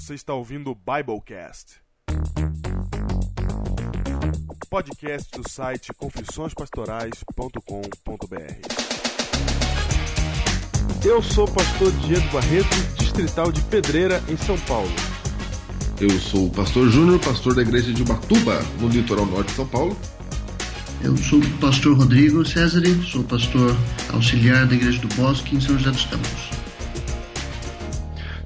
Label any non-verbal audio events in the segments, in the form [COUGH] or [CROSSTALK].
Você está ouvindo o Biblecast. Podcast do site confissõespastorais.com.br. Eu sou o pastor Diego Barreto, distrital de Pedreira, em São Paulo. Eu sou o pastor Júnior, pastor da igreja de Ubatuba, no litoral norte de São Paulo. Eu sou o pastor Rodrigo César, sou pastor auxiliar da igreja do Bosque, em São José dos Campos.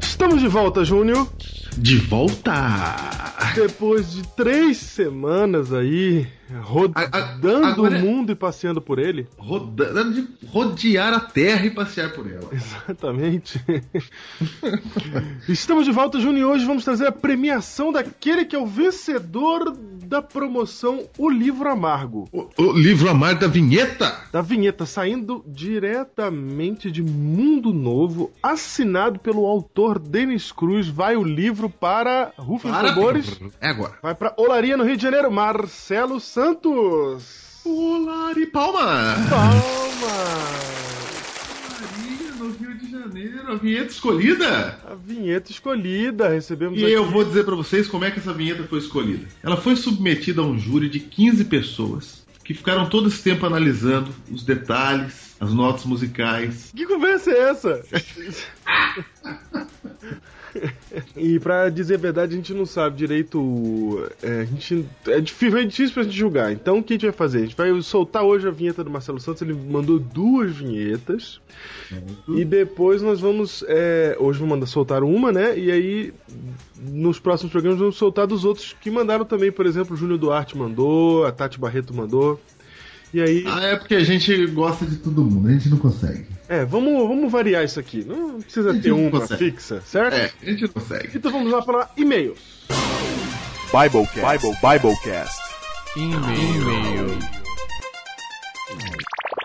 Estamos de volta, Júnior. De volta! Depois de três semanas aí, rodando agora- o mundo e passeando por ele. Rodando de rodear a terra e passear por ela. [LAUGHS] Exatamente. Estamos de volta, Júnior, e hoje vamos trazer a premiação daquele que é o vencedor da promoção O Livro Amargo. O, o livro amargo da vinheta! Da vinheta saindo diretamente de Mundo Novo, assinado pelo autor Denis Cruz, vai o livro para Rufem Tambores. É agora. Vai para Olaria, no Rio de Janeiro, Marcelo Santos. Olá, e palma! Palmas. Maria, no Rio de Janeiro, a vinheta escolhida! A vinheta escolhida, recebemos E aqui. eu vou dizer pra vocês como é que essa vinheta foi escolhida. Ela foi submetida a um júri de 15 pessoas que ficaram todo esse tempo analisando os detalhes, as notas musicais. Que conversa é essa? [LAUGHS] e pra dizer a verdade, a gente não sabe direito. É, a gente, é, difícil, é difícil pra gente julgar. Então o que a gente vai fazer? A gente vai soltar hoje a vinheta do Marcelo Santos. Ele mandou duas vinhetas. E depois nós vamos. é, hoje vou mandar soltar uma, né? E aí. Nos próximos programas vamos soltar dos outros que mandaram também, por exemplo, o Júnior Duarte mandou, a Tati Barreto mandou. E aí. Ah, é porque a gente gosta de todo mundo, a gente não consegue. É, vamos, vamos variar isso aqui. Não precisa ter uma consegue. fixa, certo? É, a gente não consegue. Então vamos lá para e-mails. Biblecast. Bible, Biblecast. E-mail.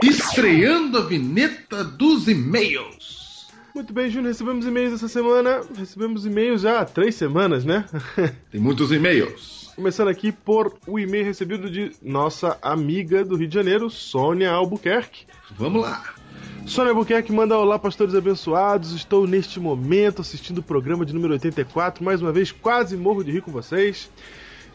Estreando a vinheta dos e-mails. Muito bem, Júnior, recebemos e-mails essa semana. Recebemos e-mails já há três semanas, né? [LAUGHS] Tem muitos e-mails. Começando aqui por o e-mail recebido de nossa amiga do Rio de Janeiro, Sônia Albuquerque. Vamos lá. Sônia Albuquerque manda olá, pastores abençoados. Estou neste momento assistindo o programa de número 84. Mais uma vez, quase morro de rir com vocês.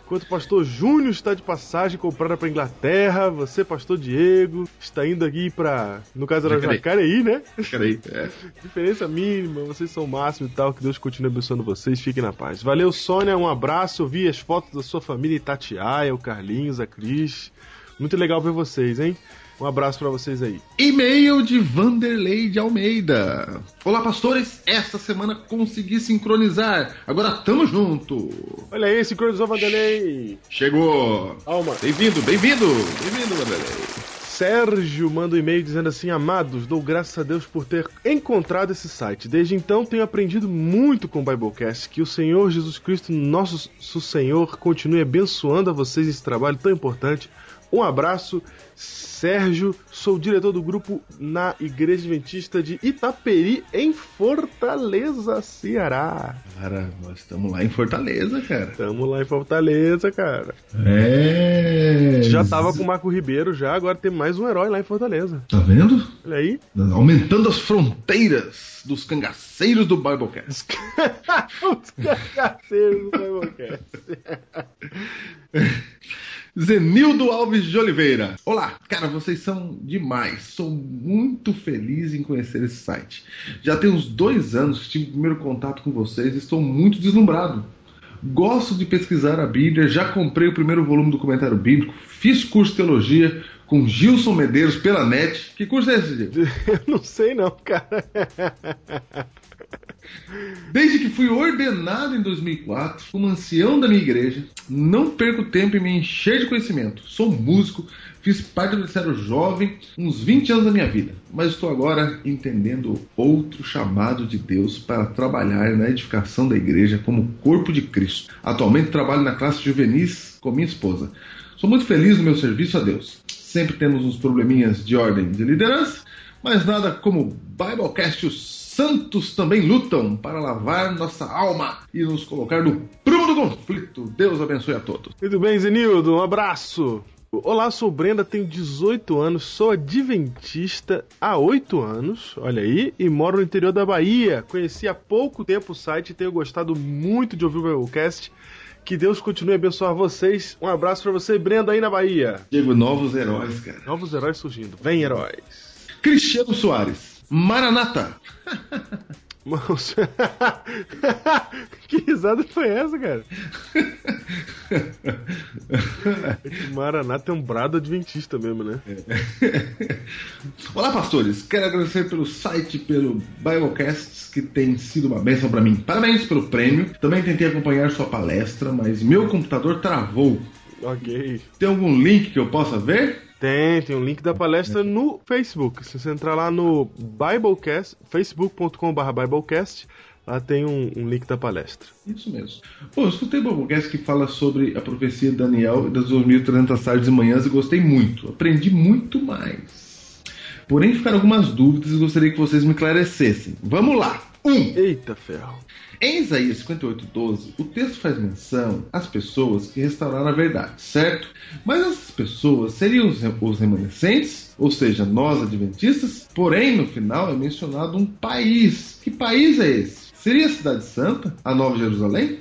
Enquanto o pastor Júnior está de passagem comprada para Inglaterra, você, pastor Diego, está indo aqui para, no caso era Jacareí. Jacareí, né? Peraí. É. [LAUGHS] Diferença mínima, vocês são o máximo e tal. Que Deus continue abençoando vocês. Fiquem na paz. Valeu, Sônia. Um abraço. Eu vi as fotos da sua família Itatiaia, o Carlinhos, a Cris. Muito legal ver vocês, hein? Um abraço pra vocês aí. E-mail de Vanderlei de Almeida. Olá, pastores. Esta semana consegui sincronizar. Agora tamo junto. Olha aí, sincronizou Vanderlei. Chegou. Alma. Bem-vindo, bem-vindo. Bem-vindo, Vanderlei. Sérgio manda um e-mail dizendo assim: Amados, dou graças a Deus por ter encontrado esse site. Desde então tenho aprendido muito com o Biblecast. Que o Senhor Jesus Cristo, nosso Senhor, continue abençoando a vocês esse trabalho tão importante. Um abraço, Sérgio. Sou diretor do grupo na Igreja Adventista de Itaperi, em Fortaleza, Ceará. Cara, nós estamos lá em Fortaleza, cara. Tamo lá em Fortaleza, cara. É. Já tava com o Marco Ribeiro, já, agora tem mais um herói lá em Fortaleza. Tá vendo? Olha aí. Aumentando as fronteiras dos cangaceiros do Biblecast. [LAUGHS] Os cangaceiros do Biblecast. [LAUGHS] Zenildo Alves de Oliveira. Olá, cara, vocês são demais. Sou muito feliz em conhecer esse site. Já tem uns dois anos que tive o primeiro contato com vocês e estou muito deslumbrado. Gosto de pesquisar a Bíblia, já comprei o primeiro volume do comentário bíblico, fiz curso de teologia com Gilson Medeiros pela net. Que curso é esse, Diego? [LAUGHS] Eu não sei não, cara. Desde que fui ordenado em 2004 como ancião da minha igreja, não perco tempo em me encher de conhecimento. Sou músico, fiz parte do ministério jovem uns 20 anos da minha vida, mas estou agora entendendo outro chamado de Deus para trabalhar na edificação da igreja como corpo de Cristo. Atualmente trabalho na classe juvenis com minha esposa. Sou muito feliz no meu serviço a Deus. Sempre temos uns probleminhas de ordem de liderança, mas nada como Biblecast santos também lutam para lavar nossa alma e nos colocar no prumo do conflito. Deus abençoe a todos. Muito bem, Zenildo, um abraço. Olá, sou Brenda, tenho 18 anos, sou adventista há 8 anos, olha aí, e moro no interior da Bahia. Conheci há pouco tempo o site e tenho gostado muito de ouvir o Biblecast. Que Deus continue a abençoar vocês. Um abraço pra você, Brenda, aí na Bahia. Diego, novos heróis, cara. Novos heróis surgindo. Vem, heróis. Cristiano Soares. Maranata. [LAUGHS] Que risada foi essa, cara? Esse Maranata é um brado adventista mesmo, né? [LAUGHS] Olá, pastores. Quero agradecer pelo site, pelo Biblecasts, que tem sido uma bênção para mim. Parabéns pelo prêmio. Também tentei acompanhar sua palestra, mas meu computador travou. Ok. Tem algum link que eu possa ver? Tem, tem um link da palestra no Facebook. Se você entrar lá no Biblecast, facebook.com.br Biblecast, lá tem um, um, link da palestra. Isso mesmo. Pô, eu escutei o Biblecast que fala sobre a profecia de Daniel e das 2.300 tardes e manhãs e gostei muito. Aprendi muito mais. Porém, ficaram algumas dúvidas e gostaria que vocês me esclarecessem. Vamos lá! 1. Um. Eita ferro! Em Isaías 58:12, o texto faz menção às pessoas que restauraram a verdade, certo? Mas essas pessoas seriam os remanescentes, ou seja, nós adventistas? Porém, no final é mencionado um país. Que país é esse? Seria a Cidade Santa, a Nova Jerusalém?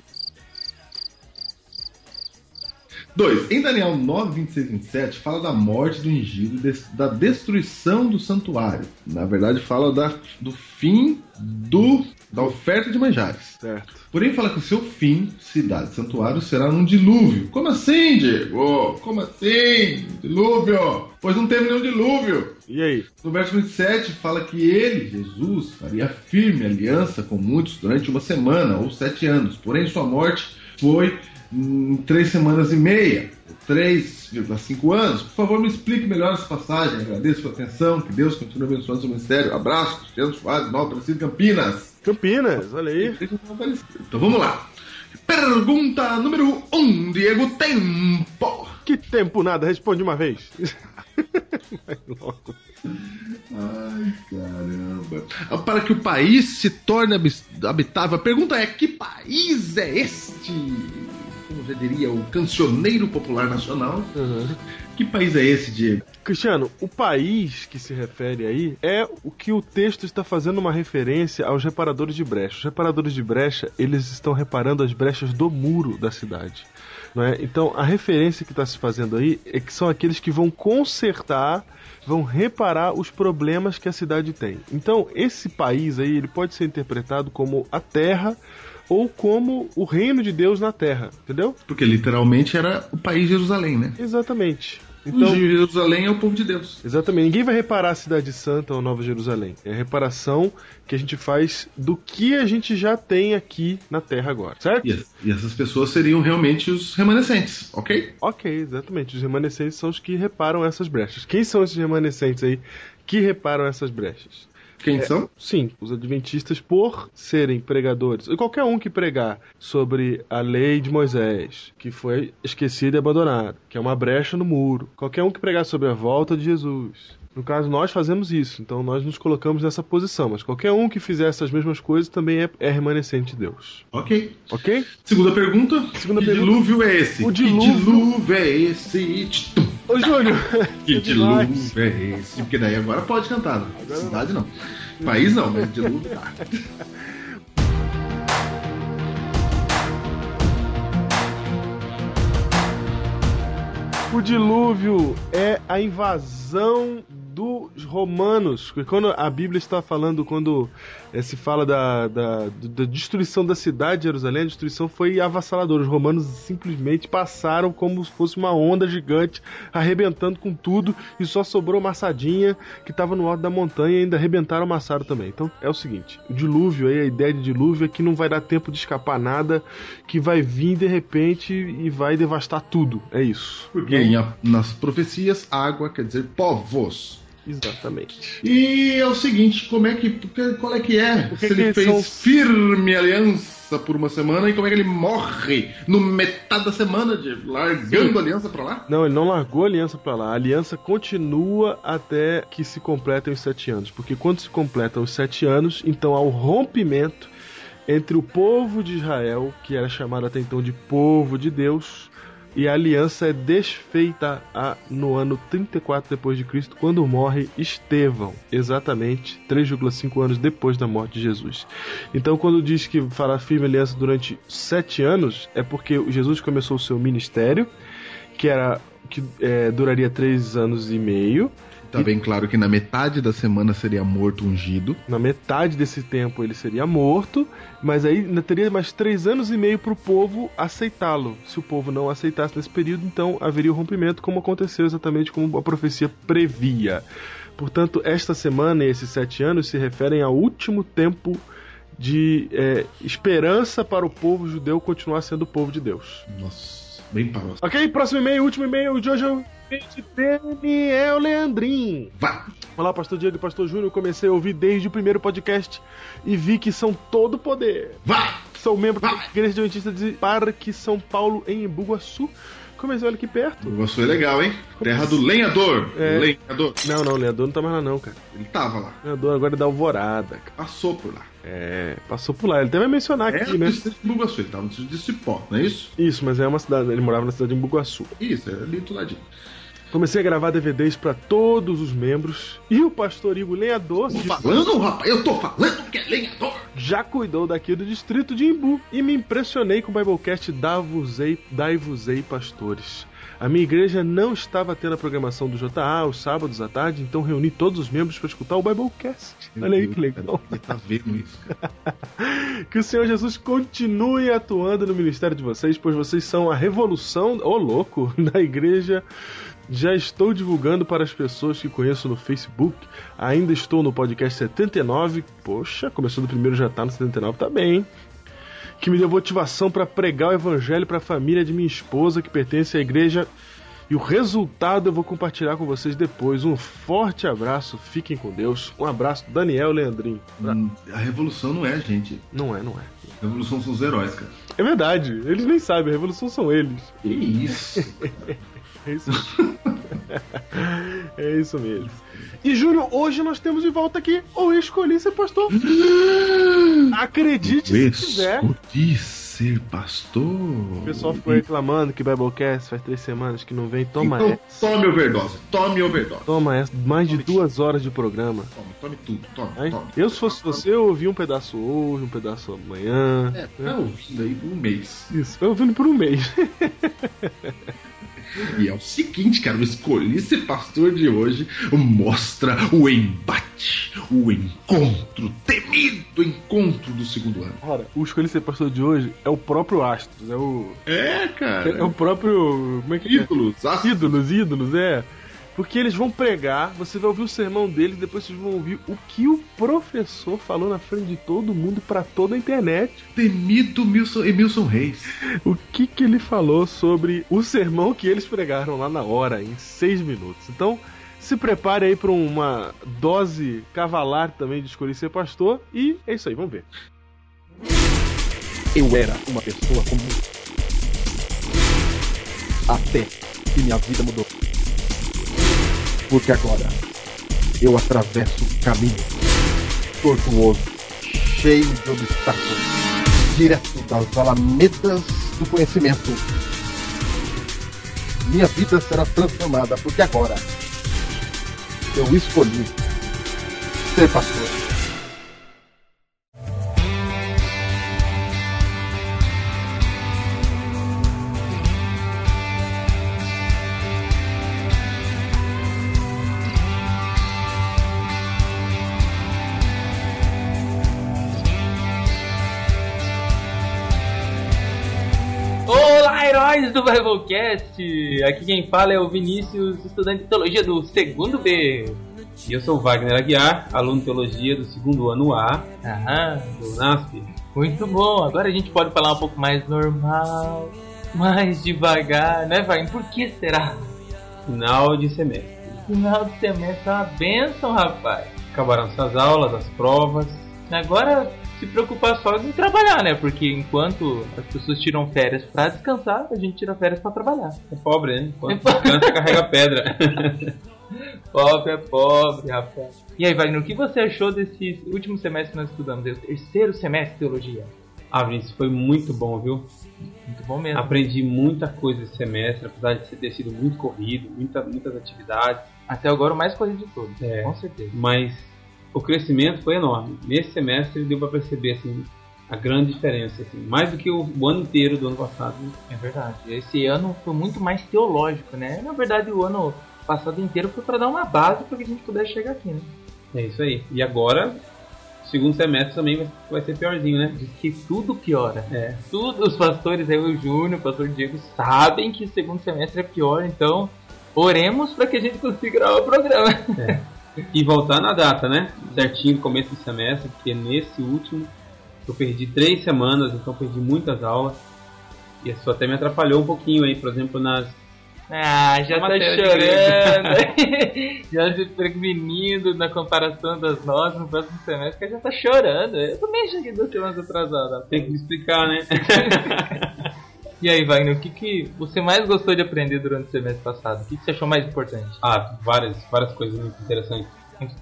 2. Em Daniel 9, 26 e 27, fala da morte do ungido e da destruição do santuário. Na verdade, fala da, do fim do, da oferta de manjares. Certo. Porém, fala que o seu fim, cidade santuário, será num dilúvio. Como assim, Diego? Como assim? Dilúvio? Pois não teve nenhum dilúvio. E aí? No verso 27, fala que ele, Jesus, faria firme aliança com muitos durante uma semana ou sete anos. Porém, sua morte foi em três semanas e meia, 3,5 anos. Por favor, me explique melhor essa passagem. Agradeço a atenção. Que Deus continue abençoando seu ministério. Abraço, Cristiano Soares, Nova Aparecido, Campinas. Campinas, olha aí. Então vamos lá. Pergunta número 1, um, Diego Tempo. Que tempo nada, responde uma vez. [LAUGHS] Vai logo. Ai, caramba. Para que o país se torne habitável, a pergunta é: que país é este? Como já diria o cancioneiro popular nacional. Uhum. Que país é esse, Diego? Cristiano, o país que se refere aí é o que o texto está fazendo uma referência aos reparadores de brecha. Os reparadores de brecha, eles estão reparando as brechas do muro da cidade. Não é? Então, a referência que está se fazendo aí é que são aqueles que vão consertar vão reparar os problemas que a cidade tem. Então, esse país aí, ele pode ser interpretado como a terra ou como o reino de Deus na terra, entendeu? Porque literalmente era o país de Jerusalém, né? Exatamente. Então, Jerusalém é o povo de Deus. Exatamente. Ninguém vai reparar a cidade santa ou Nova Jerusalém. É a reparação que a gente faz do que a gente já tem aqui na Terra agora, certo? E, e essas pessoas seriam realmente os remanescentes, ok? Ok, exatamente. Os remanescentes são os que reparam essas brechas. Quem são esses remanescentes aí que reparam essas brechas? Quem é, são? Sim, os adventistas, por serem pregadores. E qualquer um que pregar sobre a lei de Moisés, que foi esquecida e abandonada, que é uma brecha no muro. Qualquer um que pregar sobre a volta de Jesus. No caso, nós fazemos isso, então nós nos colocamos nessa posição. Mas qualquer um que fizer essas mesmas coisas também é, é remanescente de Deus. Ok. Ok? Segunda pergunta. Segunda que pergunta. dilúvio é esse? O dilúvio, que dilúvio é esse? Ô, Júlio! Que dilúvio é esse? Porque daí agora pode cantar. Né? Agora Cidade não. País não, mas dilúvio tá. O dilúvio é a invasão dos romanos. Quando a Bíblia está falando, quando é, se fala da, da, da, destruição da cidade de Jerusalém, a destruição foi avassaladora. Os romanos simplesmente passaram como se fosse uma onda gigante, arrebentando com tudo, e só sobrou Massadinha, que estava no alto da montanha, e ainda arrebentaram Massaro também. Então é o seguinte: o dilúvio aí, a ideia de dilúvio é que não vai dar tempo de escapar nada, que vai vir de repente e vai devastar tudo. É isso. Porque nas profecias, água quer dizer povos. Exatamente. E é o seguinte, como é que. Qual é que é? que Se que ele fez são... firme aliança por uma semana e como é que ele morre no metade da semana, de largando Sim. a aliança pra lá? Não, ele não largou a aliança pra lá. A aliança continua até que se completem os sete anos. Porque quando se completam os sete anos, então há o rompimento entre o povo de Israel, que era chamado até então de povo de Deus, e a aliança é desfeita a- no ano 34 depois de Cristo, quando morre Estevão, exatamente 3,5 anos depois da morte de Jesus. Então, quando diz que fará firme aliança durante sete anos, é porque Jesus começou o seu ministério, que era que é, duraria três anos e meio. Tá bem claro que na metade da semana seria morto ungido. Na metade desse tempo ele seria morto, mas aí ainda teria mais três anos e meio para o povo aceitá-lo. Se o povo não aceitasse nesse período, então haveria o rompimento, como aconteceu exatamente como a profecia previa. Portanto, esta semana e esses sete anos se referem ao último tempo de é, esperança para o povo judeu continuar sendo o povo de Deus. Nossa, bem próximo. Ok, próximo e-mail, último e-mail de hoje é de Daniel Leandrin. Vai! Olá, Pastor Diego e Pastor Júnior. Comecei a ouvir desde o primeiro podcast e vi que são todo poder. Vai! Sou membro da Igreja Adventista de Parque São Paulo, em Embu-Guaçu. Comecei olha aqui perto. Negócio é legal, hein? Terra do lenhador. É. Lenhador. Não, não, o Leandro não tá mais lá, não, cara. Ele tava lá. Leandro agora é da Alvorada, cara. Passou por lá. É, passou por lá. Ele vai mencionar É aqui, né? distrito de Bugaçu. Ele tava no distrito de Cipó, não é isso? Isso, mas é uma cidade. Ele morava na cidade de Embu-Guaçu. Isso, é ali do ladinho. Comecei a gravar DVDs pra todos os membros. E o pastor Igor Lenhador Tô falando, rapaz? Eu tô falando que é lenhador. já cuidou daqui do distrito de Embu. E me impressionei com o Biblecast Davusei, Daivusei Pastores. A minha igreja não estava tendo a programação do JA aos sábados à tarde, então reuni todos os membros para escutar o Biblecast. Olha aí que legal. Ele tá vendo isso. [LAUGHS] Que o Senhor Jesus continue atuando no ministério de vocês, pois vocês são a revolução, ô louco, [LAUGHS] da igreja. Já estou divulgando para as pessoas que conheço no Facebook. Ainda estou no podcast 79. Poxa, começou do primeiro já tá no 79, tá bem, hein? Que me deu motivação para pregar o evangelho para a família de minha esposa que pertence à igreja. E o resultado eu vou compartilhar com vocês depois. Um forte abraço, fiquem com Deus. Um abraço, Daniel Leandrin. Hum, A revolução não é a gente. Não é, não é. A revolução são os heróis, cara. É verdade, eles nem sabem, a revolução são eles. Que isso? É [LAUGHS] isso é isso mesmo. [LAUGHS] E Júnior, hoje nós temos de volta aqui o Escolhi Ser Pastor. Acredite se quiser. Escolhi ser pastor. O pessoal ficou reclamando que Biblecast faz três semanas que não vem. Toma então, essa. tome overdose. Tome overdose. Toma essa. Mais de duas horas de programa. Tome, tome tudo. Tome, Aí, tome. eu, se fosse você, eu ouvi um pedaço hoje, um pedaço amanhã. É, tá ouvindo aí por um mês. Isso, eu ouvindo por um mês. [LAUGHS] E é o seguinte, cara, o Escolhi Ser Pastor de hoje mostra o embate, o encontro, temido encontro do segundo ano. Ora, o Escolhi Ser Pastor de hoje é o próprio Astros. É o. É, cara. É o próprio. Como é que é? Ídolos, as- Ídolos, ídolos, é. Porque eles vão pregar, você vai ouvir o sermão deles, depois vocês vão ouvir o que o professor falou na frente de todo mundo pra toda a internet. temido Milson, Emilson Reis. [LAUGHS] O que que ele falou sobre o sermão que eles pregaram lá na hora, em seis minutos. Então, se prepare aí pra uma dose cavalar também de escolher ser pastor. E é isso aí, vamos ver. Eu era uma pessoa comum. Até que minha vida mudou. Porque agora eu atravesso um caminho tortuoso, cheio de obstáculos, direto das alamedas do conhecimento. Minha vida será transformada porque agora eu escolhi ser pastor. Do Biblecast! Aqui quem fala é o Vinícius, estudante de teologia do segundo B. E eu sou o Wagner Aguiar, aluno de teologia do segundo ano A, aham, do NASP. Muito bom, agora a gente pode falar um pouco mais normal, mais devagar, né, Wagner? Por que será? Final de semestre. Final de semestre é uma benção, rapaz. Acabaram essas aulas, as provas. Agora se preocupar só em trabalhar, né? Porque enquanto as pessoas tiram férias pra descansar, a gente tira férias pra trabalhar. É pobre, né? Enquanto descansa, carrega pedra. [LAUGHS] pobre é pobre, rapaz. E aí, Wagner, o que você achou desse último semestre que nós estudamos? É o terceiro semestre de teologia. Ah, Vinícius, foi muito bom, viu? Muito bom mesmo. Aprendi muita coisa esse semestre, apesar de ter sido muito corrido, muita, muitas atividades. Até agora o mais corrido de todos. É. Com certeza. mas o crescimento foi enorme. Nesse semestre deu para perceber assim a grande diferença, assim, mais do que o, o ano inteiro do ano passado. né? É verdade. Esse ano foi muito mais teológico, né? Na verdade, o ano passado inteiro foi para dar uma base para que a gente pudesse chegar aqui, né? É isso aí. E agora, o segundo semestre também vai, vai ser piorzinho, né? Diz que tudo piora. É. Tudo, os pastores aí, o Júnior, o pastor Diego, sabem que o segundo semestre é pior, então oremos para que a gente consiga gravar o programa. [LAUGHS] E voltar na data, né? Certinho no começo do semestre, porque nesse último eu perdi três semanas, então perdi muitas aulas. E isso até me atrapalhou um pouquinho aí, por exemplo, nas. Ah, já tá chorando. [LAUGHS] já se prevenindo na comparação das notas no próximo semestre, que já tá chorando. Eu também cheguei duas semanas atrasada. Tem que me explicar, né? [LAUGHS] [LAUGHS] E aí, Wagner, o que, que você mais gostou de aprender durante o semestre passado? O que, que você achou mais importante? ah, várias, várias coisas muito interessantes.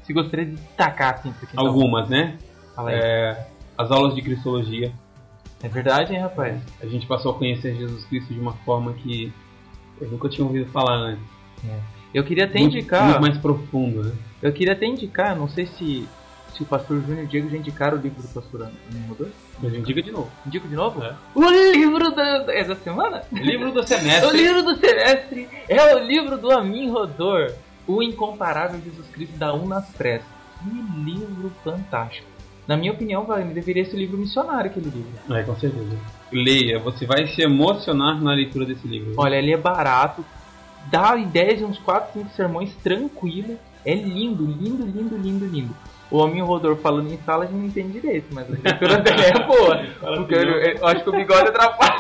Se gostaria de destacar, assim, pra quem tá Algumas, né? Fala aí. É... É, as aulas de Cristologia. verdade, hein, rapaz? A gente passou a conhecer Jesus Cristo de uma forma que eu nunca tinha ouvido falar antes. Eu queria até muito, indicar. muito mais profundo, né? Eu queria até indicar, não sei se, se o pastor Júnior o Diego já indicaram o livro do pastor Mudou? Mas indica de novo. Indico de novo? É. O livro da, é da semana? Livro do O semestre. livro do semestre é o livro do Amin Rodor, o incomparável Jesus Cristo da Unas Press. Que livro fantástico. Na minha opinião, Wagner, deveria ser livro missionário aquele livro. É, com certeza. Leia, você vai se emocionar na leitura desse livro. Olha, ele é barato, dá ideias de uns 4, 5 sermões tranquilo. É lindo, lindo, lindo, lindo, lindo. O Amin Rodor falando em sala a gente não entende direito, mas a leitura dele [LAUGHS] é boa. Porque eu, eu acho que o bigode atrapalha.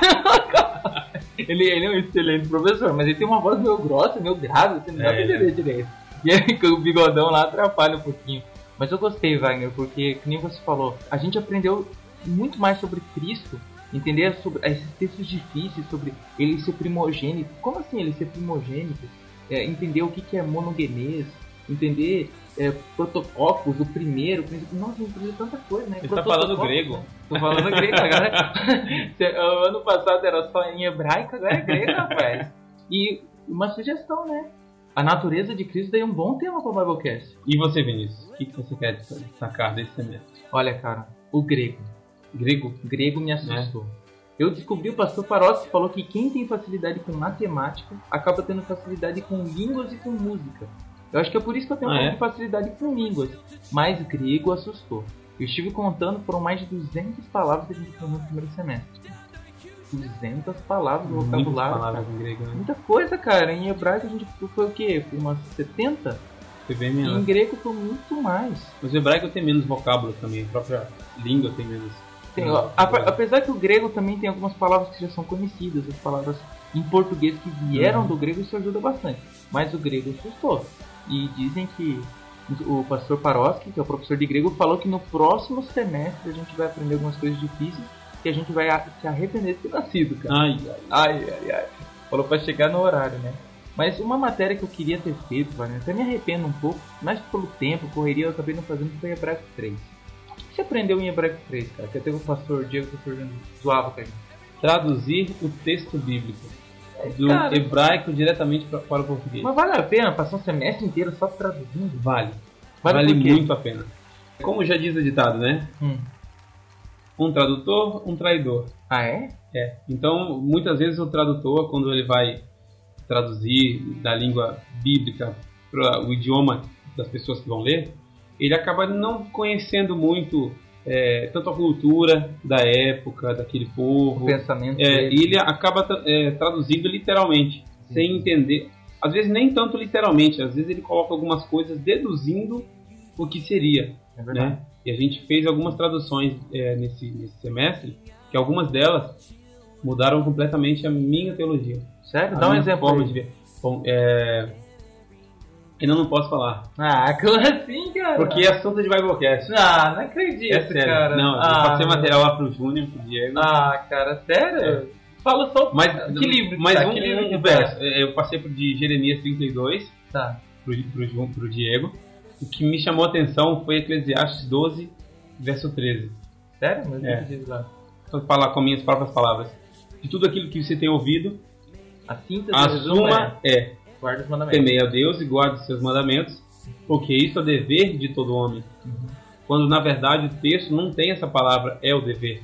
ele, ele é um excelente professor, mas ele tem uma voz meio grossa, meio grave, você não dá É, pra entender direito. [LAUGHS] E aí o bigodão lá atrapalha um pouquinho. Mas eu gostei, Wagner, porque, que nem você falou, a gente aprendeu muito mais sobre Cristo, entender sobre esses textos difíceis, sobre ele ser primogênito. Como assim ele ser primogênito? É, entender o que, que é monogenês, entender é, protocopos, o primeiro. Nossa, gente aprendeu tanta coisa, né? Ele tá falando grego. né? Tô falando grego agora. [LAUGHS] o ano passado era só em hebraico, agora é grego, rapaz. E uma sugestão, né? A natureza de Cristo daí é um bom tema para o Biblecast. E você, Vinícius? O que, que você quer destacar desse semestre? Olha, cara, o grego. Grego? Grego me assustou. Eu descobri o pastor que falou que quem tem facilidade com matemática acaba tendo facilidade com línguas e com música. Eu acho que é por isso que eu tenho um Ah, pouco é? de facilidade com línguas. Mas grego assustou. Eu estive contando, foram mais de 200 palavras que a gente falou no primeiro semestre. 200 palavras do vocabulário. palavras cara. em grego, né? Muita coisa, cara. Em hebraico a gente foi o quê? Foi umas 70? Foi bem menos. em grego foi muito mais. Os hebraicos tem menos vocábulo também, a própria língua tem menos. Tem, menos ó, apesar que o grego também tem algumas palavras que já são conhecidas, as palavras em português que vieram Uhum. do grego, isso ajuda bastante. Mas o grego assustou. E dizem que o pastor Paroski, que é o professor de grego, falou que no próximo semestre a gente vai aprender algumas coisas difíceis que a gente vai se arrepender de ter nascido, cara. Ai, ai. Ai, ai, ai. Falou pra chegar no horário, né? Mas uma matéria que eu queria ter feito, Wagner, até me arrependo um pouco, mas pelo tempo, correria, eu acabei não fazendo, foi Hebraico 3. O que você aprendeu em Hebraico 3, cara? Que até o pastor Diego que pastor Júnior zoava com a gente. Traduzir o texto bíblico do Cara. hebraico diretamente pra- para o português. Mas vale a pena passar um semestre inteiro só traduzindo? Vale. Vale Vale, muito a pena. Como já diz o ditado, né? Hum. Um tradutor, um traidor. Ah, é? É. Então, muitas vezes o tradutor, quando ele vai traduzir da língua bíblica para o idioma das pessoas que vão ler, ele acaba não conhecendo muito é, tanto a cultura da época, daquele O povo. pensamento É, e ele acaba tra- é, traduzindo literalmente, sem entender. Às vezes nem tanto literalmente, às vezes ele coloca algumas coisas deduzindo o que seria É verdade. né? E a gente fez algumas traduções é, nesse, nesse semestre, que algumas delas mudaram completamente a minha teologia. Sério? a Dá um exemplo forma aí. de ver. Bom, é... Ainda não posso falar, Ah, como assim, cara? porque é assunto de Biblecast. Ah, não acredito, É sério. cara. Não, eu ah, passei material lá pro Júnior, pro Diego. Ah, cara, sério? Fala só mas que livro que mas tá? um, Que livro um tá? verso. É, Eu passei pro de Jeremias 32 Tá. pro, pro, Ju- pro Diego. O que me chamou a atenção foi Eclesiastes 12, verso 13. Sério? Mas É. diz lá? Vou falar com minhas próprias palavras. De tudo aquilo que você tem ouvido, A síntese a resumo suma é guarda os mandamentos. temer a Deus e guarde seus mandamentos, porque isso é dever de todo homem. Quando na verdade o texto não tem essa palavra é o dever.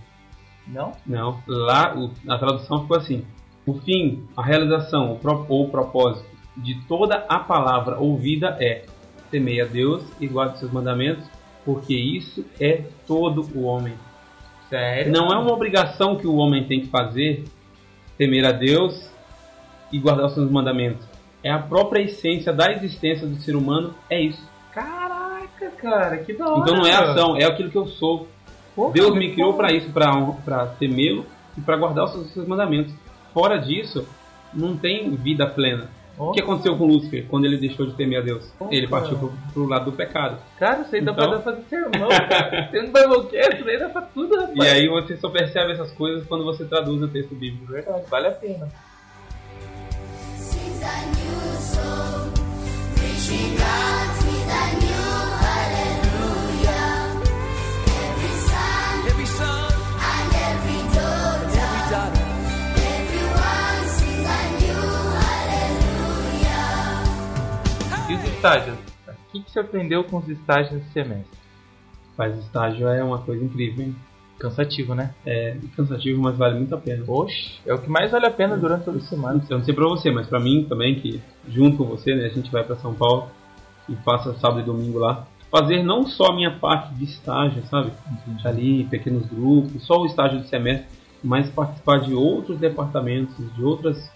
Não? Não, lá o- a tradução ficou assim: o fim, a realização o pro- ou o propósito de toda a palavra ouvida é temer a Deus e guarde seus mandamentos, porque isso é todo o homem. Sério? Não é uma obrigação que o homem tem que fazer temer a Deus e guardar os seus mandamentos. É a própria essência da existência do ser humano, é isso. Caraca, cara, que da hora. Então não é ação, é aquilo que eu sou. Deus me criou para isso, para temê-lo e para guardar os seus, os seus mandamentos. Fora disso, não tem vida plena. O que aconteceu com Lúcifer quando ele deixou de temer a Deus? Ele partiu pro, pro lado do pecado. Cara, isso aí dá Então- pra fazer sermão, cara. [LAUGHS] Tendo Biblecast, isso aí dá pra tudo, rapaz. E aí você só percebe essas coisas quando você traduz o texto bíblico. Verdade, vale a pena. Estágios? O que, que você aprendeu com os estágios nesse semestre? Faz estágio é uma coisa incrível, hein? Cansativo, né? É cansativo, mas vale muito a pena. Oxe, é o que mais vale a pena durante toda a semana. Eu não sei pra você, mas pra mim também, que junto com você, né, a gente vai pra São Paulo e passa sábado e domingo lá. Fazer não só a minha parte de estágio, sabe? Ali, pequenos grupos, só o estágio de semestre, mas participar de outros departamentos, de outras,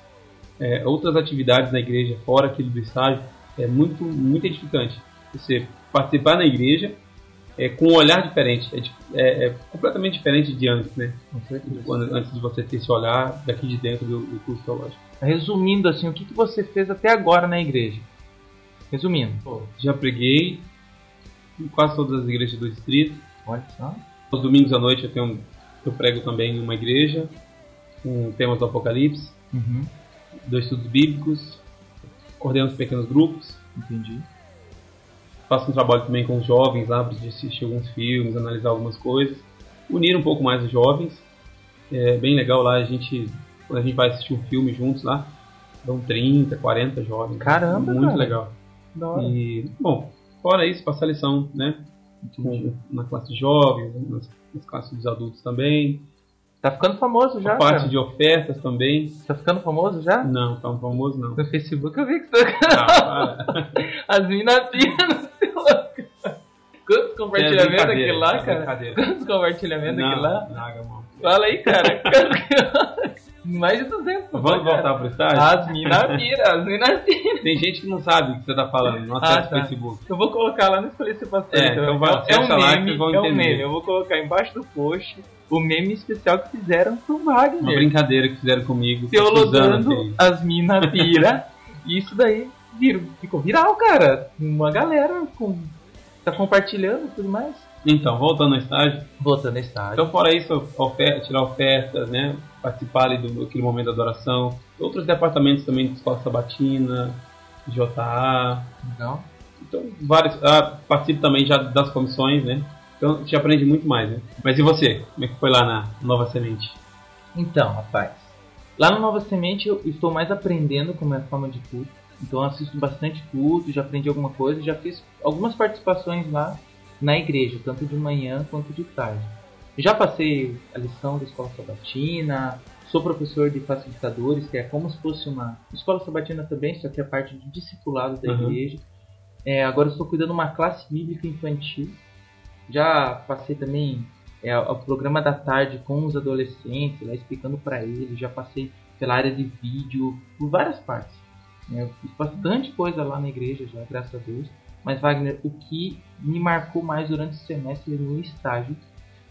é, outras atividades na igreja, fora aquilo do estágio, é muito, muito edificante. Você participar na igreja é, com um olhar diferente, é, é- é completamente diferente de antes, né? Antes de você ter esse olhar daqui de dentro do, do curso teológico. Resumindo, assim, o que, que você fez até agora na igreja? Resumindo. Já preguei em quase todas as igrejas do distrito. Olha só. Aos domingos à noite eu, tenho, eu prego também em uma igreja, com temas do Apocalipse, Uhum, dois estudos bíblicos, coordeno os pequenos grupos, entendi. Faço um trabalho também com os jovens lá, para assistir alguns filmes, analisar algumas coisas, unir um pouco mais os jovens. É bem legal lá, a gente, quando a gente vai assistir um filme juntos lá, dão 30, 40 jovens. Caramba, Muito cara. legal. E, bom, fora isso, passar lição, né? Com, na classe de jovens, nas, nas classes dos adultos também. Tá ficando famoso já, a parte cara. de ofertas também. Tá ficando famoso já? Não, tão famoso não. No Facebook eu vi que você para. [LAUGHS] As minas [LAUGHS] piram no seu. Quantos compartilhamentos É lá, cara? Quantos compartilhamentos aquele lá? Não. Fala aí, cara. [LAUGHS] Mais de 200. Vamos cara. voltar pro estágio? As minas piram, as minas [LAUGHS] piram. Tem gente que não sabe o que você tá falando, não Ah, acessa tá. o Facebook. Eu vou colocar lá no Escolher Ser Pastor. É, então vai, é, é um lá meme, é um meme. Eu vou colocar embaixo do post o meme especial que fizeram pro Wagner. Uma brincadeira que fizeram comigo. Teologando Suzana, as minas pira. isso daí virou, ficou viral, cara. Uma galera com, tá compartilhando e tudo mais. Então, voltando ao estágio. Voltando a estágio. Então, fora isso, oferta, tirar ofertas, né? Participar ali do aquele momento da adoração. Outros departamentos também de escola sabatina, JA. Então, Então, vários. Ah, participo também já das comissões, né? Então, gente aprende muito mais, né? Mas e você? Como é que foi lá na Nova Semente? Então, rapaz, lá no Nova Semente eu estou mais aprendendo como é a forma de culto. Então eu assisto bastante culto, já aprendi alguma coisa, já fiz algumas participações lá na igreja, tanto de manhã quanto de tarde. Já passei a lição da escola sabatina, sou professor de facilitadores, que é como se fosse uma escola sabatina também, só que é a parte de discipulado da Uhum. igreja. É, agora estou cuidando de uma classe bíblica infantil. Já passei também é, o programa da tarde com os adolescentes, lá explicando para eles. Já passei pela área de vídeo, por várias partes. né? Eu fiz bastante coisa lá na igreja já, graças a Deus. Mas, Wagner, o que me marcou mais durante o semestre no estágio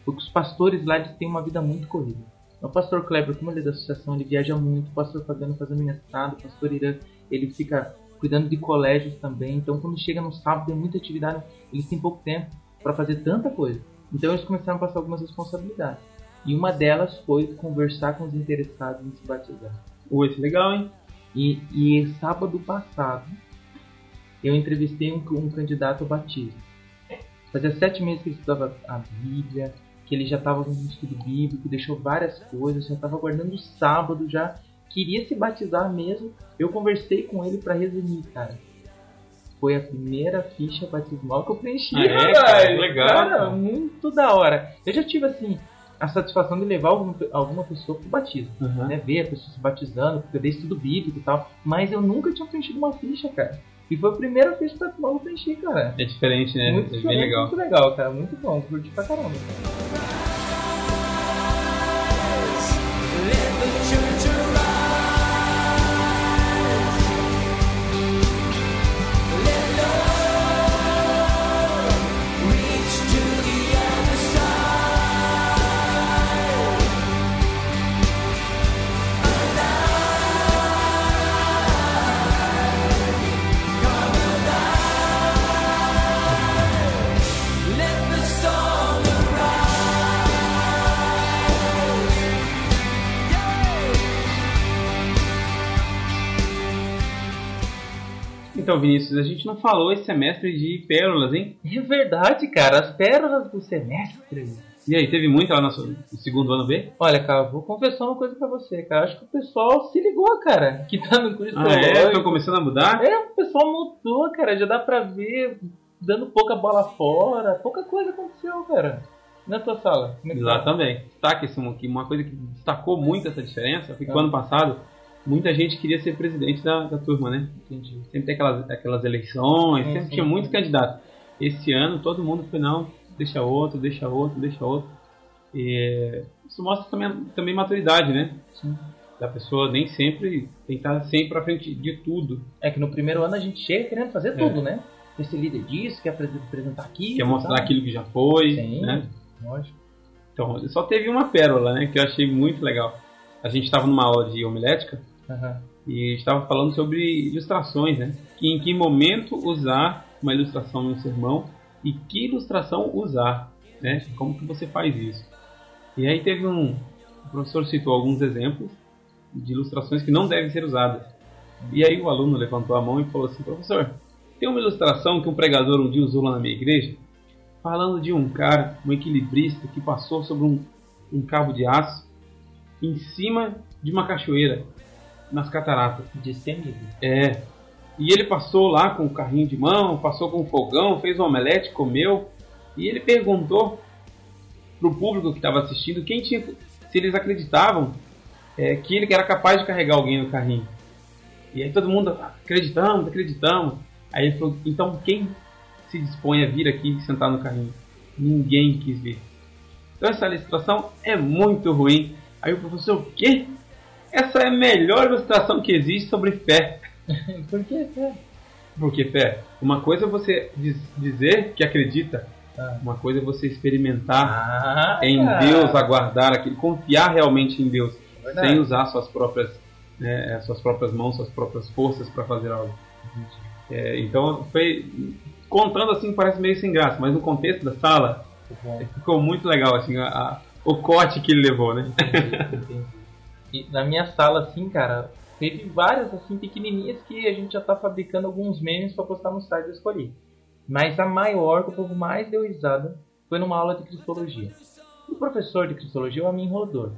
foi que os pastores lá eles têm uma vida muito corrida. O pastor Kleber, como ele é da associação, ele viaja muito. O pastor Fabiano fazendo mestrado. O pastor Irã, ele fica cuidando de colégios também. Então, quando chega no sábado, tem muita atividade. Eles têm pouco tempo para fazer tanta coisa. Então, eles começaram a passar algumas responsabilidades. E uma delas foi conversar com os interessados em se batizar. Oi, isso é legal, hein? E, e sábado passado, eu entrevistei um, um candidato ao batismo. Fazia sete meses que ele estudava a Bíblia, que ele já tava com um estudo bíblico, deixou várias coisas, já tava guardando o sábado, já queria se batizar mesmo. Eu conversei com ele pra resumir, cara. Foi a primeira ficha batismal que eu preenchi, Ah, é, cara? Legal, Cara, muito da hora. Eu já tive, assim, a satisfação de levar alguma, alguma pessoa pro batismo Aham. né, ver a pessoa se batizando, porque eu dei estudo bíblico e tal, mas eu nunca tinha preenchido uma ficha, cara. E foi a primeira ficha que eu preenchi, cara. É diferente, né? muito é bem legal. muito legal, cara. Muito bom, curti pra caramba. Então, Vinícius, a gente não falou esse semestre de pérolas, hein? É verdade, cara, as pérolas do semestre. E aí, teve muito lá no segundo ano B? Olha, cara, vou confessar uma coisa pra você, cara. Acho que o pessoal se ligou, cara, que tá no curso Ah, é? Estão começando a mudar? É, o pessoal mudou, cara. Já dá pra ver dando pouca bola fora. Pouca coisa aconteceu, cara. Na tua sala. Como é Lá tá? também. Destaque esse uma, coisa que destacou muito essa diferença foi que o Ah. ano passado muita gente queria ser presidente da, da turma, né? Entendi. Sempre tem aquelas, aquelas eleições, Sim, sempre sim, tinha muito candidato. Esse ano todo mundo foi, não, deixa outro, deixa outro, deixa outro. E isso mostra também, também maturidade, né? Sim. Da pessoa nem sempre tentar sempre pra frente de tudo. É que no primeiro ano a gente chega querendo fazer É. tudo, né? Quer ser líder disso, quer apres- apresentar aqui. Quer mostrar aquilo que já foi, Sim, né? lógico. Então, só teve uma pérola, né? Que eu achei muito legal. A gente estava numa aula de homilética Aham. e estava falando sobre ilustrações, né? Que em que momento usar uma ilustração um sermão e que ilustração usar, né? Como que você faz isso? E aí teve um... O professor citou alguns exemplos de ilustrações que não devem ser usadas. E aí o aluno levantou a mão e falou assim, professor, tem uma ilustração que um pregador um dia usou lá na minha igreja, falando de um cara, um equilibrista, que passou sobre um, um cabo de aço em cima de uma cachoeira, nas cataratas. Destemido. É. E ele passou lá com o carrinho de mão, passou com o fogão, fez um omelete, comeu. E ele perguntou pro público que estava assistindo quem tinha, se eles acreditavam é, que ele era capaz de carregar alguém no carrinho. E aí todo mundo, "Ah, acreditamos, acreditamos. Aí ele falou, então quem se dispõe a vir aqui e sentar no carrinho? Ninguém quis vir. Então essa ilustração é muito ruim. Aí o professor, o quê? Essa é a melhor ilustração que existe sobre fé. [LAUGHS] Por que, cara? Porque fé, uma coisa é você diz- dizer que acredita, Ah. uma coisa é você experimentar Ah, em. Deus, aguardar aquilo, confiar realmente em Deus, Verdade. sem usar suas próprias, né, suas próprias mãos, suas próprias forças para fazer algo. É, então, foi contando assim parece meio sem graça, mas no contexto da sala bom. ficou muito legal assim a- a- o corte que ele levou, né? Entendi. E na minha sala, assim, cara, teve várias, assim, pequenininhas que a gente já tá fabricando alguns memes pra postar no site eu escolhi. Mas a maior, que o povo mais deu risada, foi numa aula de cristologia. O professor de cristologia é o Amin Rodor.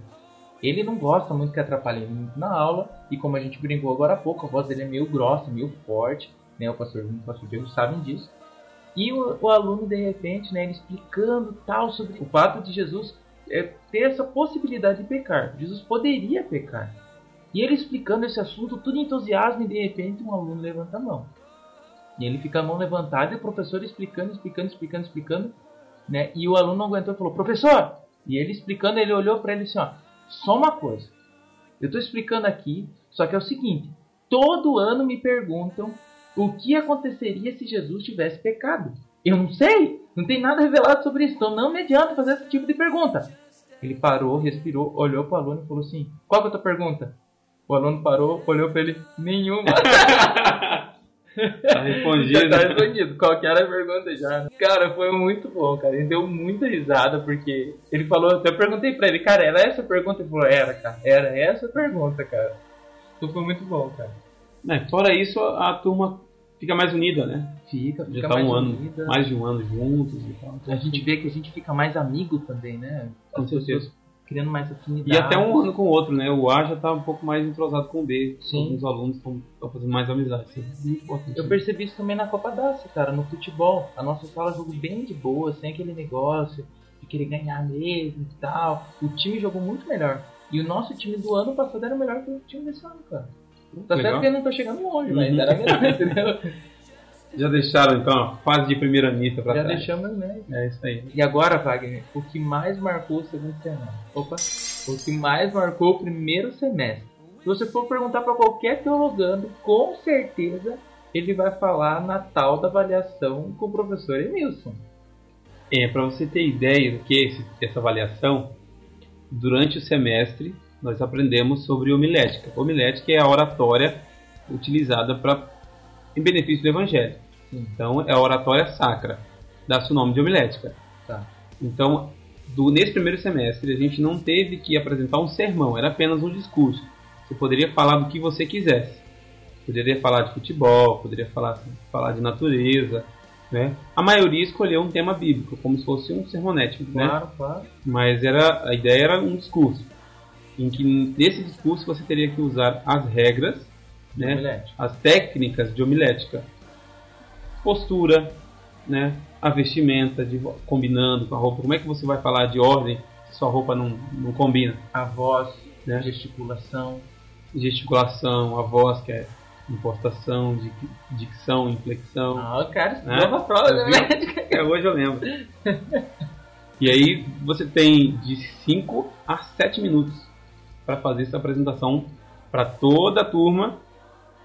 Ele não gosta muito que atrapalhe muito na aula, e como a gente brincou agora há pouco, a voz dele é meio grossa, meio forte, né? O pastor e o pastor Diego sabem disso. E o, o aluno, de repente, né, ele explicando tal sobre o fato de Jesus é, ter essa possibilidade de pecar. Jesus poderia pecar. E ele explicando esse assunto, tudo entusiasmo, e de repente um aluno levanta a mão. E ele fica a mão levantada e o professor explicando, explicando, explicando, explicando. Né? E o aluno não aguentou e falou, professor! E ele explicando, ele olhou para ele assim, ó, só uma coisa. Eu estou explicando aqui, só que é o seguinte, todo ano me perguntam o que aconteceria se Jesus tivesse pecado. Eu não sei, não tem nada revelado sobre isso, então não me adianta fazer esse tipo de pergunta. Ele parou, respirou, olhou para o aluno e falou assim: Qual que é a tua pergunta? O aluno parou, olhou para ele: Nenhuma. [LAUGHS] [LAUGHS] Tá respondido. Tá respondido. Qual que era a pergunta já? Cara, foi muito bom, cara. Ele deu muita risada, porque ele falou, até perguntei pra ele, cara, era essa a pergunta? Ele falou, era, cara. Era essa a pergunta, cara. Então foi muito bom, cara. É, fora isso, a, a turma fica mais unida, né? Fica, Já fica tá mais um ano, unida. mais de um ano juntos e tal. A gente vê que a gente fica mais amigo também, né? Com As certeza. criando mais afinidade. E até um ano com o outro, né? O A já tá um pouco mais entrosado com o B. Sim. Os alunos estão fazendo mais amizade. Isso é muito importante. Eu percebi isso também na Copa Daça, cara, no futebol. A nossa sala jogou bem de boa, sem aquele negócio de querer ganhar mesmo e tal. O time jogou muito melhor. E o nosso time do ano passado era melhor que o time desse ano, cara. Tá Legal. certo que eu não tô chegando longe, mas Uhum. era melhor, [LAUGHS] entendeu? Já deixaram, então, a fase de primeira missa pra Já trás. deixamos, né? É isso aí. E agora, Wagner, o que mais marcou o segundo semestre? Opa! O que mais marcou o primeiro semestre? Se você for perguntar para qualquer teologando, com certeza ele vai falar na tal da avaliação com o professor Emilson. É, para você ter ideia do que é essa avaliação, durante o semestre nós aprendemos sobre homilética. Homilética é a oratória utilizada para em benefício do evangelho. Então é a oratória sacra, dá-se o nome de homilética. Tá. Então, do- nesse primeiro semestre a gente não teve que apresentar um sermão, era apenas um discurso. Você poderia falar do que você quisesse. Poderia falar de futebol, poderia falar, falar de natureza, né? A maioria escolheu um tema bíblico, como se fosse um sermonete, né? Claro, claro. Mas era, a ideia era um discurso, em que nesse discurso você teria que usar as regras, né? As técnicas de homilética, postura, né? a vestimenta, de, combinando com a roupa. Como é que você vai falar de ordem se sua roupa não, não combina? A voz, Né? gesticulação. Gesticulação, a voz, que é impostação, dic, dicção, inflexão. Ah, cara Né? estudou a prova médica. Até hoje eu lembro. E aí você tem de 5 a 7 minutos para fazer essa apresentação para toda a turma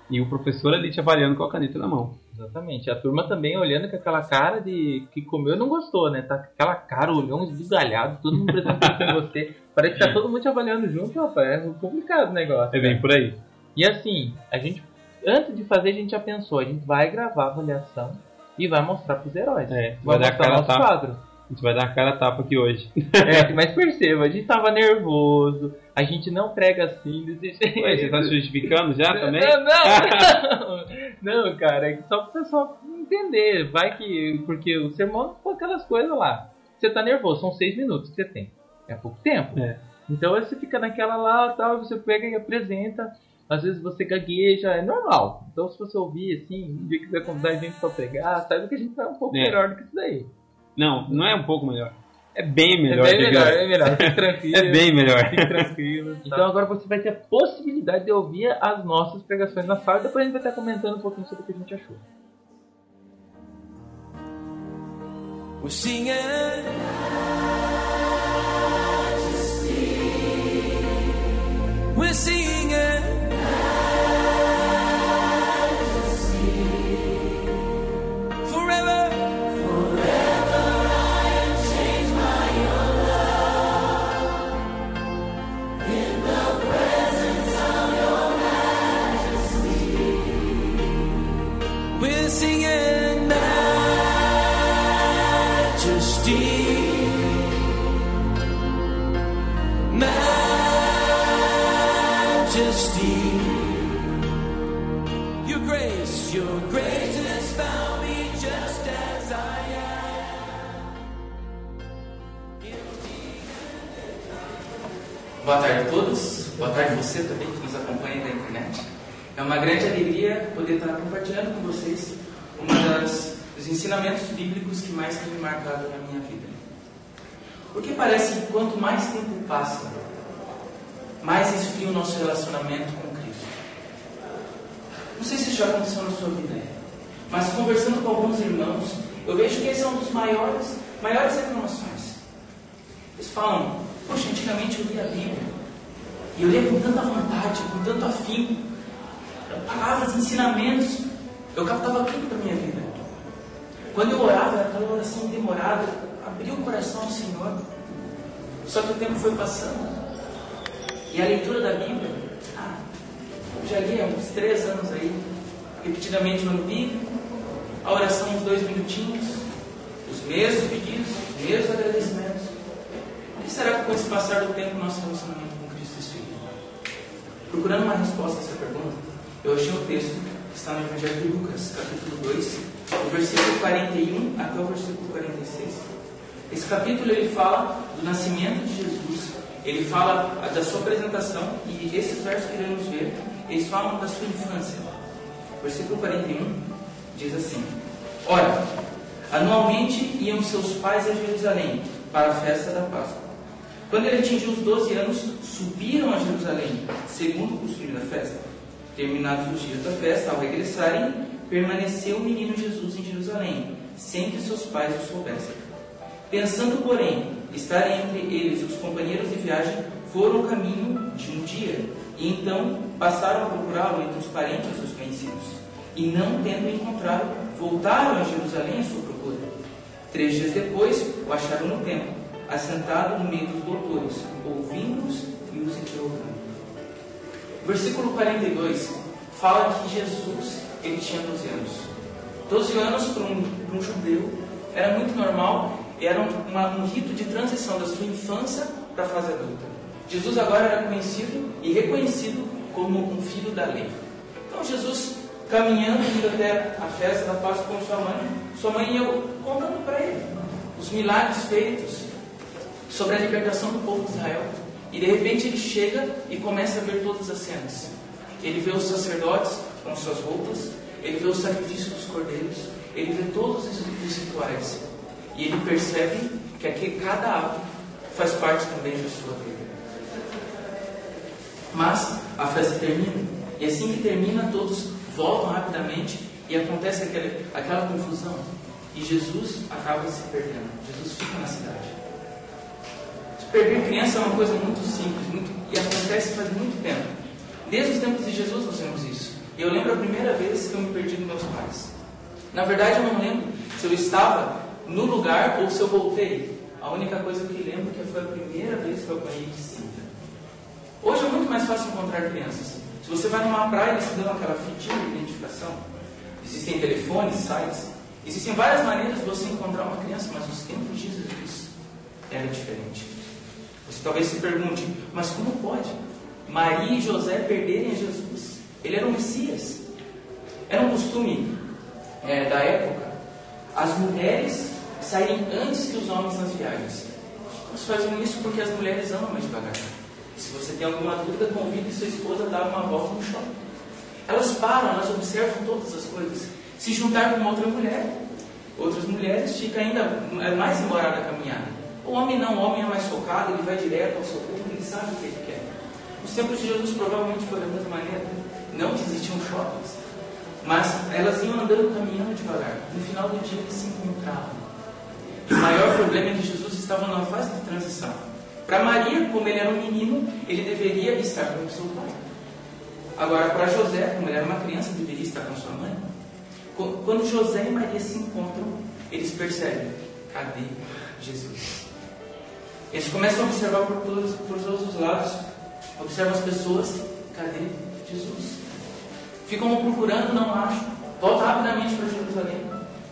e o professor ali te avaliando com a caneta na mão. Exatamente. A turma também olhando com aquela cara de que comeu e não gostou, né? Tá com aquela cara, olhão esbugalhado, todo mundo prestando atenção em você. Parece que tá todo mundo te avaliando junto, rapaz. É complicado o negócio. É bem por aí. E assim, a gente, antes de fazer, a gente já pensou, a gente vai gravar a avaliação e vai mostrar pros heróis. É, vai vai dar mostrar cara a nosso tapa. quadro. A gente vai dar a cara a tapa aqui hoje. É, [LAUGHS] mas perceba, a gente tava nervoso, a gente não prega assim desse jeito. Ué, você tá se justificando já também? Não, não, não, [LAUGHS] não, cara, é só pro pessoal entender. Vai que. Porque o sermão foi aquelas coisas lá. Você tá nervoso, são seis minutos que você tem. É pouco tempo. É. Então você fica naquela lá tal, você pega e apresenta. Às vezes você gagueja, é normal. Então se você ouvir assim, um dia que quiser convidar a gente pra pregar, sabe que a gente tá um pouco É. melhor do que isso daí. Não, não é um pouco melhor. É bem melhor. é bem digamos. melhor, é melhor. Fique [LAUGHS] tranquilo. É bem melhor. Fique tranquilo. [LAUGHS] Então agora você vai ter a possibilidade de ouvir as nossas pregações na sala e depois a gente vai estar comentando um pouquinho sobre o que a gente achou. We're singing. We're singing. Boa tarde a todos, boa tarde você também que nos acompanha na internet. É uma grande alegria poder estar compartilhando com vocês das dos ensinamentos bíblicos que mais tem me marcado na minha vida. Porque parece que quanto mais tempo passa, mais esfria o nosso relacionamento com Cristo. Não sei se isso já aconteceu na sua vida, mas conversando com alguns irmãos, eu vejo que esse é um dos maiores, maiores reclamações. Eles falam, poxa, antigamente eu lia a Bíblia, e eu lia com tanta vontade, com tanto afinco, palavras, ensinamentos, eu captava tudo da minha vida. Quando eu orava, era aquela oração demorada, abria o coração ao Senhor. Só que o tempo foi passando. E a leitura da Bíblia, ah, já li há uns três anos aí, repetidamente no ano bíblico, a oração uns dois minutinhos, os mesmos pedidos, os mesmos agradecimentos. Que será que com esse passar do tempo nosso relacionamento com Cristo esfria? Procurando uma resposta a essa pergunta, eu achei um texto que está no Evangelho de Lucas, capítulo 2, do versículo 41 até o versículo 46. Esse capítulo ele fala do nascimento de Jesus, ele fala da sua apresentação e esses versos que iremos ver, eles falam da sua infância. Versículo 41 diz assim: Ora, anualmente iam seus pais a Jerusalém para a festa da Páscoa. Quando ele atingiu os 12 anos, subiram a Jerusalém, segundo o costume da festa. Terminados os dias da festa, ao regressarem, permaneceu o menino Jesus em Jerusalém, sem que seus pais o soubessem. Pensando, porém, estar entre eles os companheiros de viagem, foram o caminho de um dia, e então passaram a procurá-lo entre os parentes e os conhecidos. E não tendo encontrado, voltaram a Jerusalém à sua procura. Três dias depois, o acharam no templo, assentado no meio dos doutores, ouvindo-os e os interrogando. Versículo 42 fala que Jesus ele tinha 12 anos. 12 anos para um, um judeu era muito normal, era um, uma- um rito de transição da sua infância para a fase adulta. Jesus agora era conhecido e reconhecido como um filho da lei. Então Jesus caminhando indo até a festa da Páscoa com sua mãe, sua mãe ia contando para ele os milagres feitos sobre a libertação do povo de Israel. E de repente ele chega e começa a ver todas as cenas. Ele vê os sacerdotes com suas roupas, ele vê o sacrifício dos cordeiros, ele vê todos os rituais. E ele percebe que aqui cada ato faz parte também da sua vida. Mas a festa termina, e assim que termina, todos voltam rapidamente e acontece aquela, aquela confusão. E Jesus acaba se perdendo. Jesus fica na cidade. Perder criança é uma coisa muito simples muito, e acontece faz muito tempo. Desde os tempos de Jesus nós vemos isso. E eu lembro a primeira vez que eu me perdi dos meus pais. Na verdade, eu não lembro se eu estava no lugar ou se eu voltei. A única coisa que lembro é que foi a primeira vez que eu apanhei de cinta. Hoje é muito mais fácil encontrar crianças. Se você vai numa praia, eles te dão aquela fitinha de identificação. Existem telefones, sites. Existem várias maneiras de você encontrar uma criança, mas nos tempos de Jesus era diferente. Talvez se pergunte, mas como pode Maria e José perderem a Jesus? Ele era o Messias. Era um costume é, da época as mulheres saírem antes que os homens nas viagens. Eles faziam isso porque as mulheres andam mais devagar. Se você tem alguma dúvida, convide sua esposa a dar uma volta no shopping. Elas param, elas observam todas as coisas. Se juntar com outra mulher, outras mulheres, fica ainda mais demorada a caminhada. O homem não, o homem é mais focado, ele vai direto ao seu público, ele sabe o que ele quer. Os tempos de Jesus provavelmente foi da mesma maneira. Não existiam shoppings, mas elas iam andando, caminhando devagar. No final do dia eles se encontravam. O maior problema é que Jesus estava numa fase de transição. Para Maria, como ele era um menino, ele deveria estar com seu pai. Agora, para José, como ele era uma criança, deveria estar com sua mãe. Qu- Quando José e Maria se encontram, eles percebem: cadê Jesus? Eles começam a observar por todos, por todos os lados, observam as pessoas: cadê Jesus? Ficam procurando, não acham. Volta rapidamente para Jerusalém.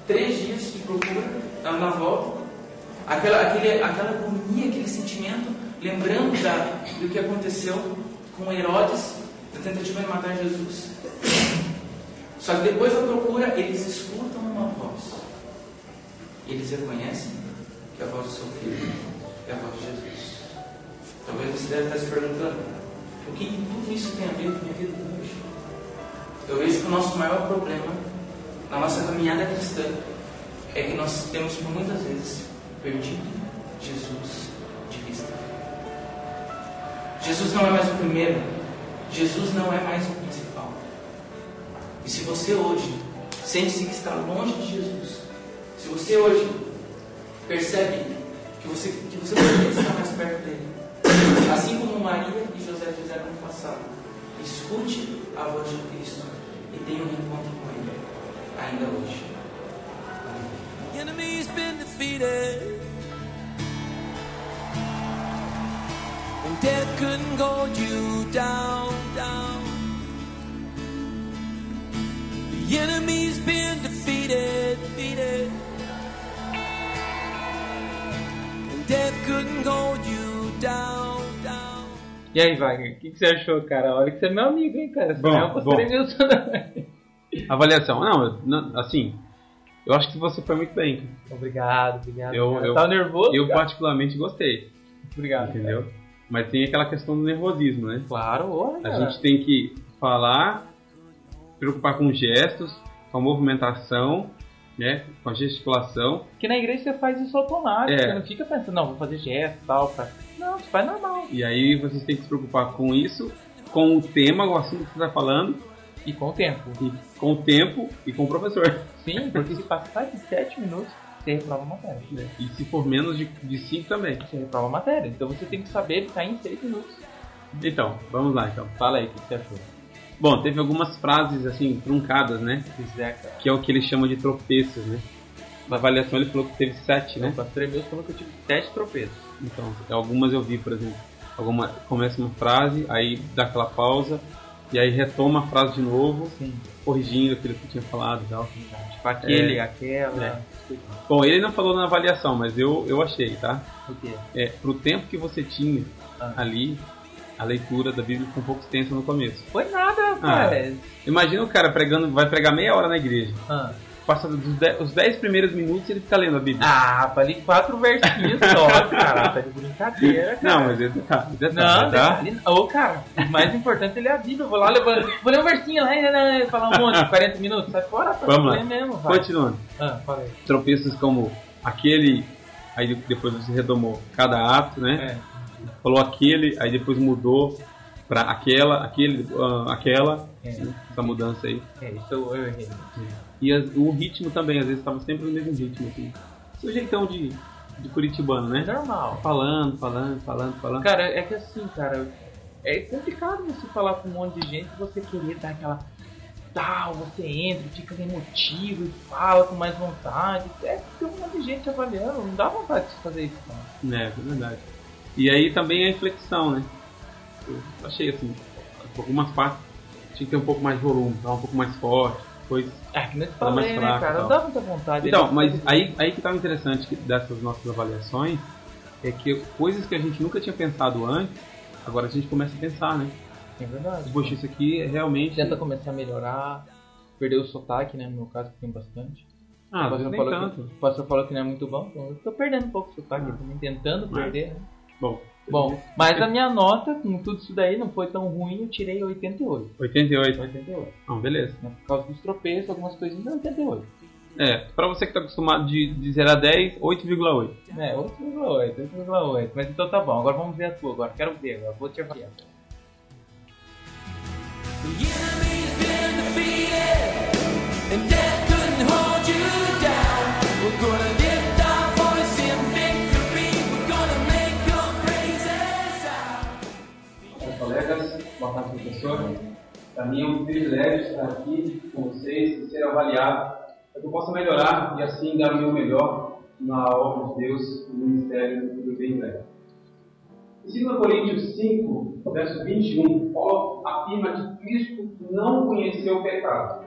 Três dias de procura, na, volta. Aquela, aquele, aquela agonia, aquele sentimento, lembrando da, do que aconteceu com Herodes, na tentativa de matar Jesus. Só que depois da procura, eles escutam uma voz. Eles reconhecem que é a voz do seu filho é a voz de Jesus. Talvez você deve estar se perguntando: o que tudo isso tem a ver com a minha vida hoje? Eu vejo que o nosso maior problema na nossa caminhada cristã é que nós temos muitas vezes perdido Jesus de vista. Jesus não é mais o primeiro, Jesus não é mais o principal. E se você hoje sente-se que está longe de Jesus, se você hoje percebe que você, que você poderia estar mais perto dele, assim como Maria e José fizeram no passado, escute a voz de Cristo e tenha um encontro com ele, ainda hoje. Enemy's been defeated. And death couldn't hold you down, down. The enemy's been E aí, Wagner, o que, que você achou, cara? Olha que você é meu amigo, hein, cara? Você Bom, é um bom. não. Avaliação. Não, assim, eu acho que você foi muito bem. cara. Obrigado, obrigado. Eu- cara. eu- Tá nervoso? Eu cara? particularmente gostei, Obrigado. entendeu? Mas tem aquela questão do nervosismo, né? Claro, olha. A cara. gente tem que falar, preocupar com gestos, com a movimentação, né? Com a gesticulação. Porque na igreja você faz isso automático. É. Você não fica pensando, não, vou fazer gesto e tal. Pra... Não, você faz normal. E aí vocês têm que se preocupar com isso, com o tema, o assunto que você está falando, E com o tempo. e com o tempo e com o professor. Sim, porque se passar de 7 minutos, você reprova a matéria. E se for menos de 5 também. Você reprova a matéria. Então você tem que saber ficar em 6 minutos. Então, vamos lá então. Fala aí o que você achou. Bom, teve algumas frases assim, truncadas, né? Que é o que ele chama de tropeços, né? Na avaliação ele falou que teve 7, né? O pastor Emilson falou que eu tive 7 tropeços. Então, algumas eu vi, por exemplo, alguma começa uma frase, aí dá aquela pausa, e aí retoma a frase de novo, Sim. corrigindo aquilo que tinha falado e tal. Tipo aquele, É. aquela. É. Bom, ele não falou na avaliação, mas eu, eu achei, tá? O quê? É, pro tempo que você tinha Ah. ali, a leitura da Bíblia ficou um pouco extensa no começo. Foi nada, Ah. rapaz. Imagina o cara pregando, vai pregar meia hora na igreja. Ah. Passa dos dez- os 10 primeiros minutos ele fica lendo a Bíblia. Ah, falei quatro versinhos só, [LAUGHS] cara. Tá de brincadeira, cara. não, mas ele tá, detalhe, Não, tá? detalhe- Ô, cara, o mais importante é ler a Bíblia. Eu vou lá levando. Vou ler um versinho lá e falar um monte, 40 minutos. Sai fora, pra Vamos lá. mesmo, vai. Continuando. Ah, fala aí. Tropeços como aquele, aí depois você redomou cada ato, né? É. Falou aquele, aí depois mudou pra aquela, aquele, ah, aquela, É. essa mudança aí. É, isso eu errei. E as- o ritmo também, às vezes estava sempre no mesmo ritmo, assim. Seu jeitão de, de curitibano, né? normal. Falando, falando, falando, falando. Cara, é que assim, cara, é complicado você falar com um monte de gente e você querer dar aquela. Tal, você entra, fica emotivo e fala com mais vontade. É porque um monte de gente avaliando, não dá vontade de fazer isso, cara. É, é verdade. E aí também a inflexão, né? Eu achei assim, algumas partes tinha que ter um pouco mais de volume, tá? um pouco mais forte, coisas. É que nem falei, né, cara? Não dá muita vontade. Então, né? mas aí, aí que tá o interessante dessas nossas avaliações é que coisas que a gente nunca tinha pensado antes, agora a gente começa a pensar, né? É verdade. Poxa, isso aqui é realmente. Tenta começar a melhorar, perder o sotaque, né? No meu caso, tem bastante. Ah, o, pastor nem falou tanto. que, o pastor falou que não é muito bom, então eu tô perdendo um pouco o sotaque, eu também tentando Mas- perder, né? Bom, Bom, mas a minha nota, com tudo isso daí, não foi tão ruim, eu tirei 88. 88. 88. Não, beleza. Né? Por causa dos tropeços, algumas coisinhas, 88. É, pra você que tá acostumado de, de 0 a 10, 8,8. É, 8,8, 8,8. Mas então tá bom, agora vamos ver a tua agora. Quero ver agora, vou te avaliar. And colegas, boa tarde, professor. Para mim é um privilégio estar aqui com vocês e ser avaliado para que eu possa melhorar e assim dar o meu melhor na obra de Deus no ministério do bem velho. Em 2 Coríntios 5, verso 21, Paulo afirma que Cristo não conheceu o pecado.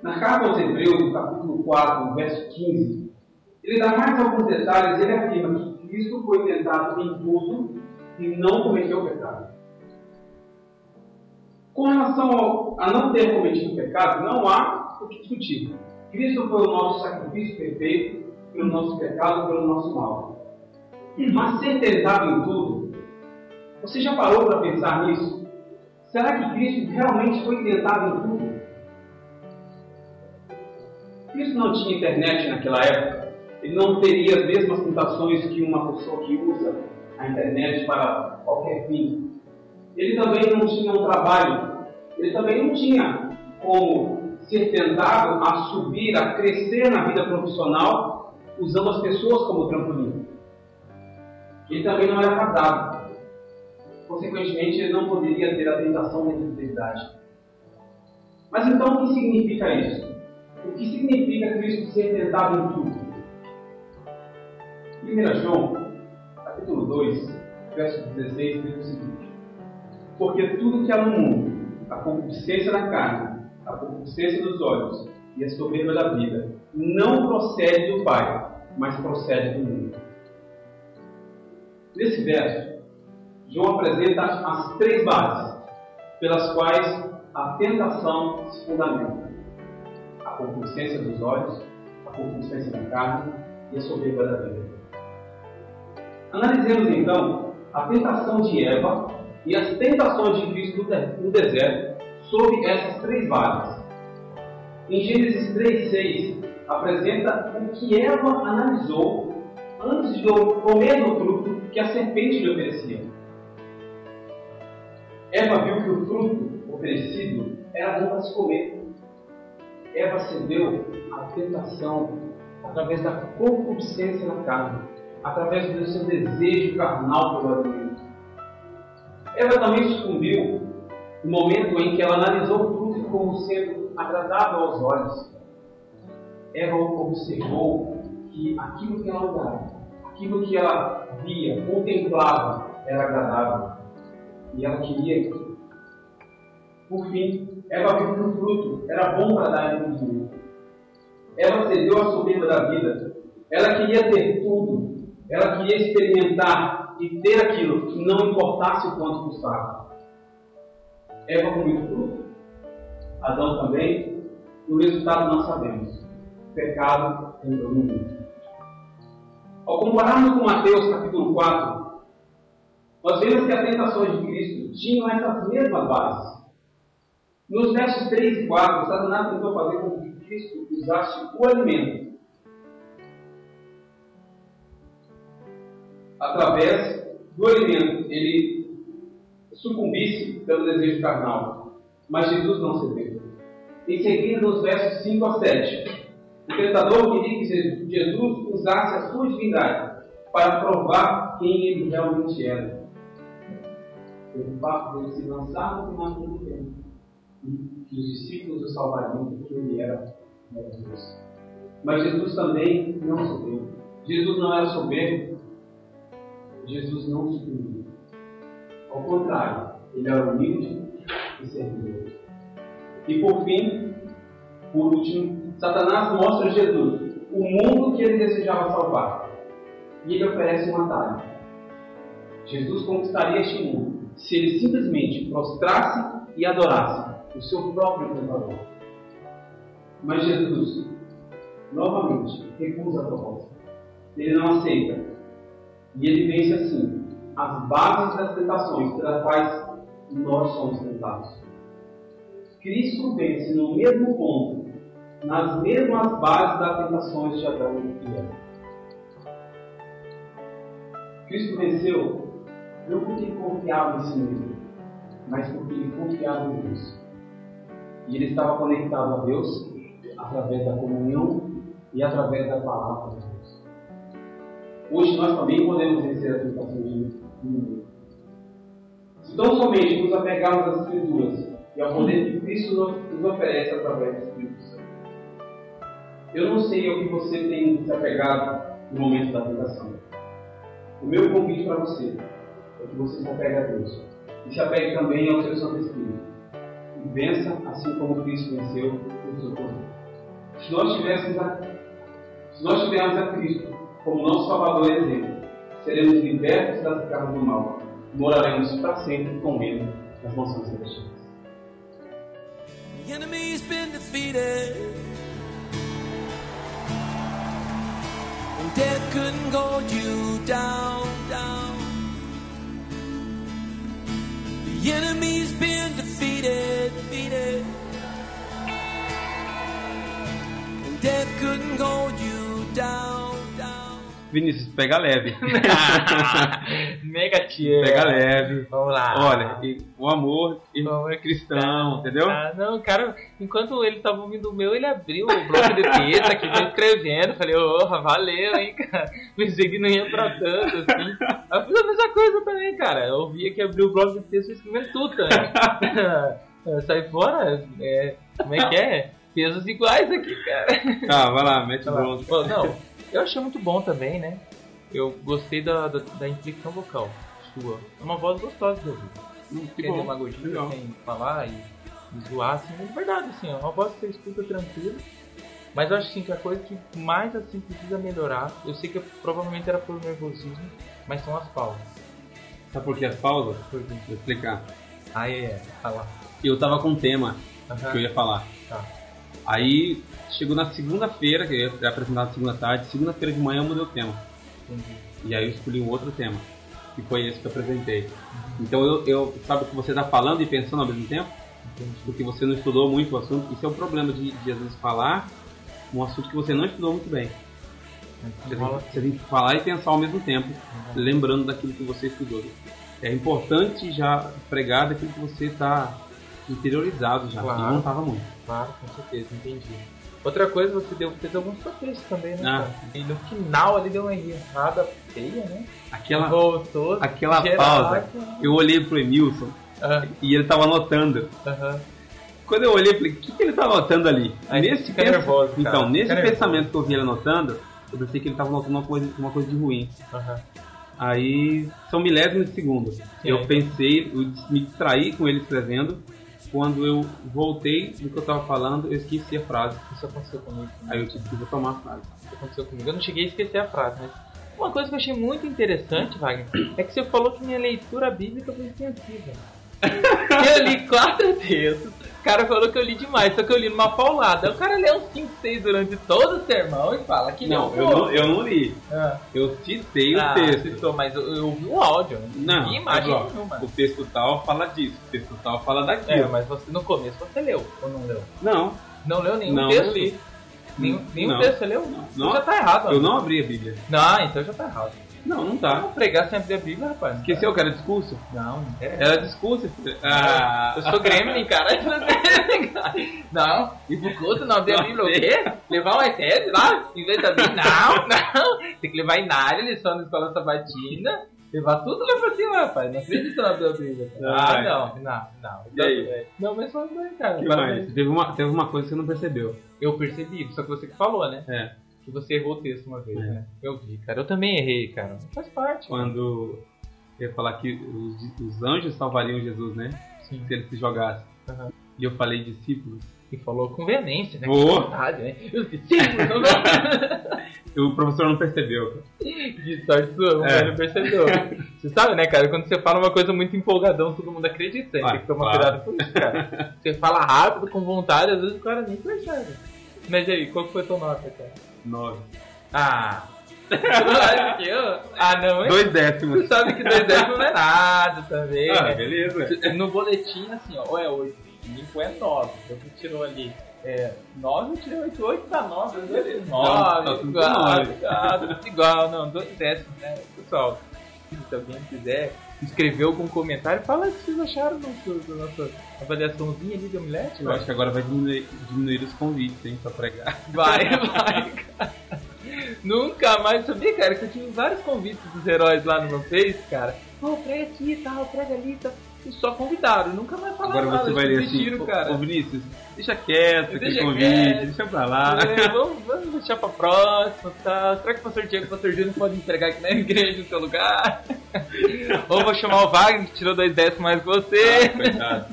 Na carta aos Hebreus, capítulo 4, verso 15, ele dá mais alguns detalhes. Ele afirma que Cristo foi tentado em tudo e não cometeu pecado. Com relação a não ter cometido pecado, não há o que discutir. Cristo foi o nosso sacrifício perfeito pelo nosso pecado, pelo nosso mal. Mas ser tentado em tudo, você já parou para pensar nisso? Será que Cristo realmente foi tentado em tudo? Cristo não tinha internet naquela época. Ele não teria as mesmas tentações que uma pessoa que usa a internet para qualquer fim. Ele também não tinha um trabalho. Ele também não tinha como ser tentado a subir, a crescer na vida profissional usando as pessoas como trampolim. Ele também não era casado. Consequentemente, ele não poderia ter a tentação da infidelidade. Mas então, o que significa isso? O que significa Cristo ser tentado em tudo? 1 João, capítulo 2, verso 16, diz o seguinte: Porque tudo que há no mundo, a concupiscência da carne, a concupiscência dos olhos e a soberba da vida, não procede do Pai, mas procede do mundo. Nesse verso, João apresenta as três bases pelas quais a tentação se fundamenta. concupiscência dos olhos, a concupiscência da carne e a soberba da vida. Analisemos então a tentação de Eva e as tentações de Cristo no de- no deserto sob essas três vagas. Em Gênesis 3,6 apresenta o que Eva analisou antes de comer do fruto que a serpente lhe oferecia. Eva viu que o fruto oferecido era bom para se comer. Eva cedeu à tentação através da concupiscência na carne, através do seu desejo carnal pelo alimento. Eva também sucumbiu no momento em que ela analisou o fruto como sendo agradável aos olhos. Eva observou que aquilo que ela olhava, aquilo que ela via, contemplava, era agradável. E ela queria aquilo. Por fim, Eva viu que o fruto era bom para dar entendimento. Ela cedeu à soberba da vida. Ela queria ter tudo. Ela queria experimentar e ter aquilo que não importasse o quanto custava. Eva comeu o fruto. Adão também. E o resultado nós sabemos. Pecado entrou no mundo. Ao compararmos com Mateus capítulo 4, nós vemos que as tentações de Cristo tinham essas mesmas bases. Nos versos 3 e 4, Satanás tentou fazer com que Cristo usasse o alimento através do alimento, ele sucumbisse pelo desejo carnal. Mas Jesus não cedeu. Em seguida, nos versos 5 a 7, o tentador queria que Jesus usasse a sua divindade para provar quem ele realmente era. Preocupado por ele se lançar no final do tempo que os discípulos o salvariam porque ele era Deus. Mas Jesus também não cedeu. Jesus não era soberbo. Jesus não sucumbiu. Ao contrário, ele era humilde e servidor. E por fim, por último, Satanás mostra a Jesus o mundo que ele desejava salvar. E ele oferece um atalho. Jesus conquistaria este mundo se ele simplesmente prostrasse e adorasse o seu próprio Salvador. Mas Jesus, novamente, recusa a proposta. Ele não aceita. E ele vence assim as bases das tentações pelas quais nós somos tentados. Cristo vence no mesmo ponto, nas mesmas bases das tentações de Adão e Eva. Cristo venceu não porque ele confiava em si mesmo, mas porque ele confiava em Deus. E ele estava conectado a Deus através da comunhão e através da palavra. Hoje nós também podemos vencer a tentação de mundo. Se tão somente nos apegarmos às Escrituras e ao poder que Cristo nos- oferece através do Espírito Santo. Eu não sei ao que você tem se apegado no momento da tentação. O meu convite para você é que você se apegue a Deus e se apegue também ao seu Santo Espírito e vença assim como Cristo venceu o seu poder. Se nós tivéssemos a, se nós tivermos a Cristo como nosso Salvador e exemplo, seremos libertos das garras do mal moraremos para sempre com Ele nas defeated. And death couldn't you down, down. The enemy's Vinícius, pega leve. [LAUGHS] Mega tia. pega leve. Vamos lá. Olha, o amor e Vamos cristão, entendeu? Ah, não, cara, enquanto ele tava ouvindo o meu, ele abriu o bloco de texto aqui, foi escrevendo. Falei, ô, valeu, hein, cara. Pensei que não ia pra tanto, assim. Eu fiz a mesma coisa também, cara. Eu ouvia que abriu o bloco de texto e escrevendo tudo também. [LAUGHS] Sai fora, é, como é que é? Pesos iguais aqui, cara. Tá, vai lá, mete lá. bronze. Não, eu achei muito bom também, né? Eu gostei da, da, da inflexão vocal sua. É uma voz gostosa de ouvir. Hum, que Sem bom. demagogia, Legal. sem falar e, e zoar, assim, é de verdade, assim, é uma voz que você escuta tranquilo. Mas eu acho assim, que a coisa que mais assim precisa melhorar, eu sei que provavelmente era por nervosismo, mas são as pausas. Sabe por que as pausas? Por quê? Vou explicar. Ah, é, é. Fala. Eu tava com um tema que eu ia falar. Tá. Aí chegou na segunda-feira, que eu ia apresentar na segunda tarde, segunda-feira de manhã eu mudei o tema. E aí eu escolhi um outro tema, que foi esse que eu apresentei. Então eu, eu sabe o que você está falando e pensando ao mesmo tempo? Porque você não estudou muito o assunto. Isso é o problema de, de às vezes falar um assunto que você não estudou muito bem. Você tem, você tem que falar e pensar ao mesmo tempo, lembrando daquilo que você estudou. É importante já pregar daquilo que você está interiorizado já, Claro. e não estava muito. Claro, com certeza, entendi. Outra coisa, você deu, fez alguns protestos também, né? Ah. E no final ali deu uma errada feia, né? Aquela, Voltou. aquela pausa, eu olhei pro Emilson e ele tava anotando. Quando eu olhei, eu falei, o que, que ele tá anotando ali? Aí nesse pensa- nervoso, cara. Então, nesse Fica nervoso. pensamento que eu vi ele anotando, eu pensei que ele tava anotando uma coisa, uma coisa de ruim. Aí, são milésimos de segundo. eu aí? pensei, eu me distraí com ele escrevendo. Quando eu voltei do que eu tava falando, eu esqueci a frase. Isso aconteceu comigo. Aí eu tive que retomar a frase. Isso aconteceu comigo. Eu não cheguei a esquecer a frase, mas uma coisa que eu achei muito interessante, Wagner, [COUGHS] é que você falou que minha leitura bíblica foi extensiva. [LAUGHS] Eu li quatro textos, o cara falou que eu li demais, só que eu li numa paulada. O cara lê uns 5, 6 durante todo o sermão e fala que Não, leu eu não, eu não li. Ah. Eu citei Ah, o texto. citou, mas eu, eu vi o áudio, Não, vi imagem ó, nenhuma. o texto tal fala disso, o texto tal fala É, daquilo. mas você, no começo você leu ou não leu? Não, Não leu nenhum Não, texto? eu li. Nenhum, nenhum Não. texto você leu? Não. Então já tá errado. eu não abri a Bíblia. Não, então já tá errado. Não, não tá. Não pregar sem abrir a Bíblia, rapaz. Esqueceu que era discurso? Não, quero. Era discurso. Ah, Eu sou gremlin, cara. [LAUGHS] Não, e pro culto não abrir a Bíblia o quê? Levar um iPad lá? Em vez da Bíblia? Não, não. Tem que levar Inário, lição na escola sabatina. Levar tudo lá pra cima, rapaz. Não acredito na abrir a Bíblia. Ah, Vai. não, não, não. E aí? Não, mas foi bem, cara. que Parabéns. mais? Teve uma, teve uma coisa que você não percebeu. Eu percebi, só que você que falou, né? É. Que você errou o texto uma vez, É. né? Eu vi, cara. Eu também errei, cara. Faz parte. Quando eu ia falar que os, os anjos salvariam Jesus, né? Sim. Se ele se jogasse. Aham. E eu falei discípulos. E falou com veemência, né? Com vontade, né? Os discípulos, não, não. [LAUGHS] O professor não percebeu. De sorte sua, o É. velho percebeu. Você sabe, né, cara? Quando você fala uma coisa muito empolgadão, todo mundo acredita. Hein? Ah, Tem que tomar claro. cuidado com isso, cara. [LAUGHS] Você fala rápido, com vontade, às vezes o cara nem percebe. Mas e aí, qual foi a tua nota, cara? Nove. Ah. Você não acha que eu? Ah, não, hein? Dois décimos. Você sabe que dois décimos não é nada também, Ah, né? beleza. No boletim, assim, ó, ou é 8, 5 é 9. Então você tirou ali. É, 9 eu tirei 8, 8 dá 9, beleza. tá 9, tudo igual, nove. igual, tudo igual, não, dois décimos, né? Pessoal, se alguém quiser escrever algum comentário, fala o que vocês acharam do, do, do nossa avaliaçãozinha ali do Omelete. Eu acho que agora vai diminuir, diminuir os convites, hein, pra pregar. Vai, [LAUGHS] vai, cara. Nunca mais sabia, cara, que eu tive vários convites dos heróis lá no meu Face, cara. Pô, prega aqui e tal, prega ali e tal. E só convidaram, nunca mais falaram Agora nada, você vai ler assim, cara. ô Vinícius, deixa quieto aquele convite, quieto. deixa pra lá. É, vamos, vamos deixar pra próxima, tá? Será que o pastor Diego e o pastor Júnior podem entregar aqui na igreja no seu lugar? [LAUGHS] Ou vou chamar o Wagner, que tirou dois décimos mais que você. Coitado.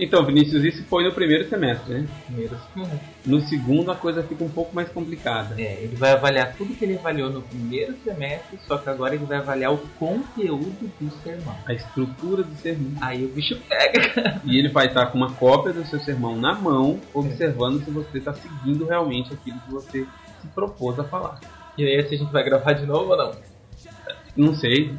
Então, Vinícius, isso foi no primeiro semestre, né? Primeiro. No segundo a coisa fica um pouco mais complicada. É, ele vai avaliar tudo que ele avaliou no primeiro semestre, só que agora ele vai avaliar o conteúdo do sermão. A estrutura do sermão. Aí o bicho pega. E ele vai estar com uma cópia do seu sermão na mão, observando se você está seguindo realmente aquilo que você se propôs a falar. E aí, se a gente vai gravar de novo ou não? Não sei,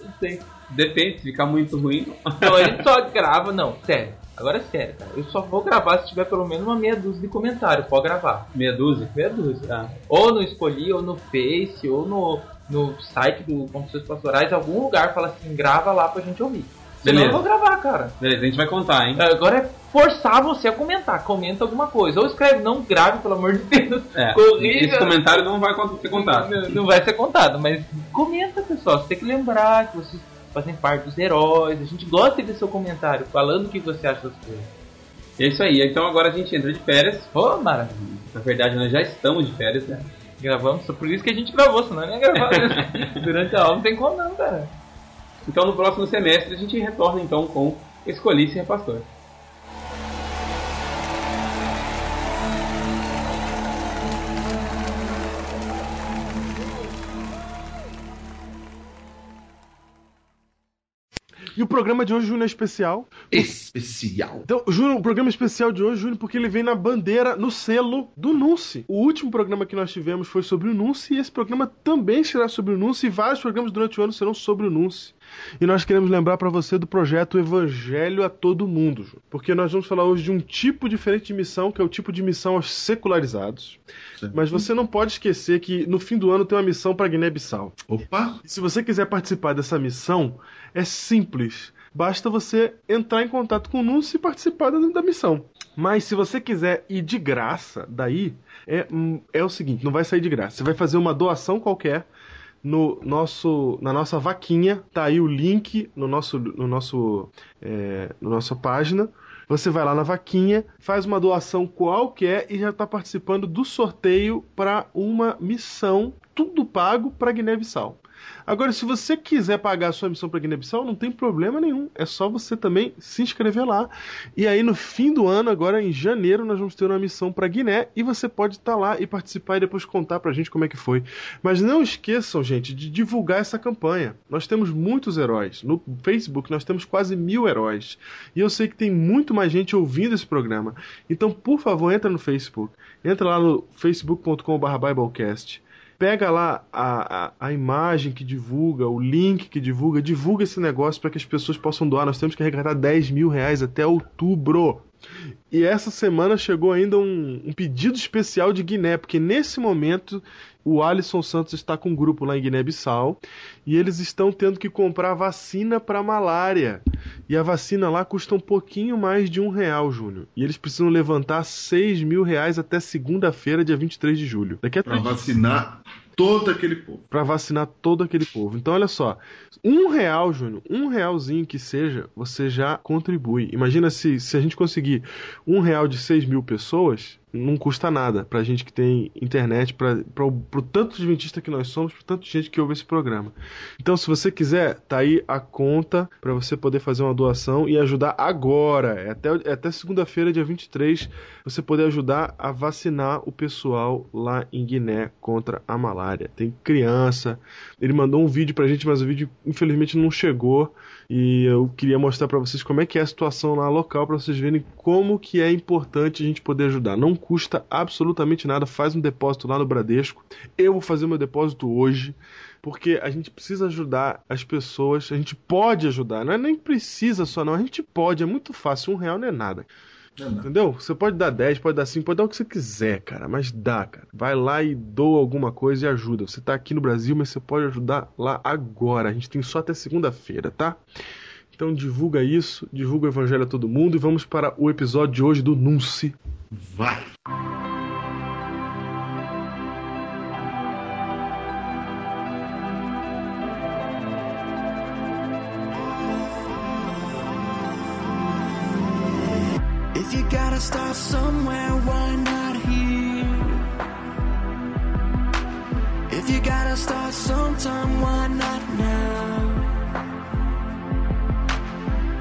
Não sei. depende, se ficar muito ruim. Então a gente só grava, não, sério. Agora é sério, cara. Eu só vou gravar se tiver pelo menos uma meia dúzia de comentário. Pode gravar. Meia dúzia? Meia dúzia. Tá. Ou no Escolhi, ou no Face, ou no, no site do Confissões Pastorais, algum lugar fala assim, grava lá pra gente ouvir. Senão eu Beleza. vou gravar, cara. Beleza, a gente vai contar, hein? Agora é forçar você a comentar. Comenta alguma coisa. Ou escreve, não grave, pelo amor de Deus. É, [LAUGHS] Corrija. esse comentário não vai ser contado. Não, não vai ser contado, mas comenta, pessoal. Você tem que lembrar que vocês fazem parte dos heróis. A gente gosta de ver seu comentário, falando o que você acha das coisas. É isso aí, então agora a gente entra de férias. Ô, maravilha. Na verdade, nós já estamos de férias, né? Gravamos, só por isso que a gente gravou, senão não ia gravar mesmo. [LAUGHS] Durante a aula não tem como não, cara. Então no próximo semestre a gente retorna então com Escolhi Ser Pastor. E o programa de hoje, Júnior, é especial, especial. Então, Júnior, o programa especial de hoje, Júnior, porque ele vem na bandeira, no selo do Nunci. O último programa que nós tivemos foi sobre o Nunci e esse programa também será sobre o Nunci e vários programas durante o ano serão sobre o Nunci. E nós queremos lembrar para você do projeto Evangelho a Todo Mundo, Júnior, porque nós vamos falar hoje de um tipo diferente de missão, que é o tipo de missão aos secularizados. Mas você não pode esquecer que no fim do ano tem uma missão para Guiné-Bissau. Opa! E se você quiser participar dessa missão, é simples. Basta você entrar em contato com o Núncio e participar da, da missão. Mas se você quiser ir de graça, daí é, hum, é o seguinte: não vai sair de graça. Você vai fazer uma doação qualquer no nosso, na nossa vaquinha. Tá aí o link no nosso, no nosso, é, no nossa página. Você vai lá na vaquinha, faz uma doação qualquer e já está participando do sorteio para uma missão, tudo pago para Guiné-Bissau. Agora, se você quiser pagar a sua missão para Guiné-Bissau, não tem problema nenhum. É só você também se inscrever lá. E aí, no fim do ano, agora em janeiro, nós vamos ter uma missão para Guiné e você pode estar lá e participar e depois contar pra gente como é que foi. Mas não esqueçam, gente, de divulgar essa campanha. Nós temos muitos heróis. No Facebook, nós temos quase mil heróis. E eu sei que tem muito mais gente ouvindo esse programa. Então, por favor, entra no Facebook. Entra lá no facebook.com.br Biblecast pega lá a, a, a, imagem que divulga, o link que divulga, divulga esse negócio para que as pessoas possam doar. Nós temos que arrecadar 10 mil reais até outubro. E essa semana chegou ainda um, um pedido especial de Guiné, porque nesse momento o Alisson Santos está com um grupo lá em Guiné-Bissau e eles estão tendo que comprar vacina para malária. E a vacina lá custa um pouquinho mais de um real, Júnior. E eles precisam levantar 6 mil reais até segunda-feira, dia 23 de julho. Daqui a Pra vacinar todo aquele povo. para vacinar todo aquele povo. Então, olha só, um real, Júnior, um realzinho que seja, você já contribui. Imagina se, se a gente conseguir um real de 6 mil pessoas, não custa nada pra gente que tem internet, pra, pra, pro tanto adventista que nós somos, pro tanto de gente que ouve esse programa. Então, se você quiser, tá aí a conta pra você poder fazer uma doação e ajudar agora. É até, é até segunda-feira, dia 23, você poder ajudar a vacinar o pessoal lá em Guiné contra a malária. Tem criança. Ele mandou um vídeo pra gente, mas o vídeo infelizmente não chegou. E eu queria mostrar pra vocês como é que é a situação lá local, pra vocês verem como que é importante a gente poder ajudar. Não custa absolutamente nada, faz um depósito lá no Bradesco. Eu vou fazer meu depósito hoje, porque a gente precisa ajudar as pessoas, a gente pode ajudar, não é nem precisa só não, a gente pode, é muito fácil, um real não é nada. Entendeu? Você pode dar 10, pode dar 5, pode dar o que você quiser, cara. Mas dá, cara. Vai lá e doa alguma coisa e ajuda. Você tá aqui no Brasil, mas você pode ajudar lá agora. A gente tem só até segunda-feira, tá? Então divulga isso, divulga o evangelho a todo mundo e vamos para o episódio de hoje do Nunci. Vai! Gotta start somewhere, why not here? If you gotta start sometime, why not now?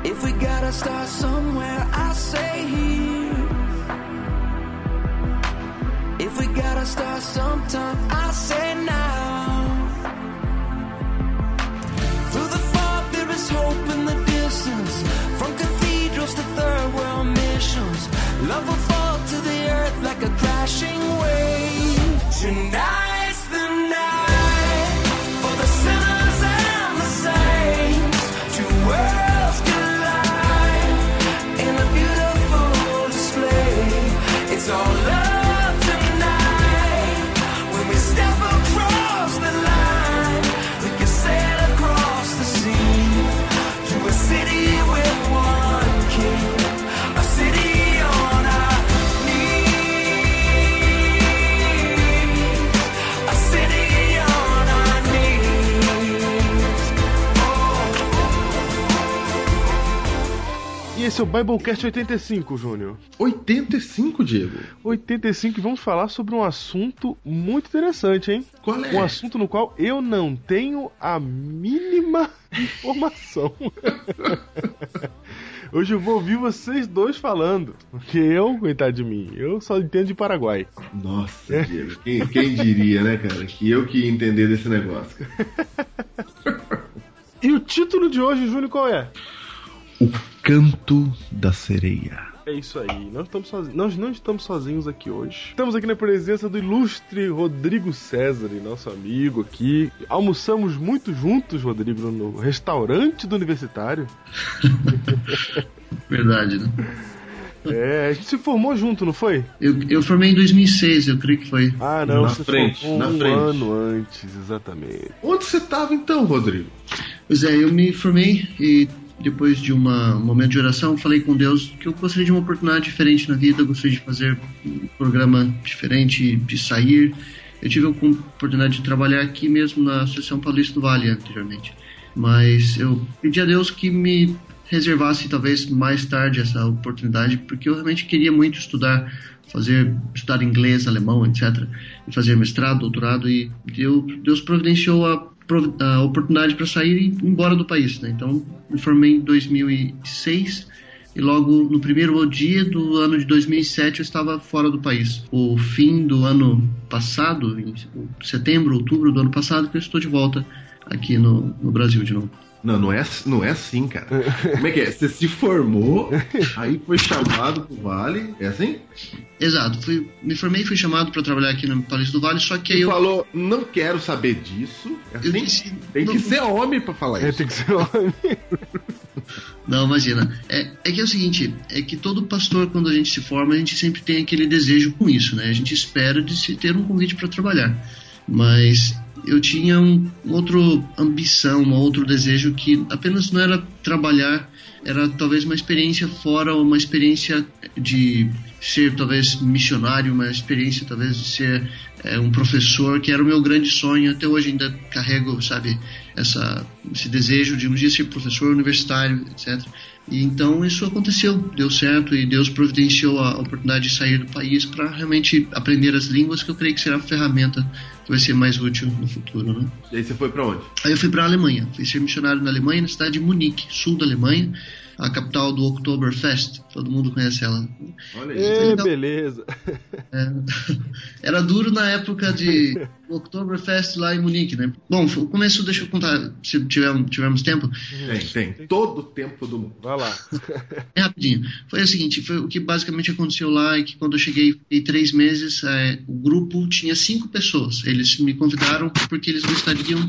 If we gotta start somewhere, I say here. If we gotta start sometime, I say now. Love will fall to the earth like a crashing wave. Tonight's esse é o Biblecast 85, Júnior. 85, Diego? 85 e vamos falar sobre um assunto muito interessante, hein? Qual é? Um assunto no qual eu não tenho a mínima [LAUGHS] informação. [LAUGHS] Hoje eu vou ouvir vocês dois falando. Porque eu, coitado de mim, eu só entendo de Paraguai. Nossa, Diego. Quem, quem diria, né, cara? Que eu que ia entender desse negócio. [LAUGHS] E o título de hoje, Júnior, qual é? O Canto da Sereia. É isso aí, nós, estamos sozinhos, nós não estamos sozinhos aqui hoje. Estamos aqui na presença do ilustre Rodrigo César, nosso amigo aqui. Almoçamos muito juntos, Rodrigo, no restaurante do universitário. [LAUGHS] Verdade, né? É, a gente se formou junto, não foi? Eu, eu formei em 2006, eu creio que foi. Ah, não, Na você frente, formou na um frente. ano antes, exatamente. Onde você tava então, Rodrigo? Pois é, eu me formei e depois de uma, um momento de oração, falei com Deus que eu gostaria de uma oportunidade diferente na vida, gostaria de fazer um programa diferente, de sair. Eu tive a oportunidade de trabalhar aqui mesmo na Associação Paulista do Vale anteriormente. Mas eu pedi a Deus que me reservasse talvez mais tarde essa oportunidade, porque eu realmente queria muito estudar, fazer estudar inglês, alemão, etc, e fazer mestrado, doutorado e Deus, Deus providenciou a, a oportunidade para sair e ir embora do país, né? Então, me formei em 2006 e logo no primeiro dia do ano de 2007 eu estava fora do país. O fim do ano passado, em setembro, outubro do ano passado, que eu estou de volta aqui no, no Brasil de novo. Não, não é, não é assim, cara. Como é que é? Você se formou, aí foi chamado pro Vale. É assim? Exato, fui, me formei e fui chamado para trabalhar aqui no Paulista do Vale, só que aí eu, falou, não quero saber disso. É assim? disse, Tem que não- ser homem pra falar É, isso. tem que ser homem. Não, imagina. É, é que é o seguinte, é que todo pastor, quando a gente se forma, a gente sempre tem aquele desejo com isso, né? A gente espera de se ter um convite para trabalhar. Mas eu tinha um outro ambição, um outro desejo que apenas não era trabalhar, era talvez uma experiência fora, uma experiência de ser talvez missionário, uma experiência talvez de ser é, um professor, que era o meu grande sonho. Até hoje ainda carrego, sabe, essa, esse desejo de um dia ser professor universitário, etc. E então isso aconteceu, deu certo e Deus providenciou a oportunidade de sair do país para realmente aprender as línguas, que eu creio que será a ferramenta vai ser mais útil no futuro, né? E aí você foi pra onde? Aí eu fui para a Alemanha, fui ser missionário na Alemanha, na cidade de Munique, sul da Alemanha, a capital do Oktoberfest, todo mundo conhece ela. Olha aí. Legal. beleza. É, [LAUGHS] era duro na época de Oktoberfest lá em Munique, né? Bom, o começo, deixa eu contar, se tivermos, tivermos tempo, Tem, tem. Todo o tempo do mundo. Vai lá. É rapidinho. Foi o seguinte, foi o que basicamente aconteceu lá é que quando eu cheguei, fiquei três meses, é, o grupo tinha cinco pessoas. Eles me convidaram porque eles gostariam,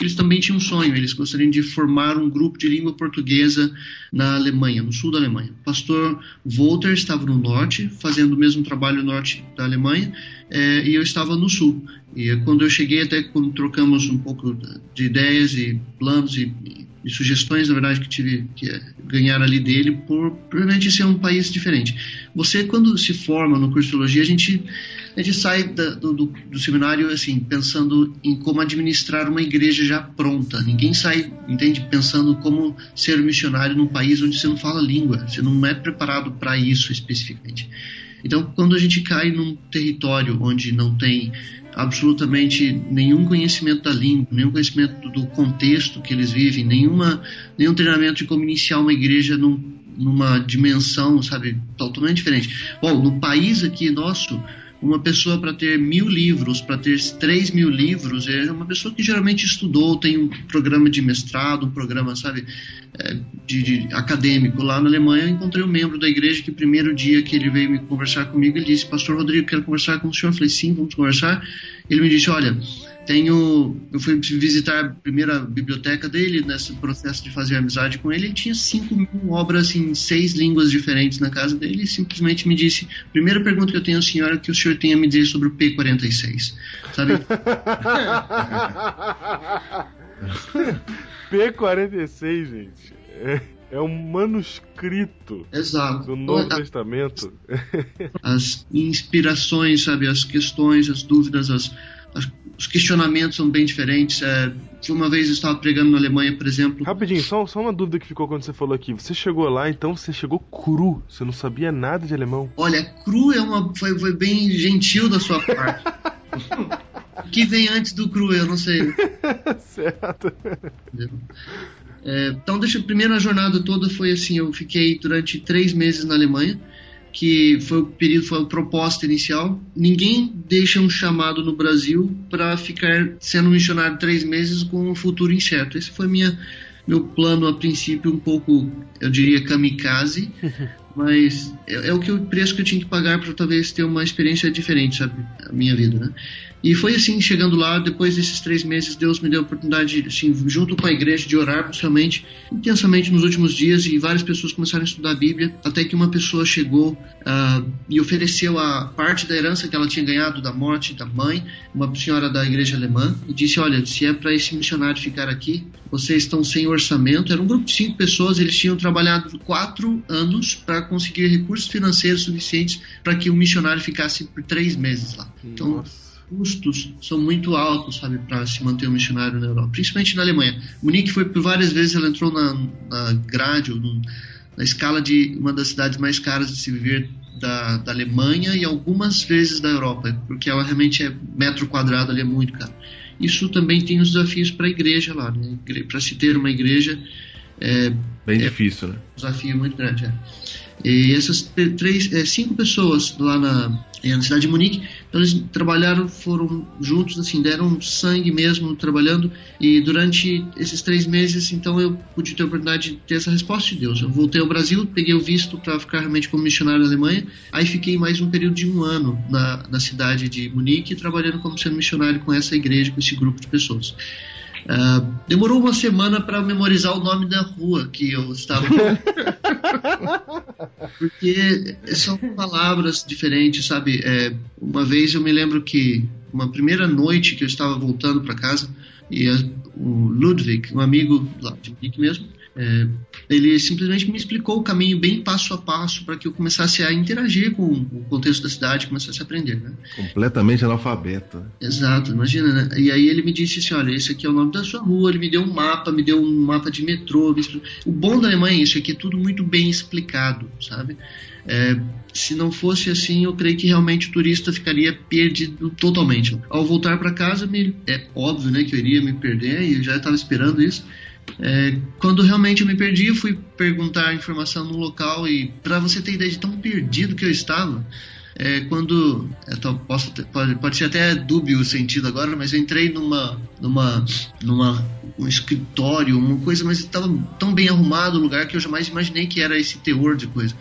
eles também tinham um sonho, eles gostariam de formar um grupo de língua portuguesa na Alemanha, no sul da Alemanha. O pastor Walter estava no norte, fazendo o mesmo trabalho no norte da Alemanha, é, e eu estava no sul. E quando eu cheguei, até quando trocamos um pouco de ideias e planos e, e sugestões, na verdade, que tive que eh, ganhar ali dele, por provavelmente ser um país diferente. Você, quando se forma no curso de teologia, a gente, a gente sai da- do, do- do seminário assim, pensando em como administrar uma igreja já pronta. Ninguém sai, entende, pensando como ser missionário num país onde você não fala língua. Você não é preparado para isso especificamente. Então, quando a gente cai num território onde não tem absolutamente nenhum conhecimento da língua, nenhum conhecimento do- contexto que eles vivem, nenhuma, nenhum treinamento de como iniciar uma igreja num- numa dimensão, sabe, totalmente diferente. Bom, no país aqui nosso, uma pessoa para ter mil livros, para ter três mil livros, é uma pessoa que geralmente estudou, tem um programa de mestrado, um programa, sabe, é, de, de acadêmico. Lá na Alemanha eu encontrei um membro da igreja que primeiro dia que ele veio me conversar comigo, ele disse, Pastor Rodrigo, quero conversar com o senhor. Eu falei, sim, vamos conversar. Ele me disse, olha, tenho, eu fui visitar a primeira biblioteca dele nesse processo de fazer amizade com ele. Ele tinha 5 mil obras em seis línguas diferentes na casa dele e simplesmente me disse: primeira pergunta que eu tenho ao senhor é o que o senhor tem a me dizer sobre o P46. Sabe? [LAUGHS] P46, gente. É, é um manuscrito Exato. do Novo Testamento. As inspirações, sabe? As questões, as dúvidas, as, as- os questionamentos são bem diferentes. É, uma vez eu estava pregando na Alemanha, por exemplo. Rapidinho, só, só uma dúvida que ficou quando você falou aqui. Você chegou lá, então você chegou cru. Você não sabia nada de alemão. Olha, cru é uma, foi, foi bem gentil da sua parte. o [LAUGHS] que vem antes do cru, eu não sei. [LAUGHS] certo. É, então, deixa, a primeira jornada toda foi assim: eu fiquei durante três meses na Alemanha, que foi o período, foi a proposta inicial. Ninguém deixa um chamado no Brasil para ficar sendo missionário três meses com um futuro incerto. Essa foi minha meu plano a princípio um pouco, eu diria, kamikaze, [LAUGHS] mas é, é o que o preço que eu tinha que pagar para talvez ter uma experiência diferente, sabe, a minha vida, né? E foi assim, chegando lá, depois desses três meses, Deus me deu a oportunidade, assim, junto com a igreja, de orarmos realmente intensamente nos últimos dias e várias pessoas começaram a estudar a Bíblia, até que uma pessoa chegou ah, e ofereceu a parte da herança que ela tinha ganhado da morte da mãe, uma senhora da igreja alemã, e disse: Olha, se é para esse missionário ficar aqui, vocês estão sem orçamento. Era um grupo de cinco pessoas, eles tinham trabalhado quatro anos para conseguir recursos financeiros suficientes para que o missionário ficasse por três meses lá. Então, custos são muito altos, sabe, para se manter um missionário na Europa, principalmente na Alemanha. Munique foi por várias vezes, ela entrou na, na grade, ou no- na escala de uma das cidades mais caras de se viver da, da Alemanha e algumas vezes da Europa, porque ela realmente é metro quadrado ali é muito caro. Isso também tem os desafios para a igreja lá, né? Para se ter uma igreja é Bem difícil, né? um desafio muito grande. É. E essas três, é, cinco pessoas lá na, é, na cidade de Munique, então eles trabalharam, foram juntos, assim, deram sangue mesmo trabalhando. E durante esses três meses, então eu pude ter a oportunidade de ter essa resposta de Deus. Eu voltei ao Brasil, peguei o visto para ficar realmente como missionário na Alemanha. Aí fiquei mais um período de um ano na, na cidade de Munique, trabalhando como sendo missionário com essa igreja, com esse grupo de pessoas. Ah, demorou uma semana para memorizar o nome da rua que eu estava. [LAUGHS] Porque são palavras diferentes, sabe? É, uma vez eu me lembro que uma primeira noite que eu estava voltando para casa e a- o Ludwig, um amigo lá de Munique mesmo, é, ele simplesmente me explicou o caminho bem passo a passo para que eu começasse a interagir com o contexto da cidade, começasse a aprender, né? Completamente analfabeto. né? Exato, imagina, né? E aí ele me disse assim, olha, esse aqui é o nome da sua rua, ele me deu um mapa, me deu um mapa de metrô. me. O bom da Alemanha é isso, é que é tudo muito bem explicado, sabe? É, se não fosse assim, eu creio que realmente o turista ficaria perdido totalmente. Ao voltar para casa, me- é óbvio, né, que eu iria me perder e eu já estava esperando isso. É, quando realmente eu me perdi, eu fui perguntar informação no local e para você ter ideia de tão perdido que eu estava, é, quando tal- posso ter- pode, pode ser até dúbio o sentido agora, mas eu entrei numa numa numa um escritório, uma coisa, mas estava tão bem arrumado o lugar que eu jamais imaginei que era esse teor de coisa.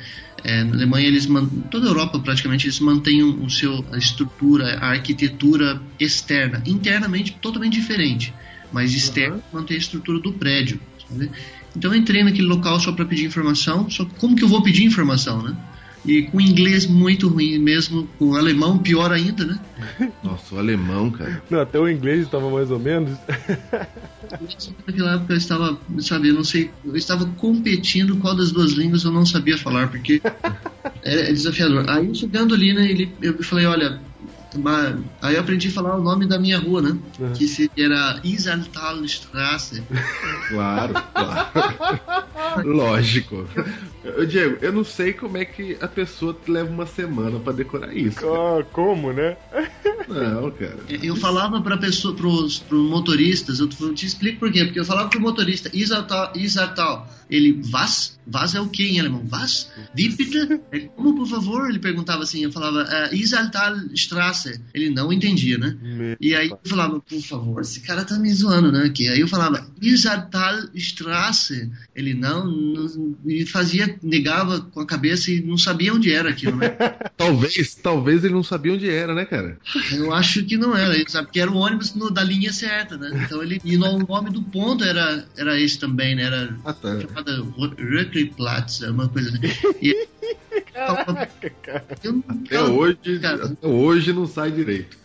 É, na Alemanha eles toda a Europa praticamente eles mantêm o seu a estrutura, a arquitetura externa, internamente totalmente diferente, mas externa mantém a estrutura do prédio. sabe? Então eu entrei naquele local só para pedir informação, só como que eu vou pedir informação, né? E com inglês muito ruim mesmo, com alemão pior ainda, né? [LAUGHS] Nossa, o alemão, cara. Não, até o inglês estava mais ou menos. [LAUGHS] Naquela época eu estava, sabe, eu não sei, eu estava competindo qual das duas línguas eu não sabia falar, porque [LAUGHS] é, é desafiador. Aí chegando ali, né, ele, eu falei, olha, aí eu aprendi a falar o nome da minha rua, né, que se- era Isaltalstrasse. Claro, claro. [LAUGHS] Lógico. Ô, Diego, eu não sei como é que a pessoa leva uma semana pra decorar isso. cara. como, né? Não, cara. Eu falava para pessoa, pros, pros motoristas, eu te te explico por quê, porque eu falava pro motorista, Isartal, Isartal, ele, was? Was é o que em alemão? Was? Wie bitte? Ele, Como, por favor? Ele perguntava assim, eu falava, uh, Isartal Straße. Ele não entendia, né? E aí eu falava, por favor, esse cara tá me zoando, né? Aqui. Aí eu falava, Isartal Straße. Ele não, não, e negava com a cabeça e não sabia onde era aquilo, né? [LAUGHS] Talvez, talvez ele não sabia onde era, né, cara? Eu acho que não era, ele sabe que era o ônibus no- da linha certa, né? Então ele e o nome do ponto era era esse também, né? Era Ah, tá. chamada Röckliplatz, uma coisa assim. E eu, Até hoje, até hoje não sai direito.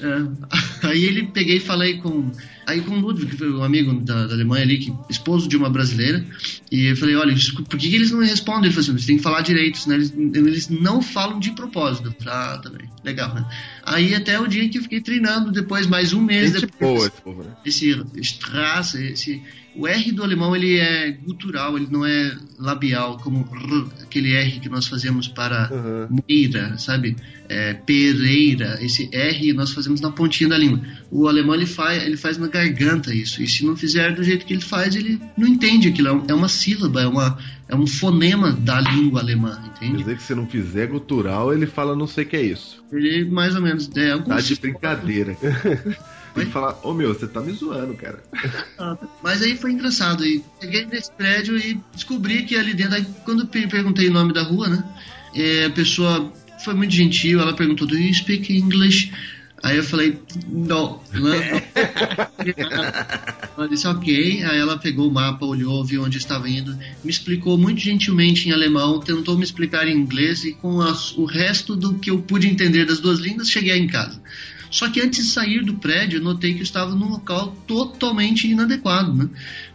é, [LAUGHS] aí ele peguei e falei com aí com o Ludwig, que foi um amigo da, da Alemanha ali, que esposo de uma brasileira, e eu falei, olha, por que, que eles não respondem? Ele falou assim, você tem que falar direito, senão eles, eles não falam de propósito. Eu falei, ah, também, legal, né? Aí até o dia que eu fiquei treinando, depois mais um mês Gente depois. boa esse né? Esse Strasse, esse, o R do alemão ele é gutural, ele não é labial, como aquele R que nós fazemos para Meira, sabe? É, Pereira, esse R nós fazemos na pontinha da língua. O alemão ele faz, ele faz na garganta isso, e se não fizer do jeito que ele faz, ele não entende aquilo. É É uma sílaba, é, uma, é um fonema da língua alemã, Quer entende? dizer que se não fizer gutural, ele fala não sei o que é isso. Ele mais ou menos. É, Tá de brincadeira. [LAUGHS] Que falar, ô meu, você tá me zoando, cara. [LAUGHS] Mas aí foi engraçado. E cheguei nesse prédio e descobri que ali dentro. Aí, quando perguntei o nome da rua, né? é, a pessoa foi muito gentil. Ela perguntou: Do you speak English? Aí eu falei: Não. não, não. Ela disse: Ok. Aí ela pegou o mapa, olhou, viu onde estava indo, me explicou muito gentilmente em alemão, tentou me explicar em inglês e com as- o resto do que eu pude entender das duas línguas, cheguei em casa. Só que antes de sair do prédio, notei que eu estava num local totalmente inadequado, né?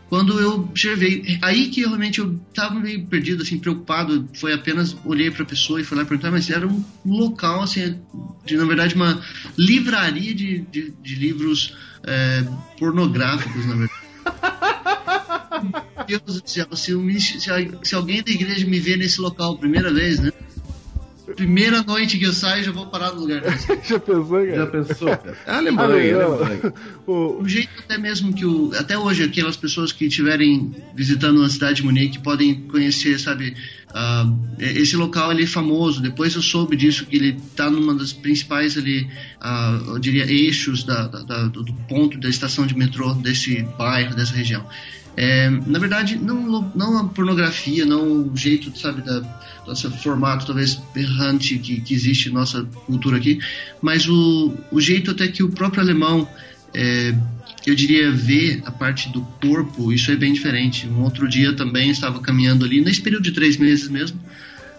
Quando eu observei, aí que realmente eu estava meio perdido, assim, preocupado, foi apenas olhei para a pessoa e fui lá perguntar, mas era um local, assim, de, na verdade, uma livraria de, de, de livros é, pornográficos, na verdade. Deus do céu, se, se, se alguém da igreja me ver nesse local primeira vez, né? Primeira noite que eu saio, já vou parar no lugar. [LAUGHS] Já pensou, cara? Já pensou? cara? É Alemanha, Ah, não. Alemanha. O- O jeito até mesmo que o. Até hoje, aquelas pessoas que estiverem visitando a cidade de Munique podem conhecer, sabe? ah, esse local ele é famoso. Depois eu soube disso, que ele está numa das principais ali, ah, eu diria, eixos da, da- da- do do ponto da estação de metrô desse bairro, dessa região. É, na verdade, não, não a pornografia, não o jeito, sabe, da nosso formato talvez errante que, que existe nossa cultura aqui, mas o, o jeito até que o próprio alemão, é, eu diria, vê a parte do corpo, isso é bem diferente. Um outro dia também estava caminhando ali, nesse período de três meses mesmo,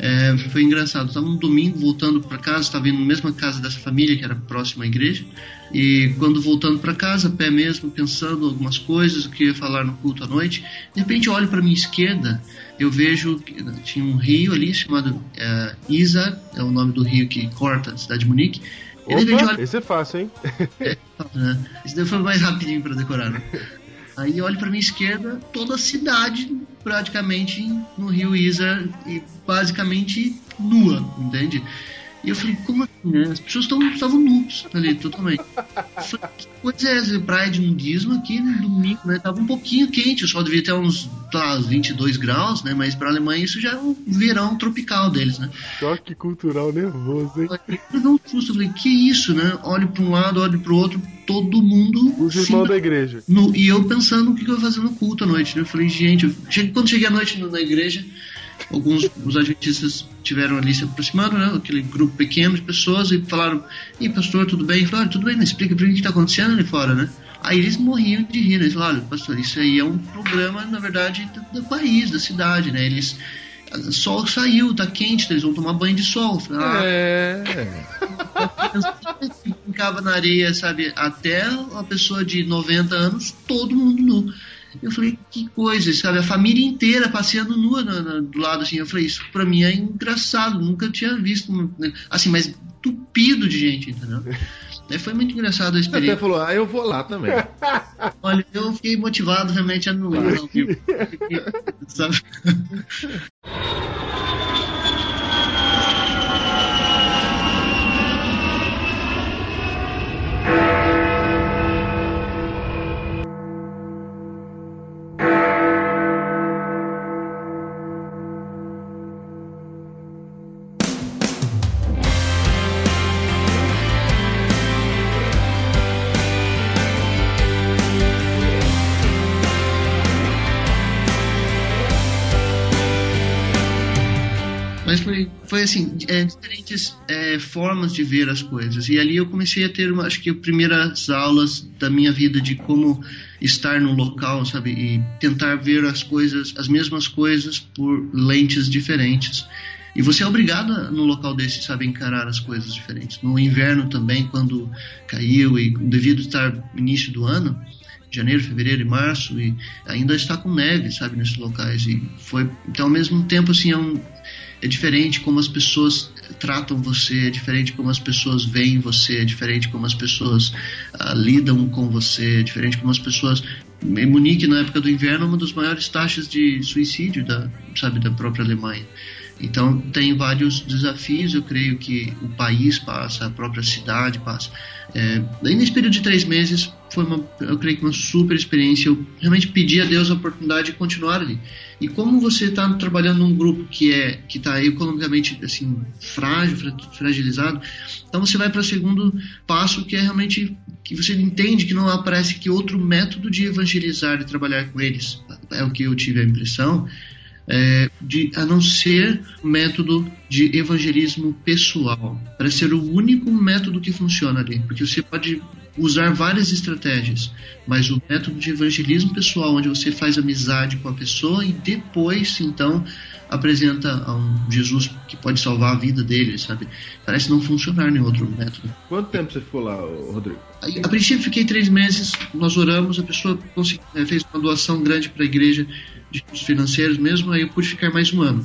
é, foi engraçado. Estava um domingo voltando para casa, estava indo na mesma casa dessa família que era próxima à igreja. E quando voltando para casa, pé mesmo, pensando algumas coisas, o que ia falar no culto à noite, de repente eu olho para minha esquerda, eu vejo que tinha um rio ali chamado é, Isar, é o nome do rio que corta a cidade de Munique. Eu olho Opa, esse é fácil, hein? [LAUGHS] né? Isso daí foi mais rapidinho para decorar, né? Aí eu olho para minha esquerda, toda a cidade praticamente no rio Isar e basicamente nua, entende? E eu falei, como assim, né? As pessoas tão- estavam nuas ali, totalmente. Eu falei, que coisa é essa? Praia de nudismo aqui no domingo, né? Tava um pouquinho quente, o sol devia ter uns tá, 22 graus, né? Mas pra Alemanha isso já é um verão tropical deles, né? Choque cultural nervoso, hein? Eu não susto, eu falei, que isso, né? Olho pra um lado, olho pro outro, todo mundo. Os irmãos da igreja. no- e eu pensando o que, que eu ia fazer no culto à noite, né? Eu falei, gente, eu quando cheguei à noite no- na igreja, alguns os adventistas tiveram ali se aproximando, né? Aquele grupo pequeno de pessoas e falaram, e pastor, tudo bem? Falei, "Olha, tudo bem, mas explica pra mim o que tá acontecendo ali fora, né? Aí eles morriam de rir, né? Eles falaram, pastor, isso aí é um problema, na verdade, do, do país, da cidade, né? Eles. Sol saiu, tá quente, eles vão tomar banho de sol. Ah, É. [LAUGHS] brincava na areia, sabe? Até uma pessoa de 90 anos, todo mundo nu. Eu falei, que coisa, sabe? A família inteira passeando nua na- na- do lado, assim. Eu falei, isso pra mim é engraçado, nunca tinha visto, um- assim, mas tupido de gente, entendeu? [LAUGHS] Daí foi muito engraçado a Até experiência. falou, ah, eu vou lá também. [LAUGHS] Olha, eu fiquei motivado realmente a não ir? [LAUGHS] Sabe? Foi, assim, é, diferentes é, formas de ver as coisas. E ali eu comecei a ter, uma, acho que, primeiras aulas da minha vida de como estar no local, sabe? E tentar ver as coisas, as mesmas coisas por lentes diferentes. E você é obrigado no local desse, sabe, encarar as coisas diferentes. No inverno também, quando caiu e devido estar início do ano, janeiro, fevereiro e março e ainda está com neve, sabe, nesses locais e foi então ao mesmo tempo assim é, um, é diferente como as pessoas tratam você, é diferente como as pessoas veem você, é diferente como as pessoas ah, lidam com você, é diferente como as pessoas em Munique na época do inverno é uma das maiores taxas de suicídio da sabe da própria Alemanha então tem vários desafios, eu creio que o país passa, a própria cidade passa. É, daí nesse período de três meses foi uma, eu creio que uma super experiência. Eu realmente pedi a Deus a oportunidade de continuar ali. E como você está trabalhando num grupo que é que está economicamente assim frágil, fra- fragilizado, Então você vai para o segundo passo, que é realmente que você entende que não aparece que outro método de evangelizar e trabalhar com eles. É o que eu tive a impressão. é, de, a não ser método de evangelismo pessoal. Parece ser o único método que funciona ali, porque você pode usar várias estratégias, mas o método de evangelismo pessoal, onde você faz amizade com a pessoa e depois, então, apresenta a um Jesus que pode salvar a vida dele, sabe? Parece não funcionar nenhum outro método. Quanto tempo você ficou lá, Rodrigo? Aí, A princípio fiquei três meses, nós oramos, a pessoa eh, fez uma doação grande para a igreja de financeiros mesmo, aí eu pude ficar mais um ano.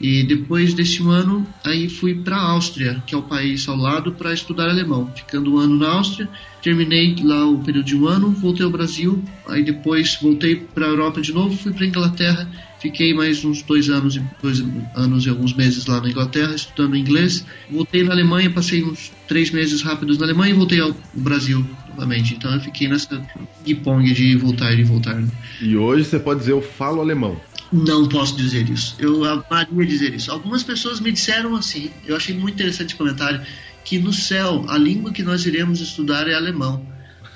E depois desse ano, aí fui para a Áustria, que é o país ao lado, para estudar alemão. Ficando um ano na Áustria, terminei lá o período de um ano, voltei ao Brasil, aí depois voltei para a Europa de novo, fui para Inglaterra, fiquei mais uns dois anos, e dois anos e alguns meses lá na Inglaterra estudando inglês. Voltei na Alemanha, passei uns três meses rápidos na Alemanha e voltei ao Brasil novamente. Então eu fiquei nessa ping-pong de voltar e de voltar. E hoje você pode dizer eu falo alemão. Não posso dizer isso. Eu amaria dizer isso. Algumas pessoas me disseram assim, eu achei muito interessante o comentário, que no céu a língua que nós iremos estudar é alemão.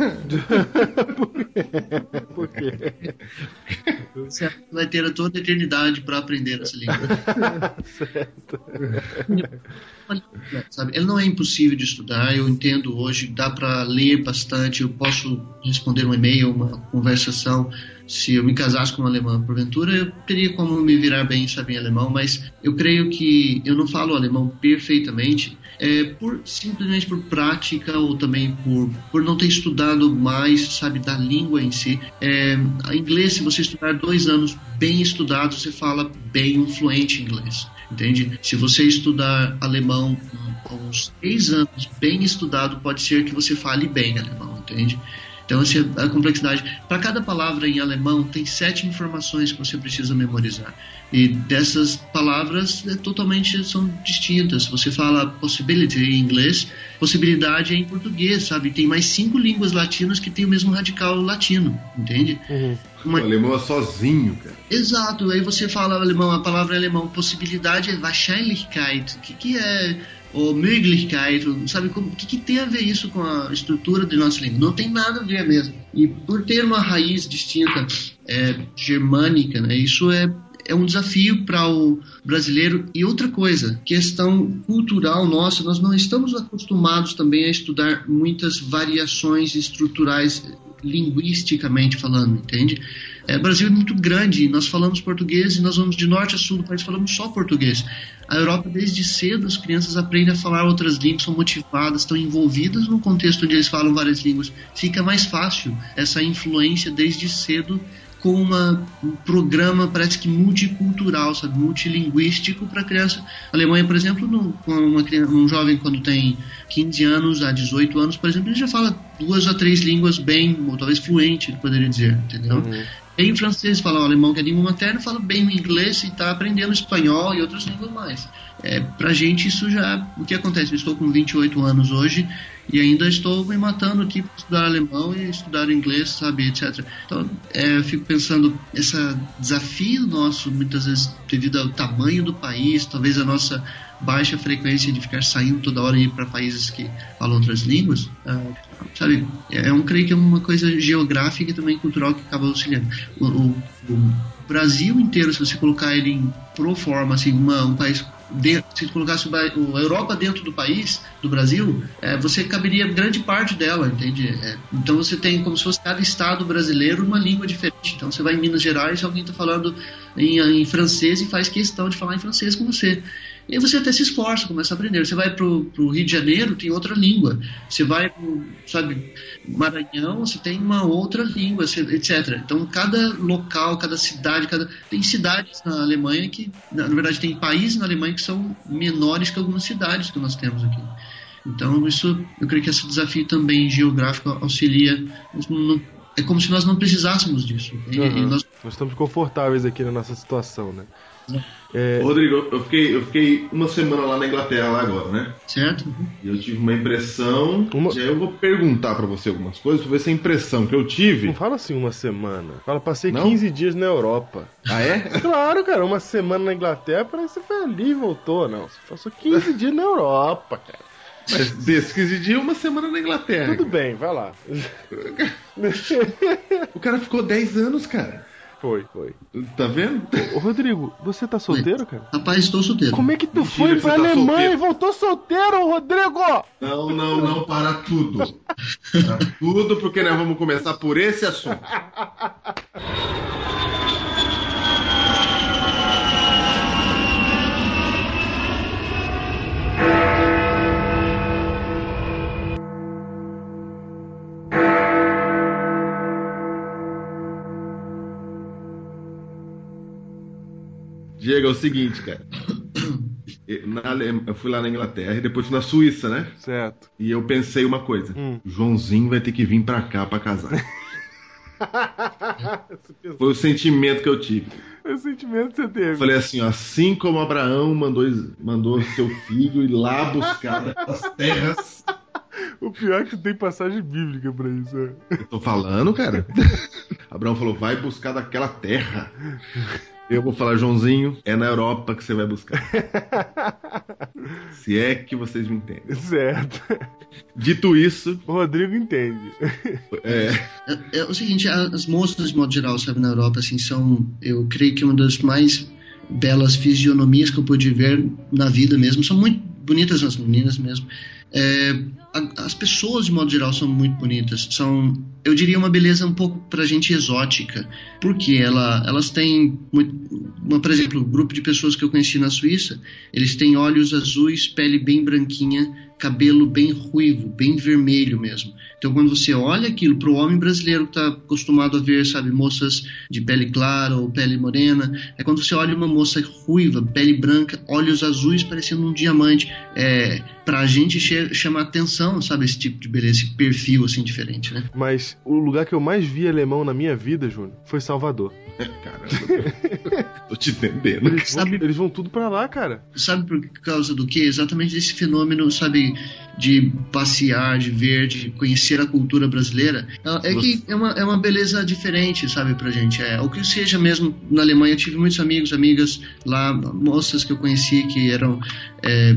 [LAUGHS] Por quê? Você vai ter toda a eternidade para aprender essa língua. certo. [LAUGHS] Sabe? Ele não é impossível de estudar, eu entendo hoje, dá para ler bastante, eu posso responder um e-mail, uma conversação. Se eu me casasse com um alemão, porventura, eu teria como me virar bem, saber alemão, mas eu creio que eu não falo alemão perfeitamente, é, por simplesmente por prática ou também por, por não ter estudado mais, sabe, da língua em si. É, inglês, se você estudar dois anos bem estudado, você fala bem fluente inglês, entende? Se você estudar alemão com uns três anos bem estudado, pode ser que você fale bem alemão, entende? Então, é a complexidade. Para cada palavra em alemão, tem sete informações que você precisa memorizar. E dessas palavras, é, totalmente são distintas. Você fala possibility em inglês, possibilidade é em português, sabe? Tem mais cinco línguas latinas que têm o mesmo radical latino, entende? O alemão é sozinho, cara. Exato, aí você fala alemão, a palavra em alemão, possibilidade é Wahrscheinlichkeit. O que, que é ou Möglichkeit? Sabe o que, que tem a ver isso com a estrutura de nossa língua? Não tem nada a ver mesmo. E por ter uma raiz distinta é, germânica, né, isso é, é um desafio para o brasileiro. E outra coisa, questão cultural nossa, nós não estamos acostumados também a estudar muitas variações estruturais linguisticamente falando, entende? É, o Brasil é muito grande, nós falamos português e nós vamos de norte a sul do país falamos só português. A Europa, desde cedo, as crianças aprendem a falar outras línguas, são motivadas, estão envolvidas no contexto onde eles falam várias línguas. Fica mais fácil essa influência desde cedo com uma, um programa, parece que multicultural, sabe, multilinguístico para criança. A Alemanha, por exemplo, no, uma, um jovem quando tem 15 anos a 18 anos, por exemplo, ele já fala duas a três línguas bem, ou talvez fluente, poderia dizer, entendeu? Em francês fala o alemão, que é língua materna, fala bem o inglês e está aprendendo espanhol e outras línguas mais. É, pra gente isso já... O que acontece? Eu estou com 28 anos hoje e ainda estou me matando aqui para estudar alemão e estudar inglês, sabe, etc. Então, é, eu fico pensando, esse desafio nosso, muitas vezes devido ao tamanho do país, talvez a nossa baixa frequência de ficar saindo toda hora e ir para países que falam outras línguas, ah, sabe, é um creio que é uma coisa geográfica e também cultural que acaba auxiliando. O, o- o Brasil inteiro, se você colocar ele em pro forma, assim, uma, um país de- se colocasse a Europa dentro do país, do Brasil, é, você caberia grande parte dela, entende? É, então você tem como se fosse cada estado brasileiro uma língua diferente. Então você vai em Minas Gerais alguém está falando em, em francês e faz questão de falar em francês com você. E aí você até se esforça, começa a aprender. Você vai pro, pro Rio de Janeiro, tem outra língua. Você vai pro, sabe, Maranhão, você tem uma outra língua, etc. Então cada local, cada cidade, cada tem cidades na Alemanha que, na, na verdade, tem países na Alemanha que são menores que algumas cidades que nós temos aqui. Então isso, eu creio que esse desafio também geográfico auxilia. Não- É como se nós não precisássemos disso. E- e Aham. nós- Nós estamos confortáveis aqui na nossa situação, né? É, Rodrigo, eu fiquei, eu fiquei uma semana lá na Inglaterra lá agora, né? certo? E eu tive uma impressão. Uma- E aí eu vou perguntar pra você algumas coisas pra ver se a impressão que eu tive. não fala assim uma semana. Fala, passei Não? 15 dias na Europa. Ah, é? [LAUGHS] Claro, cara, uma semana na Inglaterra parece que você foi ali e voltou. Não, você passou 15 dias na Europa, cara. Mas desde uma semana na Inglaterra. Tudo bem, vai lá. [LAUGHS] O cara ficou 10 anos, cara. Foi, foi. Tá vendo? Ô, Rodrigo, você tá solteiro, cara? Rapaz, estou solteiro. Como é que tu Mentira foi pra tá Alemanha solteiro. e voltou solteiro, Rodrigo? Não, não, não, para tudo. Para tudo, porque nós vamos começar por esse assunto. [LAUGHS] Diego, é o seguinte, cara. Eu- na Eu fui lá na Inglaterra e depois fui na Suíça, né? Certo. E eu pensei uma coisa: Hum. Joãozinho vai ter que vir pra cá pra casar. [LAUGHS] Foi o sentimento que eu tive. É o sentimento que você teve. Falei assim: ó, assim como Abraão mandou, mandou seu filho ir lá buscar as terras. O pior é que tem passagem bíblica pra isso. é. Eu tô falando, cara. Abraão falou: vai buscar daquela terra. Eu vou falar, Joãozinho, é na Europa que você vai buscar. [LAUGHS] Se é que vocês me entendem. Certo. Dito isso, O Rodrigo entende. é, É, é o seguinte, as moças, de modo geral, sabe, na Europa, assim, são, eu creio que uma das mais belas fisionomias que eu pude ver na vida mesmo. São muito bonitas as meninas mesmo. É, a- as pessoas, de modo geral, são muito bonitas. São, eu diria, uma beleza um pouco pra gente exótica. Porque ela, elas têm, muito, uma, por exemplo, o grupo de pessoas que eu conheci na Suíça, eles têm olhos azuis, pele bem branquinha, cabelo bem ruivo, bem vermelho mesmo. Então, quando você olha aquilo para o homem brasileiro que está acostumado a ver, sabe, moças de pele clara ou pele morena, é quando você olha uma moça ruiva, pele branca, olhos azuis parecendo um diamante. É, pra gente che- chama atenção, sabe, esse tipo de beleza, esse perfil assim diferente, né? Mas o lugar que eu mais vi alemão na minha vida, Júnior, foi Salvador. caramba. Tô te entendendo. Eles vão, Sabe- eles vão tudo pra lá, cara. Sabe por causa do quê? Exatamente desse fenômeno, sabe, de passear, de ver, de conhecer a cultura brasileira. É é que é uma, é uma beleza diferente, sabe, pra gente. É, o que seja mesmo na Alemanha, eu tive muitos amigos, amigas lá, moças que eu conheci que eram. É,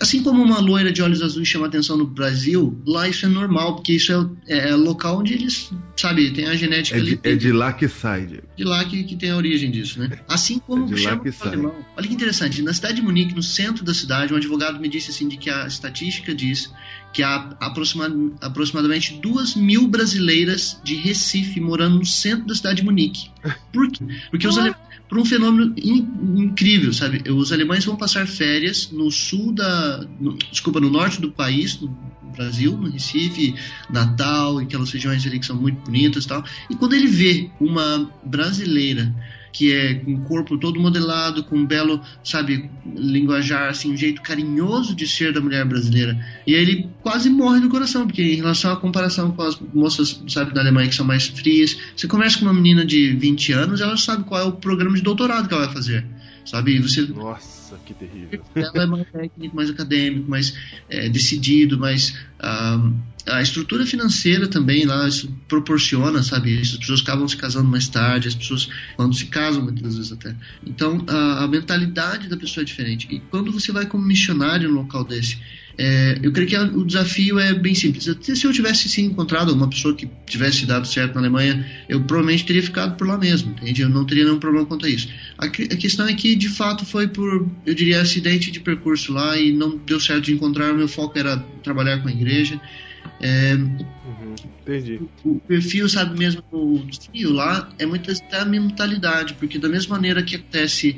assim como uma loira de olhos azuis chama atenção no Brasil, lá isso é normal, porque isso é, é o local onde eles, sabe, tem a genética É ali. de, é de lá que sai, Diego. De lá que, que tem a origem disso, né? [LAUGHS] Assim como É de lá chama que o sai. alemão. Olha que interessante, na cidade de Munique, no centro da cidade, um advogado me disse assim de que a estatística diz que há aproxima- aproximadamente duas mil brasileiras de Recife morando no centro da cidade de Munique. Por quê? Porque os alemães por um fenômeno in- incrível, sabe? Os alemães vão passar férias no sul da, no- desculpa, no norte do país, no Brasil, no Recife, Natal, aquelas regiões ali que são muito bonitas e tal. E quando ele vê uma brasileira que é com o corpo todo modelado, com um belo, sabe, linguajar, assim, um jeito carinhoso de ser da mulher brasileira. E aí ele quase morre do coração, porque em relação à comparação com as moças, sabe, da Alemanha que são mais frias, você conversa com uma menina de 20 anos, ela sabe qual é o programa de doutorado que ela vai fazer. Sabe, e você Nossa, que terrível. [LAUGHS] ela é mais técnico, mais acadêmico, mais é, decidido, mais ah, a estrutura financeira também lá isso proporciona, sabe? As pessoas acabam se casando mais tarde, as pessoas quando se casam muitas vezes até. Então a, a mentalidade da pessoa é diferente. E quando você vai como missionário num local desse, é, eu creio que o desafio é bem simples. Se eu tivesse sim encontrado uma pessoa que tivesse dado certo na Alemanha, eu provavelmente teria ficado por lá mesmo, entende? Eu não teria nenhum problema quanto a isso. A, a questão é que, de fato, foi por, eu diria, acidente de percurso lá e não deu certo de encontrar. O meu foco era trabalhar com a igreja. É, Uhum, entendi. o perfil, sabe mesmo, o desafio lá é muitas da mentalidade, porque da mesma maneira que acontece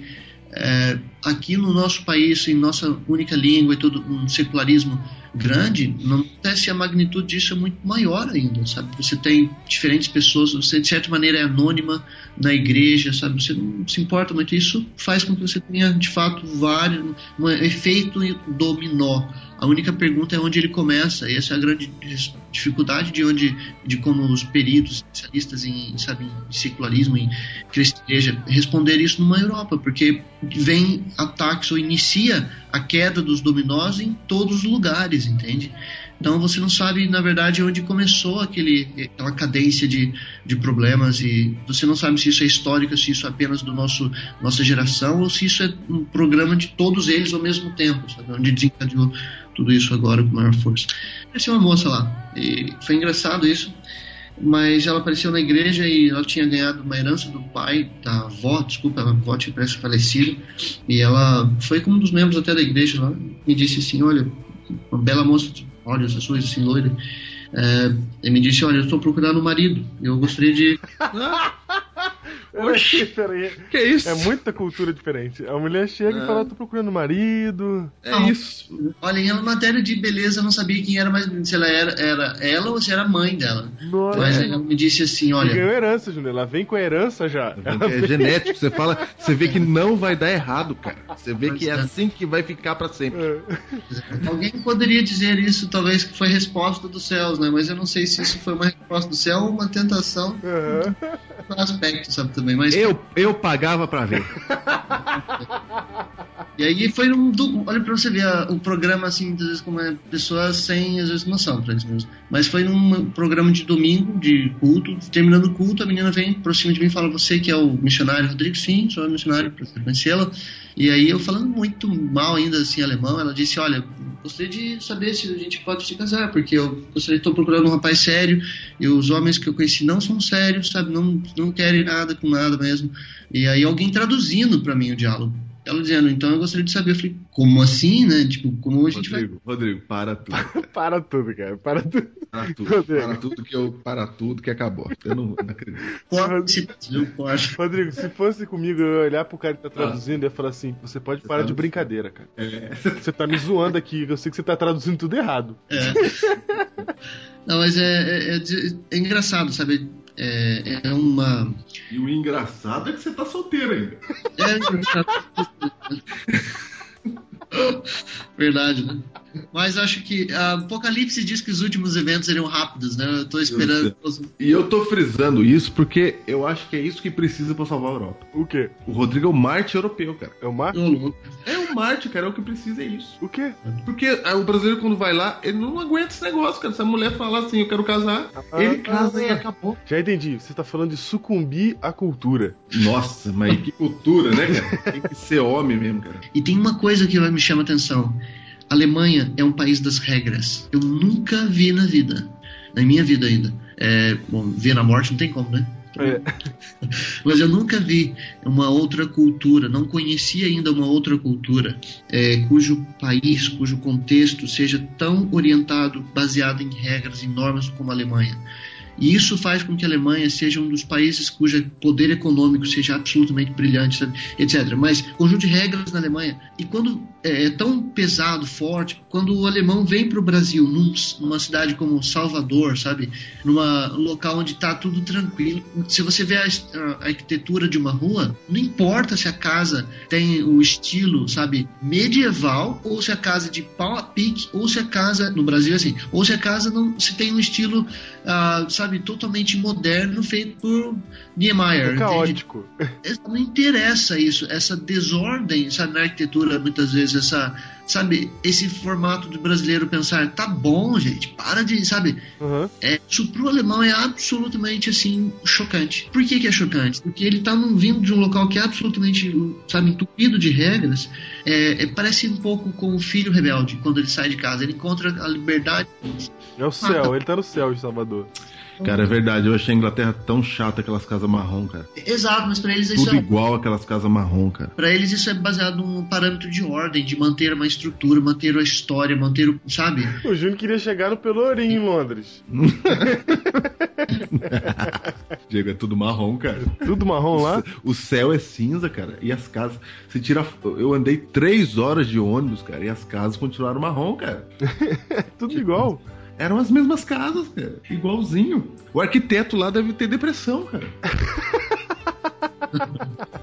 é, aqui no nosso país, em nossa única língua e todo um secularismo grande, não acontece a magnitude disso é muito maior ainda, sabe? Você tem diferentes pessoas, você de certa maneira é anônima na igreja, sabe? Você não se importa muito. Isso faz com que você tenha de fato vários, um efeito dominó. A única pergunta é onde ele começa. E essa é a grande dificuldade de onde, de como os peritos, especialistas em, sabe, em secularismo, em igreja, responder isso numa Europa, porque vem ataques ou inicia a queda dos dominós em todos os lugares, entende? Então você não sabe, na verdade, onde começou aquele, aquela cadência de, de problemas e você não sabe se isso é histórico, se isso é apenas do nosso nossa geração ou se isso é um programa de todos eles ao mesmo tempo, sabe? Onde desencadeou tudo isso agora com maior força. Apareceu uma moça lá e foi engraçado isso, mas ela apareceu na igreja e ela tinha ganhado uma herança do pai, da avó, desculpa, a avó tinha parece falecido e ela foi como um dos membros até da igreja lá, me disse assim, olha, uma bela moça de olhos azuis, assim, loira. É, ele me disse, olha, eu estou procurando um marido. Eu gostaria de... [LAUGHS] Oxi, peraí. Que isso? É muita cultura diferente. A mulher chega e fala, tô procurando marido. É isso. Olha, em matéria de beleza, eu não sabia quem era, mas se ela era, era ela ou se era a mãe dela. Nossa. Mas ela me disse assim, E olha... ganhou herança, Júnior. Ela vem com a herança já. Ela É vem- genético, você fala, você vê que não vai dar errado, cara. Você vê que é assim que vai ficar pra sempre. Alguém poderia dizer isso, talvez que foi resposta dos céus, né? Mas eu não sei se isso foi uma resposta do céu ou uma tentação. Um aspecto, sabe, também. Mas... Eu, eu pagava pra ver. [LAUGHS] E aí foi um. Olha pra você ver o programa, assim, às vezes, como é pessoas sem, às vezes, noção pra eles mesmos. Mas foi num programa de domingo, de culto. Terminando o culto, a menina vem por cima de mim e fala: Você que é o missionário Rodrigo? Sim, sou missionário, pra conhecê-la. E aí eu falando muito mal ainda, assim, alemão, ela disse: Olha, gostaria de saber se a gente pode se casar, porque eu gostaria, estou procurando um rapaz sério e os homens que eu conheci não são sérios, sabe? Não, não querem nada com nada mesmo. E aí alguém traduzindo pra mim o diálogo. Ela dizendo, então eu gostaria de saber. Eu falei, como assim, né? Tipo, como a gente vai. Rodrigo, Rodrigo, para tudo. Para [LAUGHS] tudo, cara. Para tudo. Para tudo. [LAUGHS] Para tudo que eu. Para tudo que acabou. Eu não, não acredito. [LAUGHS] Rodrigo, se fosse comigo, eu ia olhar pro cara que tá traduzindo e ia falar assim: você pode parar de brincadeira, cara. Você tá me zoando aqui, eu sei que você tá traduzindo tudo errado. É. Não, mas é, é, é é engraçado, sabe? É, é uma. E o engraçado é que você tá solteiro ainda. É engraçado. Verdade, né? Mas acho que a Apocalipse diz que os últimos eventos seriam rápidos, né? Eu tô esperando. E eu tô frisando isso porque eu acho que é isso que precisa pra salvar a Europa. O quê? O Rodrigo é o Marte europeu, cara. É o Marte? É o Marte, cara. É o que precisa, é isso. O quê? Porque ah, o brasileiro, quando vai lá, ele não aguenta esse negócio, cara. Se a mulher falar assim, eu quero casar, ele casa e acabou. Já entendi. Você tá falando de sucumbir à cultura. Nossa, mas que cultura, né, cara? [LAUGHS] Tem que ser homem mesmo, cara. E tem uma coisa que vai me chama a atenção. A Alemanha é um país das regras. Eu nunca vi na vida. Na minha vida ainda. É, bom, ver na morte não tem como, né? [LAUGHS] Mas eu nunca vi uma outra cultura, não conhecia ainda uma outra cultura é, cujo país, cujo contexto seja tão orientado, baseado em regras, em normas como a Alemanha. E isso faz com que a Alemanha seja um dos países cujo poder econômico seja absolutamente brilhante, sabe? etc. Mas conjunto de regras na Alemanha. E quando é, é tão pesado, forte, quando o alemão vem para o Brasil, num- numa cidade como Salvador, sabe? Numa um local onde está tudo tranquilo. Se você vê a, a arquitetura de uma rua, não importa se a casa tem o estilo, sabe, medieval, ou se a casa é de pau a pique, ou se a casa, no Brasil é assim, ou se a casa não se tem um estilo, ah, sabe, totalmente moderno, feito por Niemeyer. É caótico. É, não interessa isso, essa desordem, sabe, na arquitetura, muitas vezes, essa, sabe, esse formato do brasileiro pensar, tá bom, gente, para de, sabe, é, isso pro alemão é absolutamente, assim, chocante. Por que que é chocante? Porque ele tá num, vindo de um local que é absolutamente, sabe, entupido de regras, é, é, parece um pouco com o filho rebelde, quando ele sai de casa, ele encontra a liberdade. É o céu, ele tá no céu de Salvador. Cara, é verdade. Eu achei a Inglaterra tão chata aquelas casas marrom, cara. Exato, mas para eles isso Tudo é igual aquelas casas marrom, cara. Para eles isso é baseado num parâmetro de ordem, de manter uma estrutura, manter a história, manter o. Sabe? O Júnior queria chegar no Pelourinho em Londres. [LAUGHS] Diego, é tudo marrom, cara. Tudo marrom lá? O céu é cinza, cara. E as casas. Você tira. Eu andei três horas de ônibus, cara. E as casas continuaram marrom, cara. [LAUGHS] Tudo igual. Eram as mesmas casas, cara. Igualzinho. O arquiteto lá deve ter depressão, cara. [LAUGHS]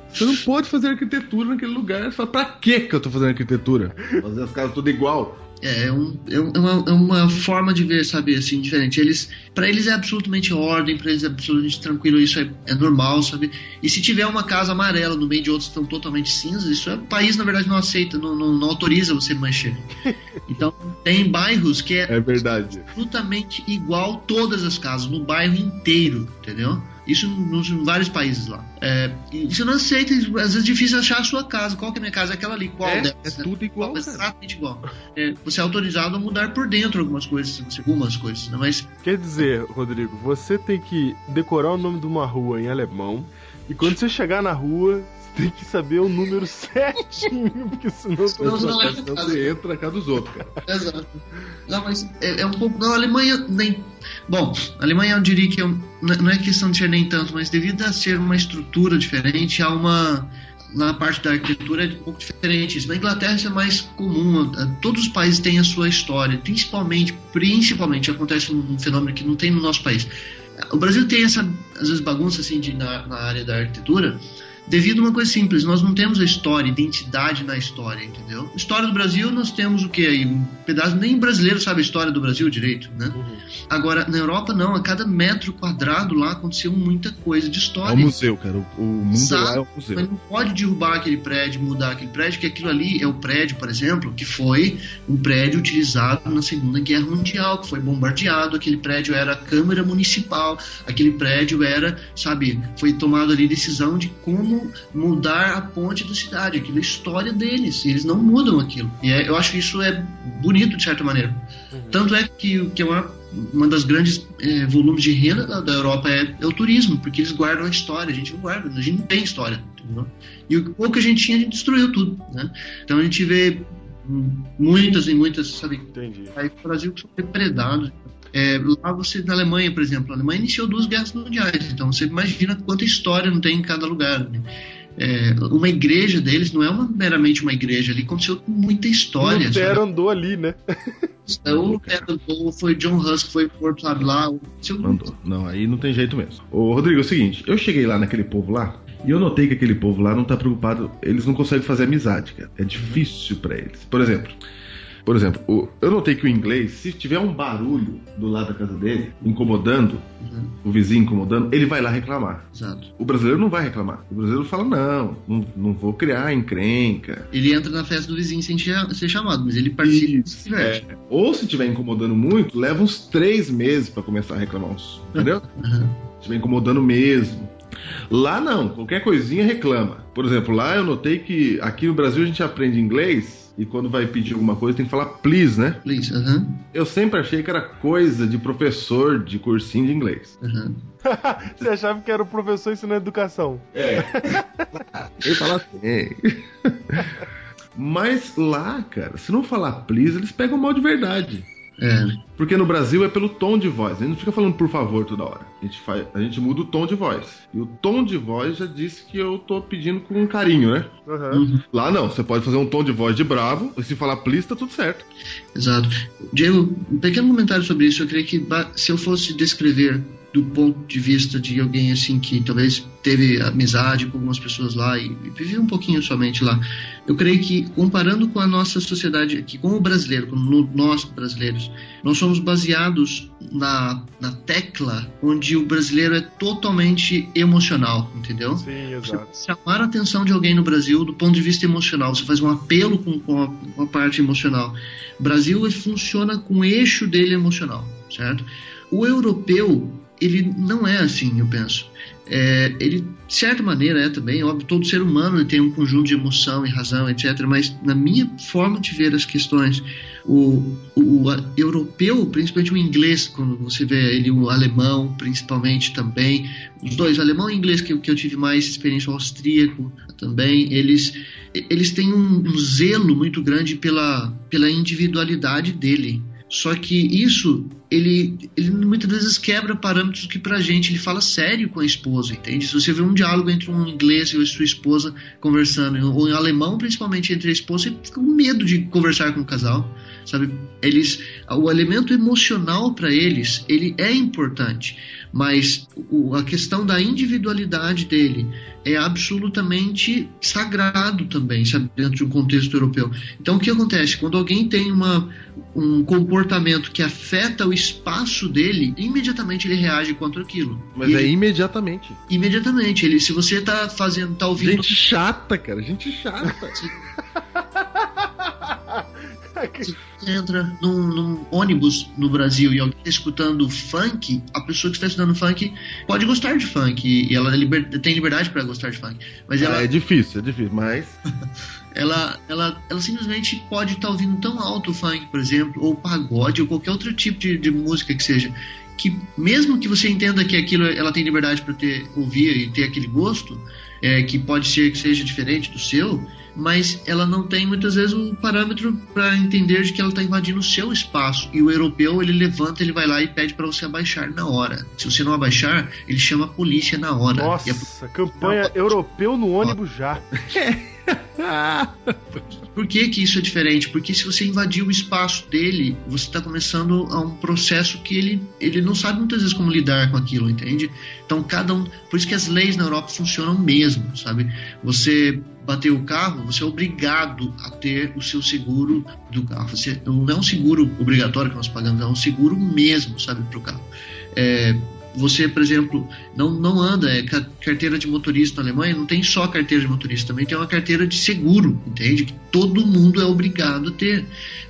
Você não pode fazer arquitetura naquele lugar. Você fala, pra que que eu tô fazendo arquitetura? Fazer as casas tudo igual. É, é, um- é um- é uma, é uma forma de ver, sabe, assim, diferente. Eles, para eles é absolutamente ordem, para eles é absolutamente tranquilo, isso é, é normal, sabe? E se tiver uma casa amarela no meio de outros que estão totalmente cinzas, isso é, o país, na verdade, não aceita, não, não, não autoriza você mexer. [LAUGHS] Então, tem bairros que é É verdade. absolutamente igual todas as casas, no bairro inteiro, entendeu? Isso nos em vários países lá. É, você não aceita, às vezes é difícil achar a sua casa. Qual que é a minha casa? Aquela ali, qual É, delas? é tudo igual, cara. Exatamente igual. É, você é autorizado a mudar por dentro algumas coisas, algumas coisas, né? mas Quer dizer, Rodrigo, você tem que decorar o nome de uma rua em alemão e quando você chegar na rua, tem que saber o número [LAUGHS] certinho, porque senão você Não, é você entra na casa dos outros, cara. Exato. Não, mas é, é um pouco. Não, a Alemanha nem. Bom, a Alemanha eu diria que é não é questão de ser nem tanto, mas devido a ser uma estrutura diferente, há uma. Na parte da arquitetura é um pouco diferente. Isso na Inglaterra isso é mais comum. Todos os países têm a sua história. Principalmente, principalmente acontece um fenômeno que não tem no nosso país. O Brasil tem essa, às vezes, bagunça assim de, na, na área da arquitetura, devido a uma coisa simples, nós não temos a história, identidade na história, entendeu? História do Brasil, nós temos o que aí? Um pedaço, nem brasileiro sabe a história do Brasil direito, né? Agora, na Europa, não, a cada metro quadrado lá aconteceu muita coisa de É história. um museu, cara. O, o mundo Exato. lá é um museu. Mas não pode derrubar aquele prédio, mudar aquele prédio, que aquilo ali é o prédio, por exemplo, que foi um prédio utilizado na Segunda Guerra Mundial, que foi bombardeado, aquele prédio era a Câmara Municipal, aquele prédio era, sabe, foi tomada ali decisão de como mudar a ponte da cidade, aquilo é a história deles, e eles não mudam aquilo. E é- eu acho isso é bonito de certa maneira. Tanto é que, que é uma, uma das grandes eh, volumes de renda da, da Europa é, é o turismo, porque eles guardam a história, a gente não guarda, a gente não tem história. entendeu? E o pouco que a gente tinha, a gente destruiu tudo. Né? Então a gente vê hum, muitas e muitas, sabe, Entendi. países do Brasil que são depredados. É, lá você, na Alemanha, por exemplo, a Alemanha iniciou duas guerras mundiais, então você imagina quanta história não tem em cada lugar. né? É, uma igreja deles não é uma, meramente uma igreja, ali aconteceu muita história. Lutero andou ali, né? O Lutero andou, foi John Hus que foi por, lá. o- seu- Mandou. Não, aí não tem jeito mesmo. Ô, Rodrigo, é o seguinte, eu cheguei lá naquele povo lá e eu notei que aquele povo lá não tá preocupado, eles não conseguem fazer amizade, cara. É difícil pra eles. Por exemplo, por exemplo, o- eu notei que o inglês, se tiver um barulho do lado da casa dele, incomodando, Uhum, o vizinho incomodando, ele vai lá reclamar. exato. O brasileiro não vai reclamar. O brasileiro fala, não, não, não vou criar encrenca. Ele entra na festa do vizinho sem ser chamado, mas ele participa e se. É. Ou se estiver incomodando muito, leva uns três meses pra começar a reclamar uns. Entendeu? [LAUGHS] Uhum. Se estiver incomodando mesmo. Lá não, qualquer coisinha reclama. Por exemplo, lá eu notei que aqui no Brasil a gente aprende inglês e quando vai pedir alguma coisa tem que falar please, né? Please, aham, Eu sempre achei que era coisa de professor de cursinho de inglês. aham. [LAUGHS] Você achava que era o professor ensinando educação. É. [LAUGHS] Ele fala assim. [LAUGHS] Mas lá, cara, se não falar please, eles pegam mal de verdade. É, Porque no Brasil é pelo tom de voz. A gente não fica falando por favor toda hora. A gente, faz, a gente muda o tom de voz. E o tom de voz já disse que eu tô pedindo com carinho, né? Uhum, Lá não, você pode fazer um tom de voz de bravo, e se falar please, tá tudo certo. exato. Diego, um pequeno comentário sobre isso. Eu creio que se eu fosse descrever do ponto de vista de alguém assim que talvez teve amizade com algumas pessoas lá e, e viveu um pouquinho somente lá, eu creio que comparando com a nossa sociedade aqui, com o brasileiro, com no- nós brasileiros, nós somos baseados na, na tecla onde o brasileiro é totalmente emocional, entendeu? Sim, Você exato. chamar a atenção de alguém no Brasil do ponto de vista emocional, você faz um apelo com, com, a, com a parte emocional. O Brasil funciona com o eixo dele emocional, certo? O europeu, ele não é assim, eu penso. É, ele, de certa maneira, é também, óbvio, todo ser humano tem um conjunto de emoção e razão, etc. Mas, na minha forma de ver as questões, o, o, a- europeu, principalmente o inglês, quando você vê ele, o alemão, principalmente também, os dois, alemão e inglês, que, que eu tive mais experiência, o austríaco também, eles, eles têm um, um zelo muito grande pela, pela individualidade dele. Só que isso ele, ele muitas vezes quebra parâmetros que pra gente ele fala sério com a esposa, entende? Se você vê um diálogo entre um inglês e sua esposa conversando, ou em alemão, principalmente entre a esposa, você fica com medo de conversar com o casal, sabe? Eles, o elemento emocional para eles, ele é importante, mas o- a questão da individualidade dele é absolutamente sagrado também, sabe, dentro de um contexto europeu. Então, o que acontece? Quando alguém tem uma, um comportamento que afeta o espaço dele, imediatamente ele reage contra aquilo. Mas E é ele- imediatamente. imediatamente. Ele, se você tá fazendo, tá ouvindo. Gente chata, cara. Gente chata. [LAUGHS] Você entra num, num ônibus no Brasil e alguém está escutando funk, a pessoa que está estudando funk pode gostar de funk e ela é liber- tem liberdade para gostar de funk. Mas ela, Ah, é difícil, é difícil, mas. [LAUGHS] ela, ela, ela simplesmente pode estar ouvindo tão alto funk, por exemplo, ou pagode, ou qualquer outro tipo de, de música que seja, que mesmo que você entenda que aquilo ela tem liberdade para ter ouvir e ter aquele gosto, é, que pode ser que seja diferente do seu, mas ela não tem muitas vezes um parâmetro para entender de que ela está invadindo o seu espaço. E o europeu ele levanta, ele vai lá e pede para você abaixar na hora. Se você não abaixar, ele chama a polícia na hora. E a Nossa, campanha europeu no ônibus já. [LAUGHS] [LAUGHS] Por que, que isso é diferente? Porque se você invadir o espaço dele, você está começando a um processo que ele, ele não sabe muitas vezes como lidar com aquilo, entende? Então cada um. Por isso que as leis na Europa funcionam mesmo, sabe? Você bater o carro, você é obrigado a ter o seu seguro do carro. Você, não é um seguro obrigatório que nós pagamos, é um seguro mesmo, sabe, para o carro. É, você, por exemplo, não, não anda, é ca- carteira de motorista na Alemanha, não tem só carteira de motorista, também tem uma carteira de seguro, entende? Que todo mundo é obrigado a ter,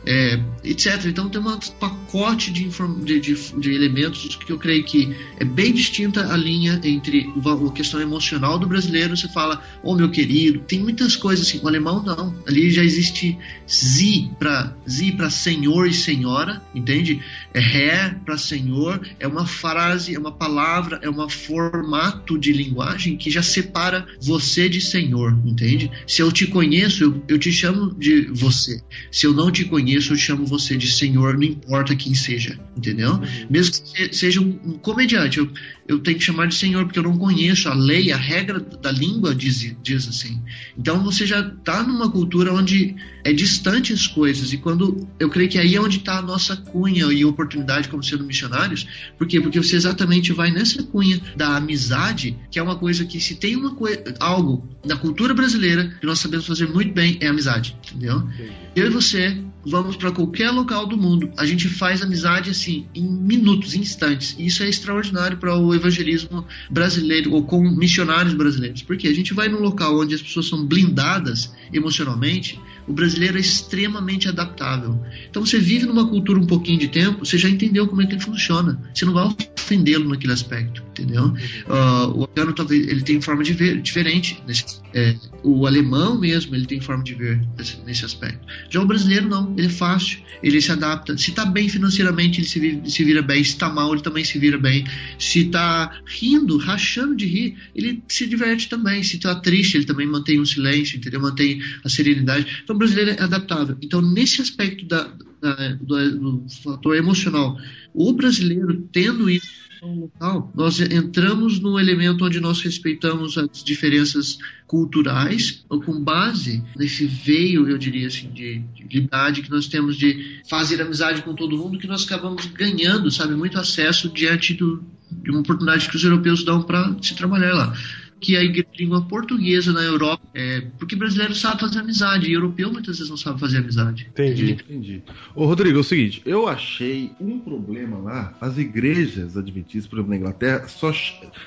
é, etc. Então tem um pacote de, de, de, de elementos que eu creio que é bem distinta a linha entre a questão emocional do brasileiro, você fala, ô meu querido, tem muitas coisas assim, o alemão não, ali já existe Sie para para senhor e senhora, entende? É Herr para senhor, é uma frase, é uma palavra, é um formato de linguagem que já separa você de senhor, entende? Se eu te conheço, eu, eu te chamo de você. Se eu não te conheço, eu chamo você de senhor, não importa quem seja, entendeu? Mesmo que você seja um, um comediante, eu, eu tenho que chamar de senhor porque eu não conheço a lei, a regra da língua diz, diz assim. Então você já está numa cultura onde é distante as coisas e quando eu creio que aí é onde está a nossa cunha e oportunidade como sendo missionários. Por quê? Porque você exatamente vai nessa cunha da amizade, que é uma coisa que se tem uma coi- algo na cultura brasileira que nós sabemos fazer muito bem é amizade, entendeu? Eu e você vamos para qualquer local do mundo, a gente faz amizade assim em minutos, em instantes. E isso é extraordinário para o evangelismo brasileiro ou com missionários brasileiros, porque a gente vai num local onde as pessoas são blindadas emocionalmente, o brasileiro é extremamente adaptável. Então você vive numa cultura um pouquinho de tempo, você já entendeu como é que ele funciona. Você não vai ofendê-lo naquele aspecto, entendeu? Ah, o americano talvez ele tem forma de ver diferente. nesse- é, o alemão mesmo ele tem forma de ver nesse, nesse aspecto. Já o brasileiro não, ele é fácil, ele se adapta. Se está bem financeiramente, ele se, vi- se vira bem. Se está mal, ele também se vira bem. Se está rindo, rachando de rir, ele se diverte também. Se está triste, ele também mantém um silêncio, entendeu? Mantém a serenidade. Então o brasileiro é adaptável. Então nesse aspecto da, da- do, do fator emocional, o brasileiro tendo isso local, nós entramos num elemento onde nós respeitamos as diferenças culturais, com base nesse veio, eu diria assim, de, de liberdade que nós temos de fazer amizade com todo mundo, que nós acabamos ganhando, sabe, muito acesso diante do, de uma oportunidade que os europeus dão para se trabalhar lá. Que a língua portuguesa na Europa, é, porque brasileiro sabe fazer amizade, e europeu muitas vezes não sabe fazer amizade. Entendi. Entendi. Ô, Rodrigo, é o seguinte, eu achei um problema lá, as igrejas adventistas, por exemplo, na Inglaterra, só,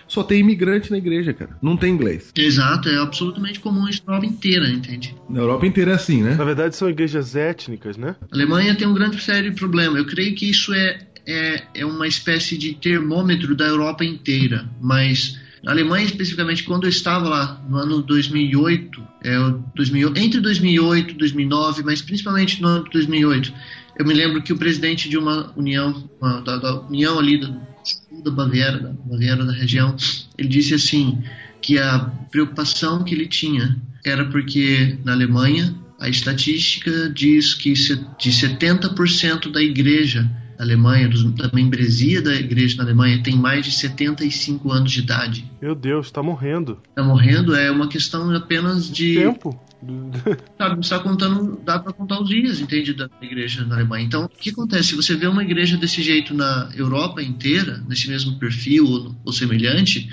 só tem imigrante na igreja, cara. Não tem inglês. Exato, é absolutamente comum isso na Europa inteira, entende? Na Europa inteira é assim, né? Na verdade, são igrejas étnicas, né? A Alemanha tem um grande sério problema. Eu creio que isso é, é, é uma espécie de termômetro da Europa inteira, mas na Alemanha especificamente, quando eu estava lá no ano 2008, é, o 2000, entre 2008 e 2009, mas principalmente no ano de 2008, eu me lembro que o presidente de uma união, uma, da, da união ali da, Baviera, da Baviera da região, ele disse assim que a preocupação que ele tinha era porque na Alemanha a estatística diz que de 70% da igreja da Alemanha, dos- da membresia da igreja na Alemanha, tem mais de 75 anos de idade. Meu Deus, tá morrendo. Tá morrendo é uma questão apenas de Tempo. [LAUGHS] sabe, você tá contando, dá para contar os dias, entende, da igreja na Alemanha. Então, o que acontece? Se você vê uma igreja desse jeito na Europa inteira, nesse mesmo perfil ou, ou semelhante,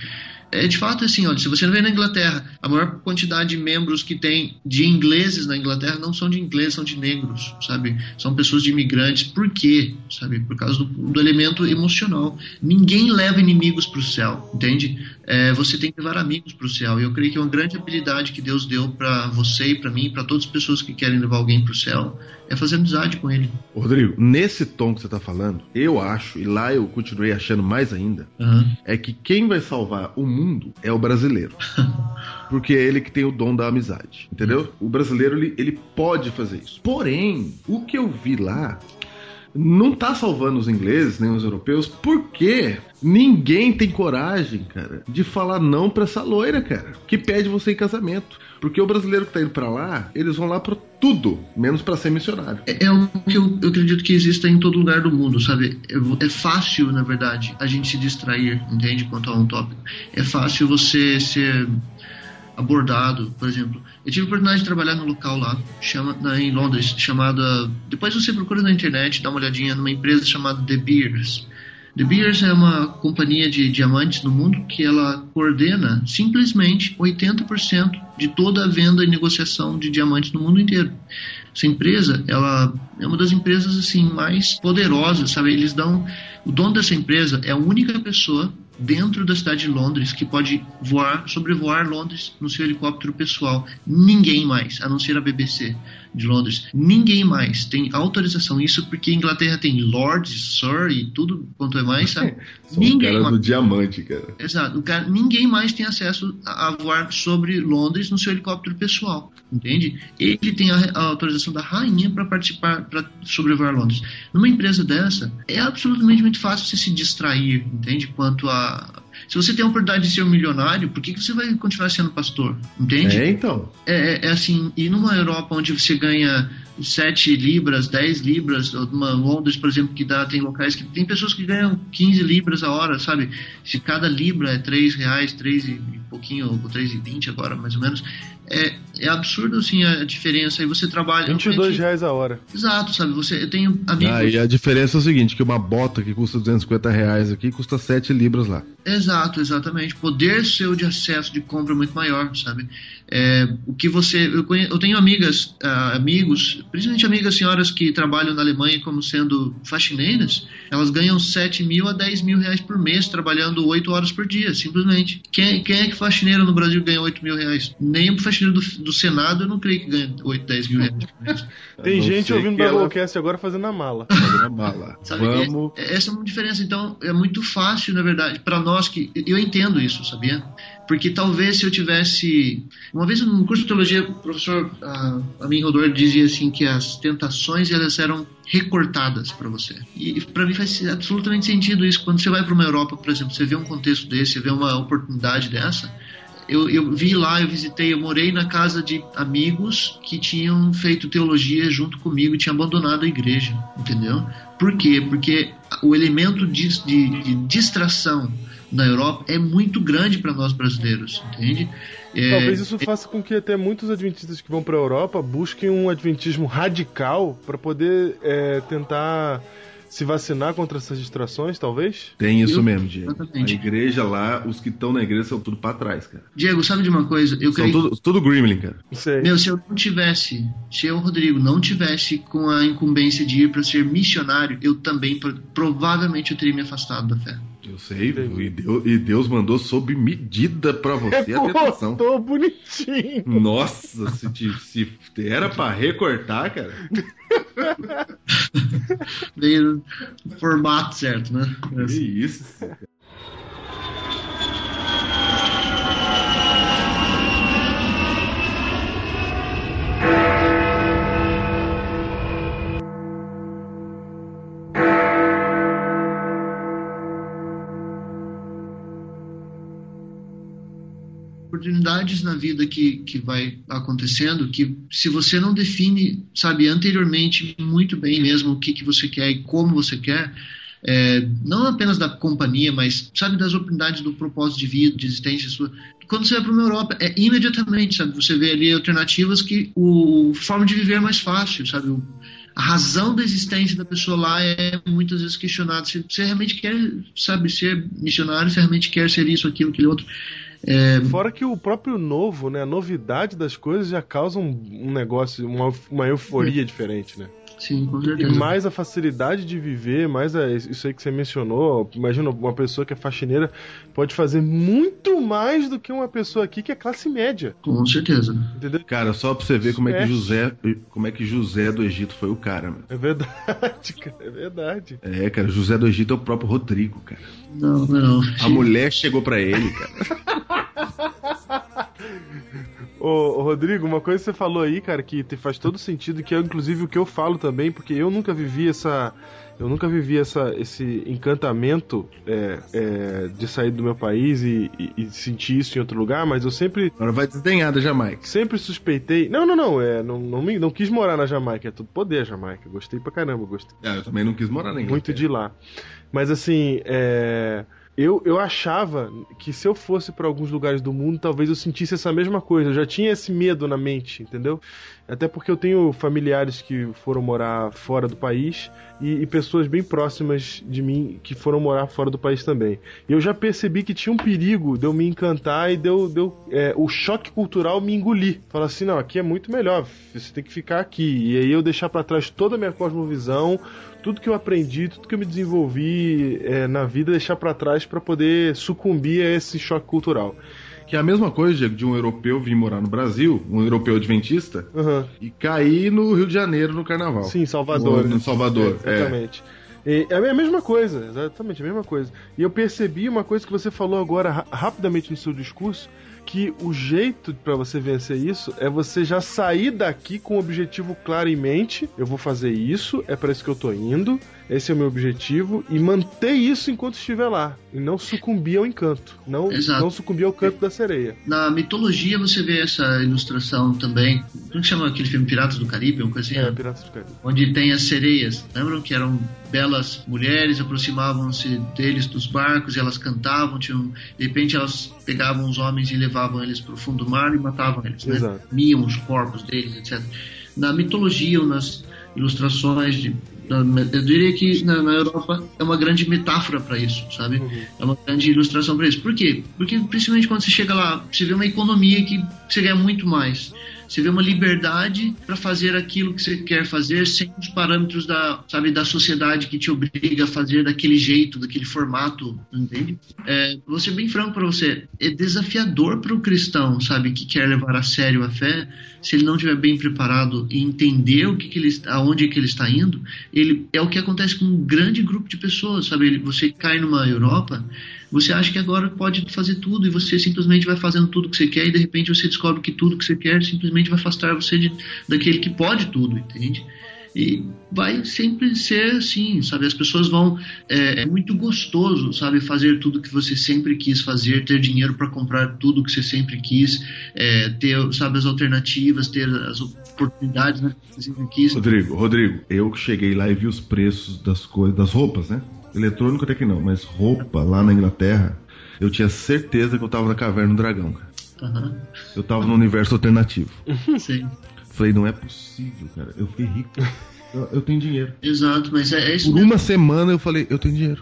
é de fato assim, olha, se você vê na Inglaterra, a maior quantidade de membros que tem de ingleses na Inglaterra não são de ingleses, são de negros, sabe? São pessoas de imigrantes. Por quê? Sabe? Por causa do, do elemento emocional. Ninguém leva inimigos para o céu, entende? É, você tem que levar amigos para o céu. E eu creio que é uma grande habilidade que Deus deu para você e para mim, para todas as pessoas que querem levar alguém para o céu, é fazer amizade com ele. Rodrigo, nesse tom que você tá falando, eu acho, e lá eu continuei achando mais ainda, Aham. é que quem vai salvar o mundo é o brasileiro. [LAUGHS] Porque é ele que tem o dom da amizade, entendeu? O brasileiro, ele, ele pode fazer isso. Porém, o que eu vi lá não tá salvando os ingleses, nem os europeus, porque ninguém tem coragem, cara, de falar não pra essa loira, cara, que pede você em casamento. Porque o brasileiro que tá indo pra lá, eles vão lá pra tudo, menos pra ser missionário. É, é o que eu, eu acredito que exista em todo lugar do mundo, sabe? É, é fácil, na verdade, a gente se distrair, entende? Quanto a um tópico. É fácil você ser abordado, por exemplo. Eu tive a oportunidade de trabalhar num local lá, chama, na, em Londres, chamada. Depois você procura na internet, dá uma olhadinha numa empresa chamada The Beers. The Beers é uma companhia de diamantes no mundo que ela coordena simplesmente 80% de toda a venda e negociação de diamantes no mundo inteiro. Essa empresa, ela é uma das empresas assim mais poderosas, sabe? Eles dão o dono dessa empresa é a única pessoa dentro da cidade de Londres que pode voar, sobrevoar Londres no seu helicóptero pessoal. Ninguém mais, a não ser a BBC de Londres. Ninguém mais tem autorização. Isso porque a Inglaterra tem Lords, Sir e tudo quanto é mais, sabe? [LAUGHS] São Ninguém caras mais. do diamante, cara. Exato. O cara, ninguém mais tem acesso a, a voar sobre Londres no seu helicóptero pessoal, entende? Ele tem a, a autorização da rainha para participar, para sobrevoar Londres. Numa empresa dessa, é absolutamente muito fácil você se distrair, entende? Quanto a se você tem a oportunidade de ser um milionário, por que, que você vai continuar sendo pastor? Entende? É, então. É, é- é assim, e numa Europa onde você ganha 7 libras, 10 libras, ou numa Londres, por exemplo, que dá, tem locais que tem pessoas que ganham 15 libras a hora, sabe? Se cada libra é 3 reais, 3 e pouquinho, ou 3 e 20 agora, mais ou menos, é, é absurdo assim a diferença. Aí você trabalha. 22 reais a hora. Exato, sabe? Você, eu tenho amigos. Ah, e a diferença é o seguinte, que uma bota que custa 250 reais aqui custa 7 libras lá. Exato, exatamente. Poder seu de acesso de compra é muito maior, sabe? É, o que você. Eu, conhe- eu tenho amigas, ah, amigos, principalmente amigas senhoras que trabalham na Alemanha como sendo faxineiras, elas ganham 7 mil a 10 mil reais por mês trabalhando 8 horas por dia, simplesmente. Quem, quem é que faxineiro no Brasil ganha 8 mil reais? Nem o faxineiro do, do Senado eu não creio que ganhe 8, 10 mil reais. [LAUGHS] Tem gente ouvindo que ela- Doublecast agora fazendo a mala. [LAUGHS] Fazendo a bala. Sabe? Vamos. É- essa é uma diferença. Então, é muito fácil, na verdade, para nós que. Eu entendo isso, sabia? Porque talvez se eu tivesse. Uma vez no curso de teologia, o professor ah, Amin Rodor dizia assim que as tentações elas eram recortadas para você. E para mim faz absolutamente sentido isso. Quando você vai para uma Europa, por exemplo, você vê um contexto desse, você vê uma oportunidade dessa. Eu, eu vi lá, eu visitei, eu morei na casa de amigos que tinham feito teologia junto comigo e tinham abandonado a igreja, entendeu? Por quê? Porque o elemento de, de- de distração na Europa é muito grande para nós brasileiros, entende? É, Talvez isso faça com que até muitos adventistas que vão pra Europa busquem um adventismo radical pra poder é, tentar se vacinar contra essas distrações, talvez? Tem isso Eu- mesmo, Diego. Exatamente. A igreja lá, os que estão na igreja são tudo pra trás, cara. Diego, sabe de uma coisa? Eu São creio tudo, tudo gremlin, cara. Sei. Meu, se eu não tivesse, se eu, Rodrigo, não tivesse com a incumbência de ir para ser missionário, eu também pro- provavelmente eu teria me afastado da fé. Eu sei, e Deus, e Deus mandou sob medida pra você a tentação. Tô bonitinho. Nossa, se, te- se era pra recortar, cara. Formato certo, né? Que isso. Oportunidades na vida que, que vai acontecendo que se você não define, sabe, anteriormente muito bem mesmo o que, que você quer e como você quer, é, não apenas da companhia, mas sabe das oportunidades do propósito de vida, de existência sua. Quando você vai para uma Europa, é imediatamente, sabe, você vê ali alternativas que o forma de viver é mais fácil, sabe, o, a razão da existência da pessoa lá é muitas vezes questionada. Se você realmente quer, sabe, ser missionário, se realmente quer ser isso, aquilo, aquele outro. É, Fora que o próprio novo, né? A novidade das coisas já causa um, um negócio, uma, uma euforia [LAUGHS] diferente, né? Sim, com E certeza. mais a facilidade de viver, mais a- isso aí que você mencionou. Imagina, uma pessoa que é faxineira pode fazer muito mais do que uma pessoa aqui que é classe média. Com certeza. Entendeu? Cara, só pra você ver como é que É. José, como é que José do Egito foi o cara, mano. É verdade, [LAUGHS] cara. É verdade. É, cara, José do Egito é o próprio Rodrigo, cara. Não, não. A mulher chegou pra ele, cara. [LAUGHS] Ô, Rodrigo, uma coisa que você falou aí, cara, que te faz todo sentido, que é inclusive o que eu falo também, porque eu nunca vivi essa. Eu nunca vivi essa, esse encantamento é, é, de sair do meu país e, e- e sentir isso em outro lugar, mas eu sempre, Agora vai desdenhar da Jamaica. sempre suspeitei. Não, não, não, é, não, não, me- não quis morar na Jamaica, é tudo poder a Jamaica. Gostei pra caramba, gostei Ah, eu também não quis morar nem muito de lá. Mas assim, é, eu, eu achava que se eu fosse pra alguns lugares do mundo, talvez eu sentisse essa mesma coisa. Eu já tinha esse medo na mente, entendeu? Até porque eu tenho familiares que foram morar fora do país e, e pessoas bem próximas de mim que foram morar fora do país também. E eu já percebi que tinha um perigo de eu me encantar e de eu, de eu, é, o choque cultural me engolir. Falar assim, não, aqui é muito melhor, você tem que ficar aqui. E aí eu deixar pra trás toda a minha cosmovisão, tudo que eu aprendi, tudo que eu me desenvolvi é, na vida, deixar pra trás pra poder sucumbir a esse choque cultural. Que é a mesma coisa, Diego, de um europeu vir morar no Brasil, um europeu adventista, Aham. e cair no Rio de Janeiro no carnaval. Sim, Salvador. No, no né? Salvador. É, exatamente. E é a mesma coisa, exatamente a mesma coisa. E eu percebi uma coisa que você falou agora ra- rapidamente no seu discurso, que o jeito pra você vencer isso é você já sair daqui com o objetivo claro em mente. Eu vou fazer isso, é para isso que eu tô indo, esse é o meu objetivo, e manter isso enquanto estiver lá. E não sucumbir ao encanto. Não, Exato. não sucumbir ao canto da sereia. Na mitologia você vê essa ilustração também. Como chama aquele filme Piratas do Caribe? Uma coisa assim, É, né? Piratas do Caribe. onde tem as sereias. Lembram que eram belas mulheres, aproximavam-se deles dos barcos e elas cantavam. Tinham, de repente elas pegavam os homens e levavam eles para o fundo do mar e matavam eles. Né? Exato. Comiam os corpos deles, etc. Na mitologia ou nas ilustrações de eu diria que na, na Europa é uma grande metáfora para isso, sabe? É uma grande ilustração para isso. Por quê? Porque principalmente quando você chega lá, você vê uma economia que você ganha muito mais. Você vê uma liberdade para fazer aquilo que você quer fazer sem os parâmetros da, sabe, da sociedade que te obriga a fazer daquele jeito, daquele formato, entende? É, vou ser bem franco para você, é desafiador para o cristão, sabe, que quer levar a sério a fé, se ele não estiver bem preparado e entender o que, que ele, aonde que ele está indo, ele é o que acontece com um grande grupo de pessoas, sabe? Ele- Você cai numa Europa, você acha que agora pode fazer tudo e você simplesmente vai fazendo tudo que você quer e de repente você descobre que tudo que você quer simplesmente vai afastar você de, daquele que pode tudo, entende? E vai sempre ser assim, sabe? As pessoas vão. É, é muito gostoso, sabe? Fazer tudo que você sempre quis fazer, ter dinheiro para comprar tudo que você sempre quis, é, ter, sabe, as alternativas, ter as oportunidades né, que você sempre quis. Rodrigo, Rodrigo, eu cheguei lá e vi os preços das coisas, das roupas, né? Eletrônico até que não, mas roupa lá na Inglaterra, eu tinha certeza que eu tava na caverna do dragão, cara. Aham, Eu tava no universo alternativo. [LAUGHS] sim. Falei, não é possível, cara. Eu fiquei rico. Eu, eu tenho dinheiro. Exato, mas é, é isso Por mesmo. uma semana eu falei, eu tenho dinheiro.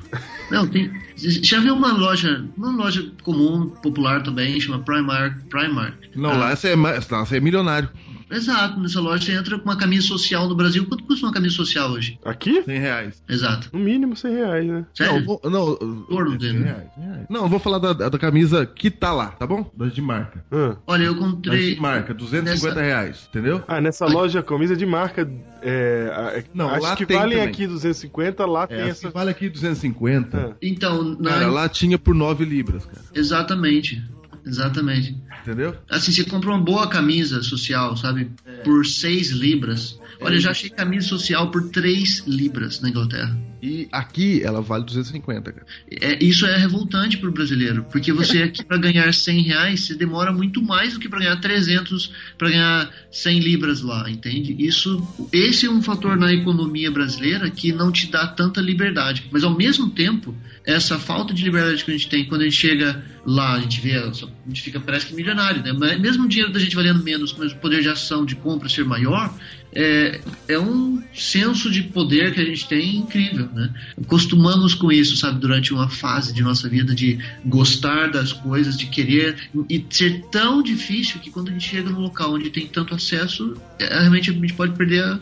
Não, tem. Já viu uma loja, uma loja comum, popular também, chama Primark. Primark. Não, Ah, lá você é, lá você é milionário. Exato, nessa loja você entra com uma camisa social no Brasil. Quanto custa uma camisa social hoje? Aqui? 100 reais. Exato. No mínimo 100 reais, né? Sério? Não, vou, não, Torno 100 dele. reais, 100 reais. Não, eu vou falar da, da camisa que tá lá, tá bom? Das de marca. Ah. Olha, eu Das comprei. de marca, 250 nessa- reais, entendeu? Ah, nessa loja, camisa de marca. É, a- Não, acho lá que tem valem também. aqui 250, lá É, tem essa essa. que vale aqui 250. Ah. Então, na... Cara, lá tinha por 9 libras, cara. exatamente. Exatamente. Entendeu? Assim, você compra uma boa camisa social, sabe? Por 6 libras. Olha, eu já achei camisa social por 3 libras na Inglaterra. E aqui ela vale 250, cara. É, isso é revoltante pro brasileiro, porque você aqui para ganhar 100 reais, você demora muito mais do que para ganhar 300, para ganhar 100 libras lá, entende? Isso, esse é um fator na economia brasileira que não te dá tanta liberdade. Mas ao mesmo tempo, essa falta de liberdade que a gente tem quando a gente chega lá, a gente vê, a gente fica parece que milionário, né? Mas mesmo o dinheiro da gente valendo menos, mas o poder de ação de compra ser maior, é, é um senso de poder que a gente tem incrível, né? Acostumamos com isso, sabe, durante uma fase de nossa vida de gostar das coisas, de querer e ser tão difícil que quando a gente chega num local onde tem tanto acesso, é, realmente a gente pode perder a-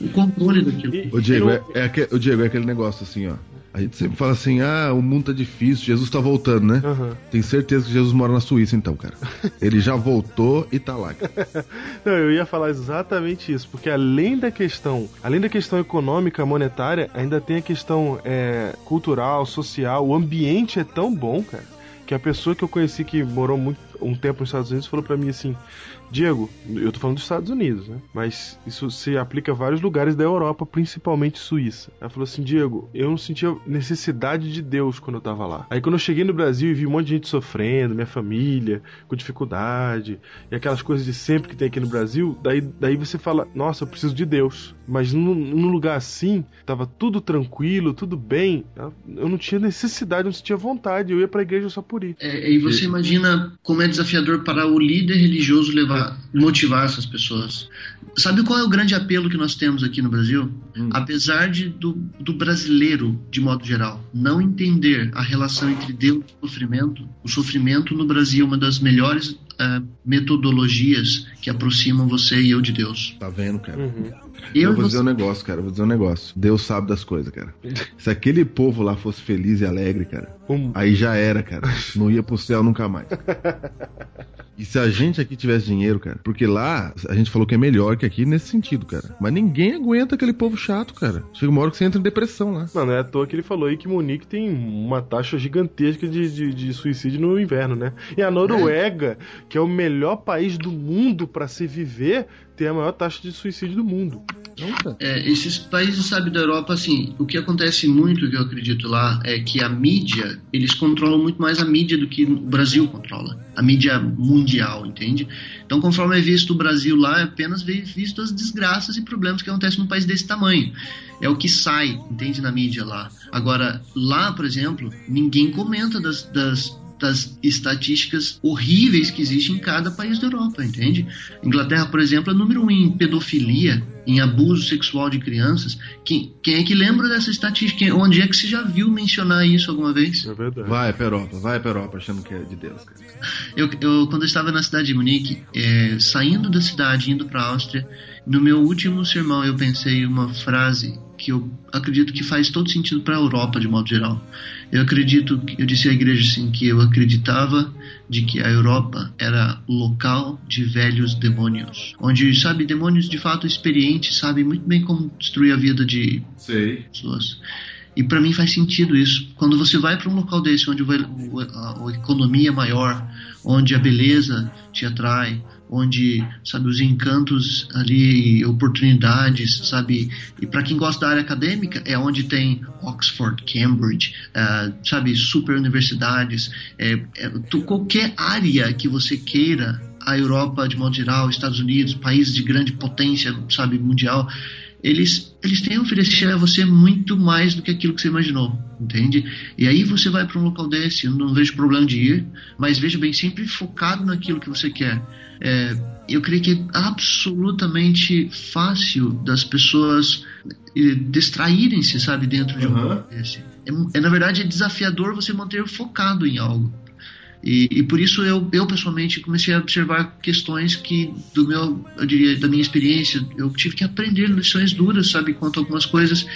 o controle daquilo. O Diego, é, é o Diego, é aquele negócio assim, ó. A gente sempre fala assim, ah, o mundo tá difícil, Jesus tá voltando, né? Tem certeza que Jesus mora na Suíça, então, cara. Ele já voltou e tá lá. [LAUGHS] Não, eu ia falar exatamente isso, porque além da questão, além da questão econômica, monetária, ainda tem a questão é, cultural, social. O ambiente é tão bom, cara, que a pessoa que eu conheci que morou muito um tempo nos Estados Unidos falou pra mim assim: Diego, eu tô falando dos Estados Unidos, né? Mas isso se aplica a vários lugares da Europa, principalmente Suíça. Ela falou assim: Diego, eu não sentia necessidade de Deus quando eu tava lá. Aí quando eu cheguei no Brasil e vi um monte de gente sofrendo, minha família, com dificuldade, e aquelas coisas de sempre que tem aqui no Brasil, daí, daí você fala: Nossa, eu preciso de Deus. Mas num, num lugar assim, tava tudo tranquilo, tudo bem, eu não tinha necessidade, eu não sentia vontade, eu ia pra igreja só por ir. É, e você imagina como é desafiador para o líder religioso levar, motivar essas pessoas. Sabe qual é o grande apelo que nós temos aqui no Brasil? Apesar de, do, do brasileiro, de modo geral, não entender a relação entre Deus e sofrimento, o sofrimento no Brasil é uma das melhores eh, metodologias que aproximam você e eu de Deus. Tá vendo, cara? Eu Eu e vou dizer você- um negócio, cara. eu Vou dizer um negócio. Deus sabe das coisas, cara. [LAUGHS] Se aquele povo lá fosse feliz e alegre, cara, aí já era, cara. Não ia pro céu nunca mais. [LAUGHS] E se a gente aqui tivesse dinheiro, cara, porque lá a gente falou que é melhor que aqui nesse sentido, cara. Mas ninguém aguenta aquele povo chato, cara. Chega uma hora que você entra em depressão lá. Mano, é à toa que ele falou aí que Munique tem uma taxa gigantesca de, de, de suicídio no inverno, né? E a Noruega, que é o melhor país do mundo pra se viver, tem a maior taxa de suicídio do mundo. É, esses países, sabe, da Europa, assim, o que acontece muito, que eu acredito lá, é que a mídia, eles controlam muito mais a mídia do que o Brasil controla. A mídia mundial, entende? Então, conforme é visto o Brasil lá, é apenas vi- visto as desgraças e problemas que acontecem num país desse tamanho. É o que sai, entende, na mídia lá. Agora, lá, por exemplo, ninguém comenta das, das das estatísticas horríveis que existem em cada país da Europa, entende? Inglaterra, por exemplo, é número um em pedofilia, em abuso sexual de crianças. Quem, quem é que lembra dessa estatística? Quem- Onde é que você já viu mencionar isso alguma vez? É verdade. Vai pra Europa, vai pra Europa achando que é de Deus, cara. Eu, eu, quando eu estava na cidade de Munique, é, saindo da cidade, indo para a Áustria, no meu último sermão eu pensei uma frase que eu acredito que faz todo sentido para a Europa de modo geral. Eu acredito, eu disse à igreja assim que eu acreditava de que a Europa era local de velhos demônios, onde sabe demônios de fato experientes sabem muito bem como destruir a vida de Sei. pessoas. E para mim faz sentido isso. Quando você vai para um local desse, onde a, a economia é maior, onde a beleza te atrai, onde, sabe, os encantos ali, oportunidades, sabe, e para quem gosta da área acadêmica, é onde tem Oxford, Cambridge, ah, sabe, super universidades, é, é, tu- qualquer área que você queira, a Europa de modo geral, Estados Unidos, países de grande potência, sabe, mundial, eles, eles têm a oferecer a você muito mais do que aquilo que você imaginou, entende? E aí você vai para um local desse, eu não vejo problema de ir, mas veja bem, sempre focado naquilo que você quer. É, eu creio que é absolutamente fácil das pessoas eh, distraírem-se, sabe, dentro de um local desse. É, é, na verdade, é desafiador você manter focado em algo. E, e por isso eu, eu pessoalmente comecei a observar questões que do meu, eu diria, da minha experiência, eu tive que aprender lições duras, sabe, quanto a algumas coisas.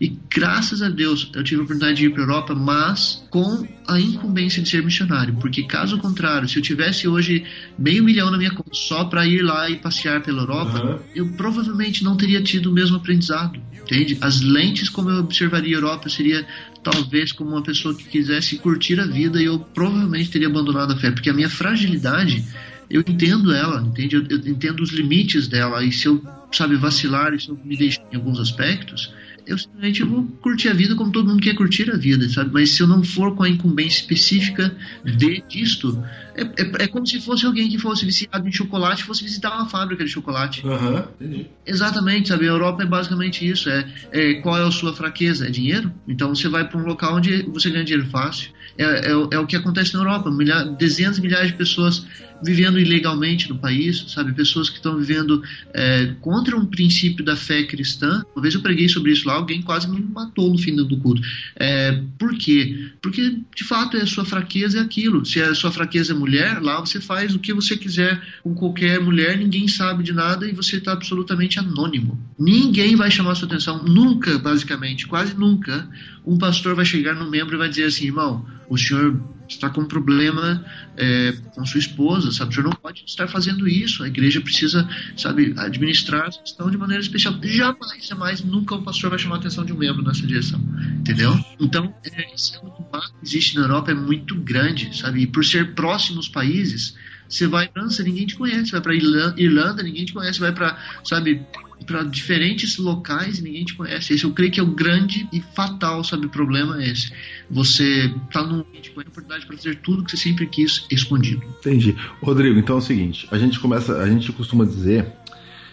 E graças a Deus eu tive a oportunidade de ir para a Europa, mas com a incumbência de ser missionário, porque caso contrário, se eu tivesse hoje meio milhão na minha conta só para ir lá e passear pela Europa, eu provavelmente não teria tido o mesmo aprendizado, entende? As lentes como eu observaria a Europa seria talvez como uma pessoa que quisesse curtir a vida e eu provavelmente teria abandonado a fé, porque a minha fragilidade eu entendo ela, entende? Eu, eu entendo os limites dela e se eu sabe, vacilar, isso me deixa em alguns aspectos, eu simplesmente vou curtir a vida como todo mundo quer curtir a vida, sabe? Mas se eu não for com a incumbência específica de disto, é, é, é como se fosse alguém que fosse viciado em chocolate fosse visitar uma fábrica de chocolate. Aham, entendi. Exatamente, sabe? A Europa é basicamente isso. É, é qual é a sua fraqueza? É dinheiro? Então você vai para um local onde você ganha dinheiro fácil. É, é, o- é o que acontece na Europa. Milha- dezenas de milhares de pessoas vivendo ilegalmente no país, sabe? Pessoas que estão vivendo é, contra um princípio da fé cristã. Uma vez eu preguei sobre isso lá, alguém quase me matou no fim do culto. É, por quê? Porque de fato é a sua fraqueza é aquilo. Se a sua fraqueza é mulher, lá você faz o que você quiser com qualquer mulher, ninguém sabe de nada e você está absolutamente anônimo. Ninguém vai chamar sua atenção, nunca, basicamente, quase nunca, um pastor vai chegar no membro e vai dizer assim, irmão, o senhor está com um problema é, com sua esposa, sabe? O senhor não pode estar fazendo isso. A igreja precisa, sabe, administrar essa questão de maneira especial. Jamais, jamais, nunca o pastor vai chamar a atenção de um membro nessa direção, entendeu? Então, é, esse mar que existe na Europa é muito grande, sabe? E por ser próximos países, você vai para França, ninguém te conhece. Vai para Irlanda, ninguém te conhece. Vai para, sabe, para diferentes locais ninguém te conhece. Esse eu creio que é o grande e fatal, sabe, problema é esse. Você tá num ambiente com a oportunidade para fazer tudo que você sempre quis escondido. Entendi. Rodrigo, então é o seguinte, a gente começa, a gente costuma dizer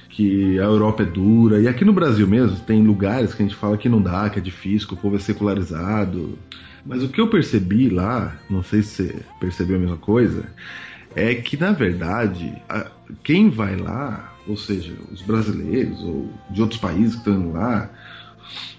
que a Europa é dura, e aqui no Brasil mesmo tem lugares que a gente fala que não dá, que é difícil, que o povo é secularizado. Mas o que eu percebi lá, não sei se você percebeu a mesma coisa, é que na verdade, a- quem vai lá, ou seja, os brasileiros ou de outros países que estão indo lá,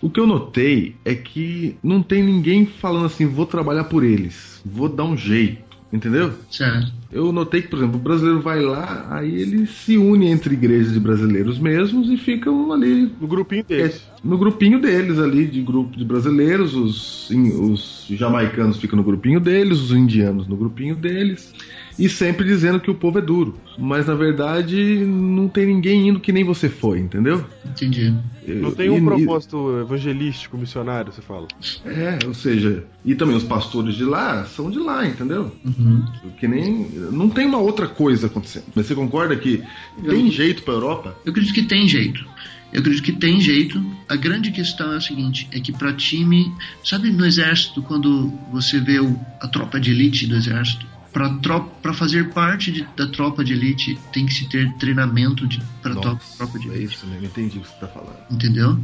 o que eu notei é que não tem ninguém falando assim, vou trabalhar por eles, vou dar um jeito, entendeu? Certo. Eu notei que, por exemplo, o brasileiro vai lá, aí ele se une entre igrejas de brasileiros mesmos e ficam ali No grupinho deles. no grupinho deles ali, de grupo de brasileiros, os, os jamaicanos ficam no grupinho deles, os indianos no grupinho deles, e sempre dizendo que o povo é duro. Mas na verdade não tem ninguém indo que nem você foi, entendeu? Entendi. Não tem um e- propósito evangelístico, missionário, você fala. É, ou seja, e também os pastores de lá são de lá, entendeu? Uhum. Que nem. Não tem uma outra coisa acontecendo. Mas você concorda que tem jeito pra Europa? Eu acredito que tem jeito. Eu acredito que tem jeito. A grande questão é o seguinte: é que para time, sabe no exército quando você vê o- a tropa de elite do exército, para fazer parte de- da tropa de elite tem que se ter treinamento para tropa de é elite. isso mesmo, entendi o que você tá falando. entendeu?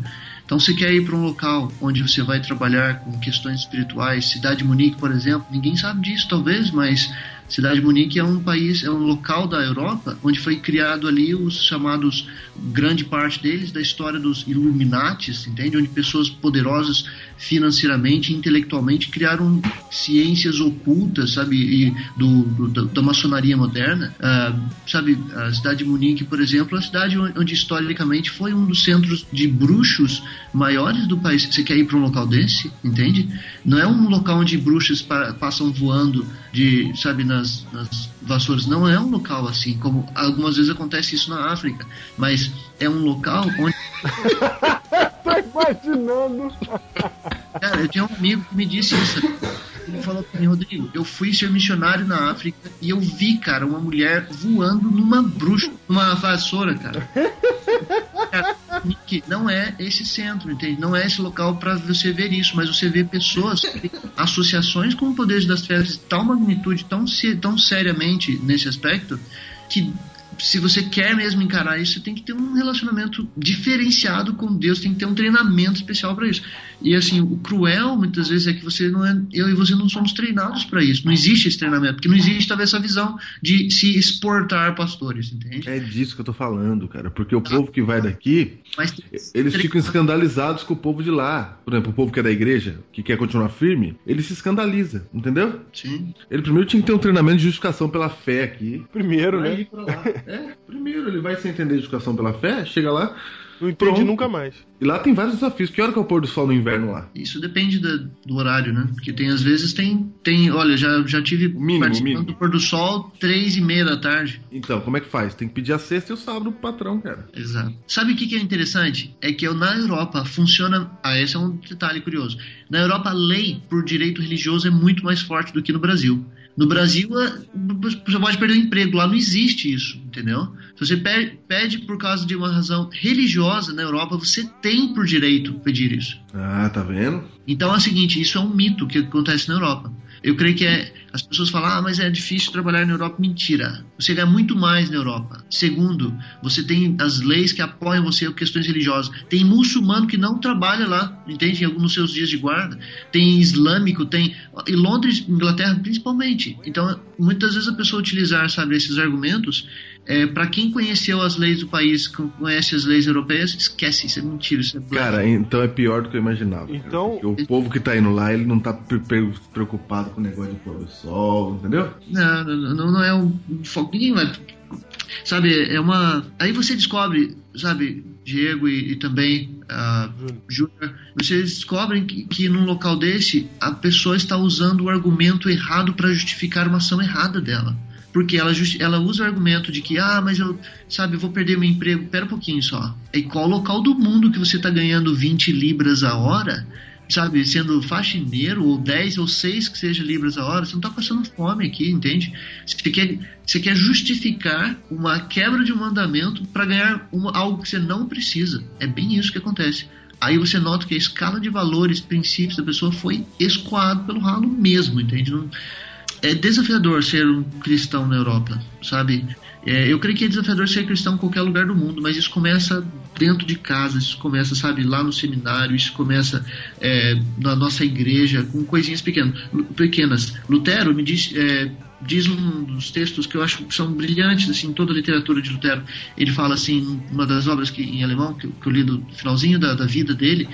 Então, você quer ir para um local onde você vai trabalhar com questões espirituais, Cidade de Munique, por exemplo, ninguém sabe disso, talvez, mas Cidade de Munique é um país, é um local da Europa onde foi criado ali os chamados, grande parte deles, da história dos Illuminatis, entende? Onde pessoas poderosas financeiramente, intelectualmente, criaram ciências ocultas, sabe, e do, do- da, maçonaria moderna. Ah, sabe, a cidade de Munique, por exemplo, é a cidade onde historicamente foi um dos centros de bruxos maiores do país. Você quer ir para um local desse, entende? Não é um local onde bruxas pa- passam voando de, sabe, nas, nas vassouras. Não é um local assim, como algumas vezes acontece isso na África, mas é um local onde [LAUGHS] Tô imaginando. Cara, eu tinha um amigo que me disse isso. Ele falou pra mim, Rodrigo, eu fui ser missionário na África e eu vi, cara, uma mulher voando numa bruxa, numa vassoura, cara. Que não é esse centro, entende? Não é esse local pra você ver isso, mas você vê pessoas, associações com poderes das trevas de tal magnitude, tão, tão seriamente nesse aspecto, que se você quer mesmo encarar isso, você tem que ter um relacionamento diferenciado com Deus, tem que ter um treinamento especial para isso. E assim, o cruel muitas vezes é que você não é, eu e você não somos treinados para isso. Não existe esse treinamento, porque não existe talvez essa visão de se exportar pastores, entende? É disso que eu tô falando, cara. Porque o povo que vai daqui, Mas eles ficam escandalizados com o povo de lá. Por exemplo, o povo que é da igreja, que quer continuar firme, ele se escandaliza, entendeu? Sim. Ele primeiro tinha que ter um treinamento de justificação pela fé aqui. Primeiro, né? ir pra lá. É, [LAUGHS] primeiro ele vai sem entender justificação pela fé, chega lá. Não entendi Pronto. nunca mais. E lá tem vários desafios. Que hora que é o pôr do sol no inverno lá? Isso depende da- do horário, né? Porque tem às vezes tem, tem olha, já, já tive Mínimo, participando mínimo. do pôr do sol três e meia da tarde. Então, como é que faz? Tem que pedir a sexta e o sábado pro patrão, cara. Exato. Sabe o que, que é interessante? É que eu, na Europa funciona. Ah, esse é um detalhe curioso. Na Europa, a lei por direito religioso é muito mais forte do que no Brasil. No Brasil, é, você pode perder o emprego. Lá não existe isso, entendeu? Se você pe- pede por causa de uma razão religiosa na Europa, você tem por direito pedir isso. Ah, tá vendo? Então é o seguinte, isso é um mito que acontece na Europa. Eu creio que é. As pessoas falam, ah, mas é difícil trabalhar na Europa. Mentira. Você ganha muito mais na Europa. Segundo, você tem as leis que apoiam você em questões religiosas. Tem muçulmano que não trabalha lá, entende? Em alguns seus dias de guarda. Tem islâmico, tem. E Londres, Inglaterra, principalmente. Então, muitas vezes a pessoa utilizar, sabe, esses argumentos. É, para quem conheceu as leis do país, conhece as leis europeias, esquece, isso é mentira, isso é. Cara, então é pior do que eu imaginava. Então- o povo que tá indo lá, ele não tá pre- pre- preocupado com o negócio de pôr do sol, entendeu? Não, não, não, não é um foco. Ninguém vai. Sabe, é uma. Aí você descobre, sabe, Diego e, e também a Júnior, vocês descobrem que, que num local desse a pessoa está usando o argumento errado para justificar uma ação errada dela. Porque ela, ela usa o argumento de que, ah, mas eu, sabe, eu vou perder meu emprego. Pera um pouquinho só. Em qual local do mundo que você está ganhando 20 libras a hora? sabe, sendo faxineiro, ou 10 ou 6 que seja libras a hora, você não está passando fome aqui, entende? Você quer, você quer justificar uma quebra de um mandamento para ganhar uma, algo que você não precisa. É bem isso que acontece. Aí você nota que a escala de valores, princípios da pessoa foi escoado pelo ralo mesmo, entende? Não, é desafiador ser um cristão na Europa, sabe? É, eu creio que é desafiador ser cristão em qualquer lugar do mundo, mas isso começa dentro de casa, isso começa, sabe, lá no seminário, isso começa é, na nossa igreja, com coisinhas pequenas. pequenas. Lutero me diz, é, diz um dos textos que eu acho que são brilhantes, assim, toda a literatura de Lutero. Ele fala assim, uma das obras que, em alemão, que eu li no finalzinho da, da vida dele,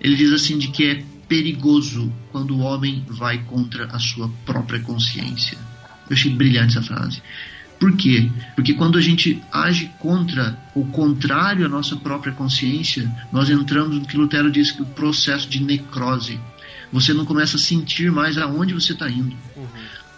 ele diz assim de que é perigoso quando o homem vai contra a sua própria consciência. Eu achei brilhante essa frase. Por quê? Porque quando a gente age contra o contrário à nossa própria consciência, nós entramos no que Lutero diz que o processo de necrose. Você não começa a sentir mais aonde você está indo.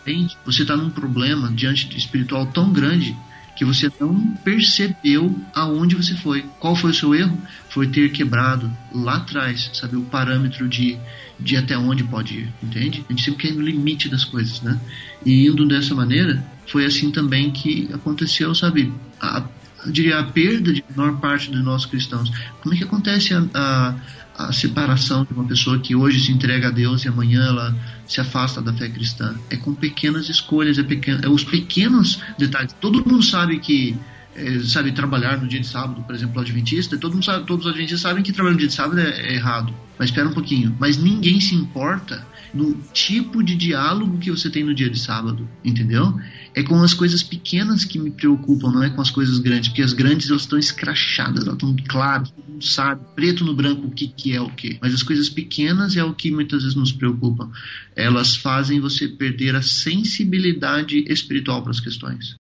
Entende? Você está num problema diante espiritual tão grande que você não percebeu aonde você foi. Qual foi o seu erro? Foi ter quebrado lá atrás, sabe, o parâmetro de, de até onde pode ir, entende? A gente sempre quer ir no limite das coisas, né? E indo dessa maneira, foi assim também que aconteceu, sabe? A, diria a perda de menor parte dos nossos cristãos. Como é que acontece a, a, a separação de uma pessoa que hoje se entrega a Deus e amanhã ela se afasta da fé cristã? É com pequenas escolhas, é, pequeno, é os pequenos detalhes. Todo mundo sabe que é, sabe trabalhar no dia de sábado, por exemplo, o adventista, todo mundo sabe, todos os adventistas sabem que trabalhar no dia de sábado é, é errado. Mas espera um pouquinho. Mas ninguém se importa no tipo de diálogo que você tem no dia de sábado, entendeu? É com as coisas pequenas que me preocupam, não é com as coisas grandes, porque as grandes elas estão escrachadas, elas estão claras, todo mundo sabe, preto no branco o que, que é o que. Mas as coisas pequenas é o que muitas vezes nos preocupam. Elas fazem você perder a sensibilidade espiritual para as questões.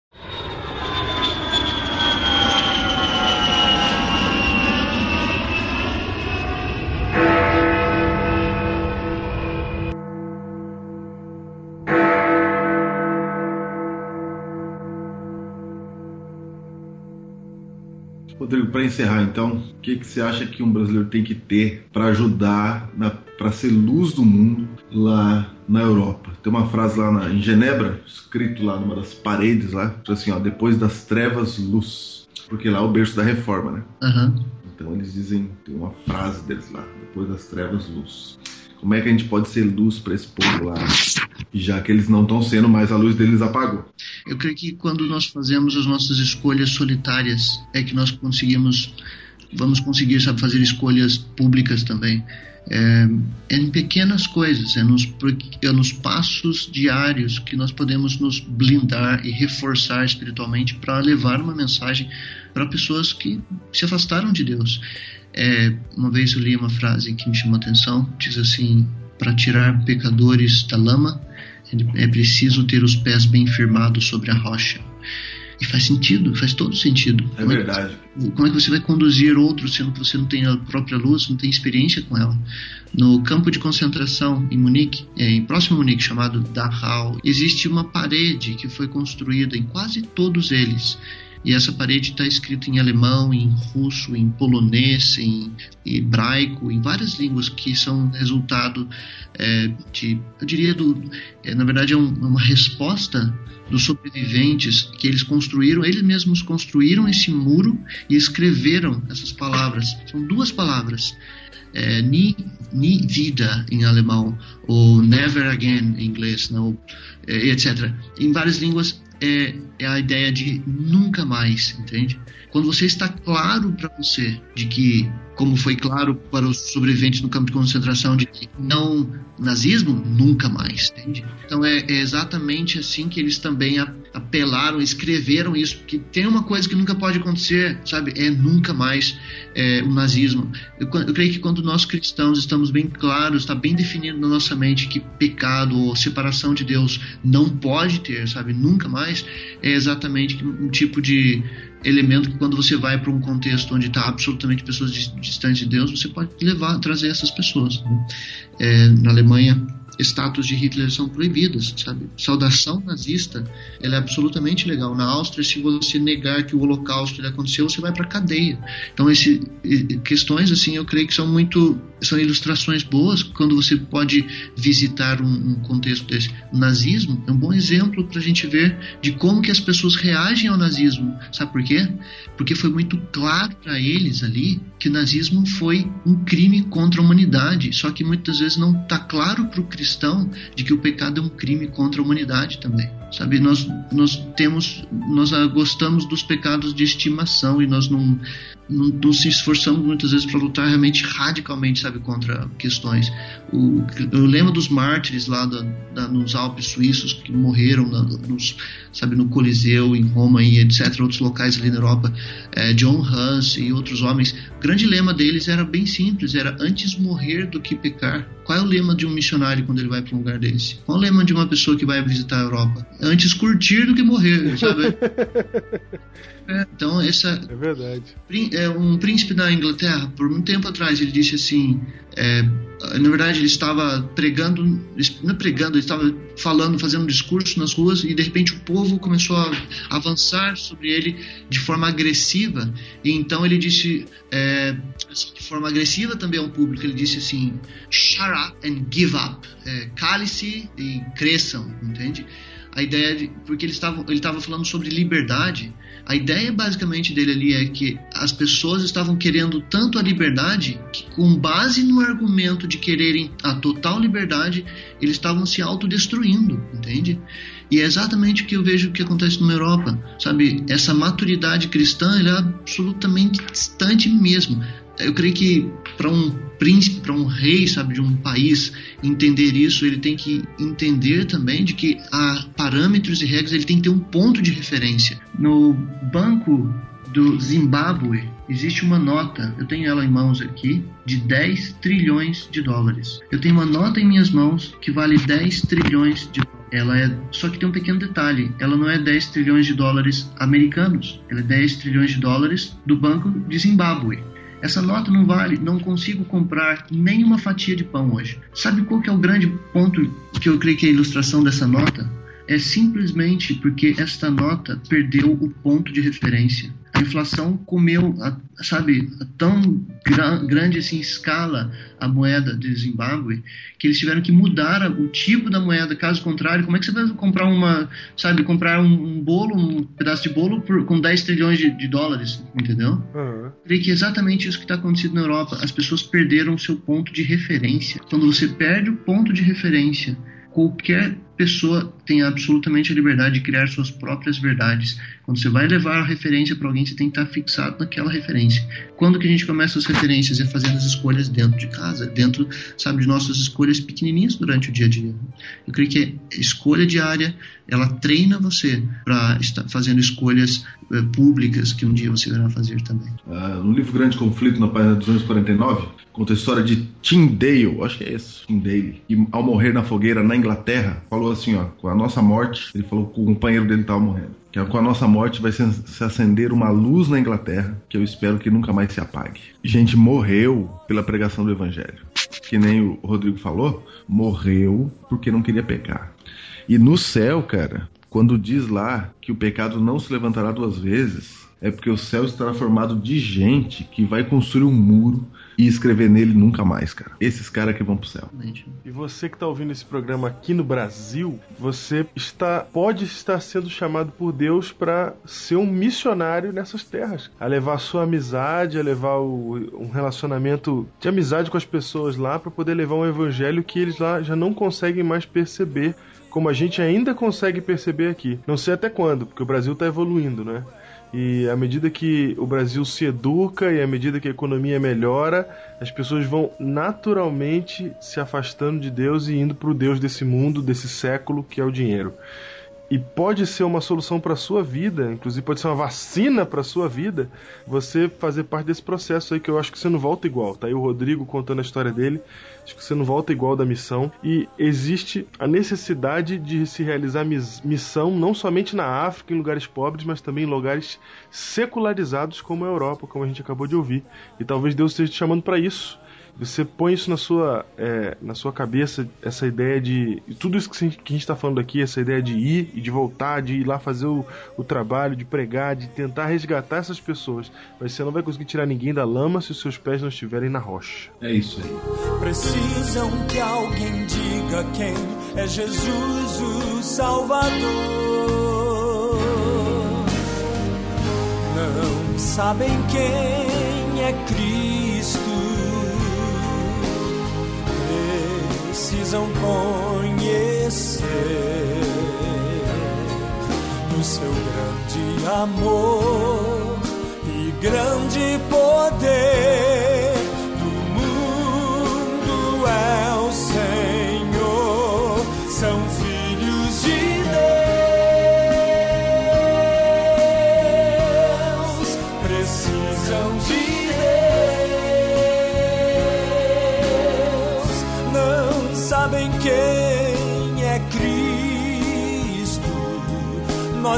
Rodrigo, para encerrar então, o que, que você acha que um brasileiro tem que ter para ajudar, para ser luz do mundo lá na Europa? Tem uma frase lá na- em Genebra, escrito lá numa das paredes lá, assim, ó, depois das trevas, luz. Porque lá é o berço da reforma, né? Aham. Então eles dizem, tem uma frase deles lá, depois das trevas, luz. Como é que a gente pode ser luz para esse povo lá, já que eles não estão sendo, mas a luz deles apagou? Eu creio que quando nós fazemos as nossas escolhas solitárias é que nós conseguimos, vamos conseguir, sabe, fazer escolhas públicas também. É, é em pequenas coisas, é nos, é nos passos diários que nós podemos nos blindar e reforçar espiritualmente para levar uma mensagem para pessoas que se afastaram de Deus. É, uma vez eu li uma frase que me chamou a atenção, diz assim: para tirar pecadores da lama é preciso ter os pés bem firmados sobre a rocha. E faz sentido, faz todo sentido. É verdade. Como é que você vai conduzir outros sendo que você não tem a própria luz, não tem experiência com ela? No campo de concentração em Munique, é, em próximo a Munique, chamado Dachau, existe uma parede que foi construída em quase todos eles E essa parede está escrita em alemão, em russo, em polonês, em hebraico, em várias línguas que são resultado é, de, eu diria, do, é, na verdade é um- uma resposta dos sobreviventes que eles construíram, eles mesmos construíram esse muro e escreveram essas palavras. São duas palavras. É, ni, ni vida em alemão, ou never again em inglês, não, é, etc. Em várias línguas é, é a ideia de nunca mais, entende? Quando você está claro para você de que, como foi claro para os sobreviventes no campo de concentração, de que não nazismo, nunca mais, entende? Então é, é exatamente assim que eles também apelaram, escreveram isso, porque tem uma coisa que nunca pode acontecer, sabe? É nunca mais é, o nazismo. Eu, eu creio que quando nós cristãos estamos bem claros, está bem definido na nossa mente que pecado ou separação de Deus não pode ter, sabe? Nunca mais, é exatamente um tipo de elemento que quando você vai para um contexto onde está absolutamente pessoas dis- distantes de Deus, você pode levar, trazer essas pessoas. né? É, na Alemanha, estátuas de Hitler são proibidas, sabe? Saudação nazista, ela é absolutamente legal. Na Áustria, se você negar que o Holocausto aconteceu, você vai para cadeia. Então, esse questões assim, eu creio que são muito são ilustrações boas quando você pode visitar um, um contexto desse. O nazismo é um bom exemplo para a gente ver de como que as pessoas reagem ao nazismo. Sabe por quê? Porque foi muito claro para eles ali que o nazismo foi um crime contra a humanidade. Só que muitas vezes não está claro para o cristão de que o pecado é um crime contra a humanidade também. Sabe, nós, nós temos, nós gostamos dos pecados de estimação e nós não, não, não se esforçamos muitas vezes para lutar realmente radicalmente, sabe, contra questões. O, eu lembro dos mártires lá da, da- nos Alpes suíços que morreram na- nos, sabe, no Coliseu, em Roma e etc., outros locais ali na Europa, eh, John Hus e outros homens. O grande lema deles era bem simples, era antes morrer do que pecar. Qual é o lema de um missionário quando ele vai para um lugar desse? Qual é o lema de uma pessoa que vai visitar a Europa? Antes curtir do que morrer, sabe? [LAUGHS] É, então, essa, É verdade. Prín- é, um príncipe da Inglaterra, por muito tempo atrás, ele disse assim: é, na verdade, ele estava pregando, não é pregando, ele estava falando, fazendo um discurso nas ruas e de repente o povo começou a avançar sobre ele de forma agressiva. E então ele disse, é, de forma agressiva também ao público, ele disse assim: shut up and give up. É, Cale-se e cresçam, entende? A ideia de. Porque ele estava, ele estava falando sobre liberdade. A ideia basicamente dele ali é que as pessoas estavam querendo tanto a liberdade que, com base no argumento de quererem a total liberdade, eles estavam se autodestruindo, entende? E é exatamente o que eu vejo que acontece na Europa, sabe? Essa maturidade cristã ela é absolutamente distante mesmo. Eu creio que para um príncipe, para um rei, sabe, de um país entender isso, ele tem que entender também de que há parâmetros e regras, ele tem que ter um ponto de referência. No banco do Zimbábue existe uma nota, eu tenho ela em mãos aqui, de 10 trilhões de dólares. Eu tenho uma nota em minhas mãos que vale 10 trilhões de dólares. Ela é, só que tem um pequeno detalhe, ela não é 10 trilhões de dólares americanos, ela é 10 trilhões de dólares do Banco de Zimbábue. Essa nota não vale, não consigo comprar nenhuma fatia de pão hoje. Sabe qual que é o grande ponto que eu creio que é a ilustração dessa nota? É simplesmente porque esta nota perdeu o ponto de referência. A inflação comeu, sabe, tão gra- grande assim escala a moeda de Zimbábue que eles tiveram que mudar o tipo da moeda. Caso contrário, como é que você vai comprar uma, sabe, comprar um, um bolo, um pedaço de bolo por- com 10 trilhões de, de dólares, entendeu? Aham. creio que é exatamente isso que está acontecendo na Europa. As pessoas perderam o seu ponto de referência. Quando você perde o ponto de referência, qualquer pessoa tem absolutamente a liberdade de criar suas próprias verdades. Quando você vai levar a referência para alguém, você tem que estar fixado naquela referência. Quando que a gente começa as referências é fazendo as escolhas dentro de casa, dentro, sabe, de nossas escolhas pequenininhas durante o dia a dia. Eu creio que a escolha diária, ela treina você para estar fazendo escolhas eh, públicas que um dia você irá fazer também. Ah, no livro Grande Conflito, na página 249, conta a história de Tim Dale, acho que é esse, Tim Dale, que ao morrer na fogueira na Inglaterra, falou assim, ó, com a nossa morte, ele falou que o companheiro dele estava morrendo, que com a nossa morte vai se acender uma luz na Inglaterra, que eu espero que nunca mais se apague. Gente morreu pela pregação do evangelho. Que nem o Rodrigo falou, morreu porque não queria pecar. E no céu, cara, Quando diz lá que o pecado não se levantará duas vezes, é porque o céu estará formado de gente que vai construir um muro e escrever nele nunca mais, cara. Esses caras que vão pro céu. E você que está ouvindo esse programa aqui no Brasil, você está pode estar sendo chamado por Deus para ser um missionário nessas terras, a levar a sua amizade, a levar o- um relacionamento de amizade com as pessoas lá para poder levar um evangelho que eles lá já não conseguem mais perceber. Como a gente ainda consegue perceber aqui. Não sei até quando, porque o Brasil está evoluindo, né? E à medida que o Brasil se educa e à medida que a economia melhora, as pessoas vão naturalmente se afastando de Deus e indo para o Deus desse mundo, desse século, que é o dinheiro. E pode ser uma solução para sua vida, inclusive pode ser uma vacina para sua vida, você fazer parte desse processo aí que eu acho que você não volta igual. Tá aí o Rodrigo contando a história dele. Acho que você não volta igual da missão. E existe a necessidade de se realizar mis- missão não somente na África, em lugares pobres, mas também em lugares secularizados como a Europa, como a gente acabou de ouvir. E talvez Deus esteja te chamando para isso. Você põe isso na sua, é, na sua cabeça, essa ideia de. Tudo isso que a gente- está falando aqui, essa ideia de ir e de voltar, de ir lá fazer o, o trabalho, de pregar, de tentar resgatar essas pessoas. Mas você não vai conseguir tirar ninguém da lama se os seus pés não estiverem na rocha. É isso aí. Precisam que alguém diga quem é Jesus o Salvador. Não sabem quem é Cristo. Precisam conhecer do seu grande amor e grande poder.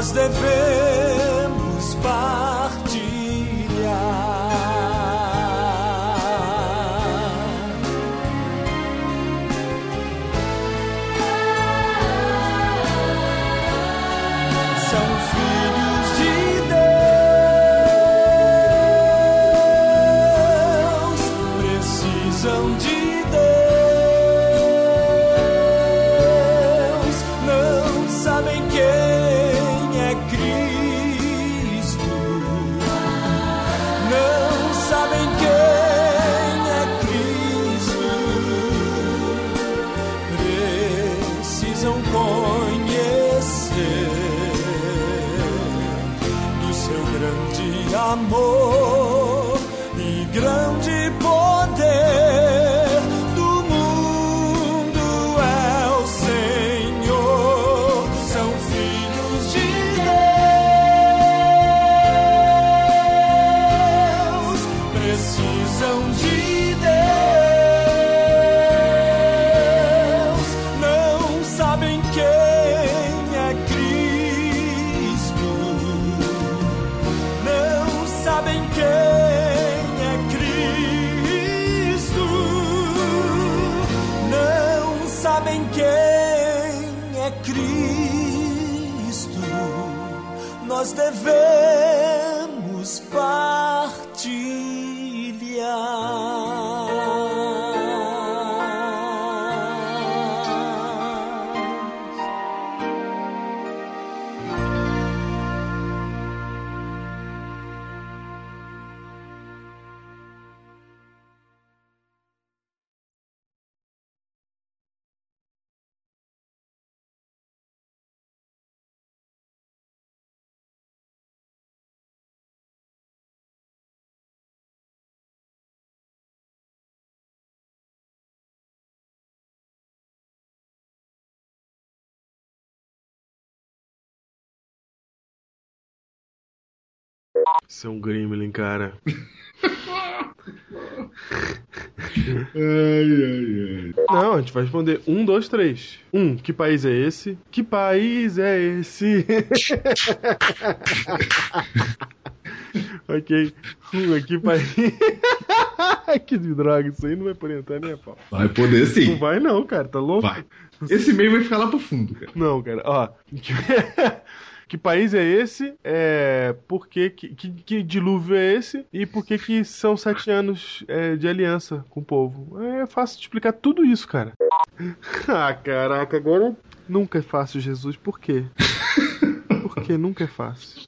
Nós devemos Isso é um gremlin, cara. Ai, ai, ai. Não, a gente vai responder um, dois, três. Um, que país é esse? Que país é esse? [LAUGHS] ok. Um, que país. [LAUGHS] que droga, isso aí não vai poder entrar nem a pau. Vai poder Não sim. vai não, cara, tá louco? Vai. Esse e-mail vai ficar lá pro fundo, cara. Não, cara, ó. [LAUGHS] Que país é esse? É. Por que, que, que, dilúvio é esse? E por que, que são sete anos é, de aliança com o povo? É fácil de explicar tudo isso, cara. [LAUGHS] Ah, caraca, agora nunca é fácil, Jesus. Por quê? [LAUGHS] Por que nunca é fácil?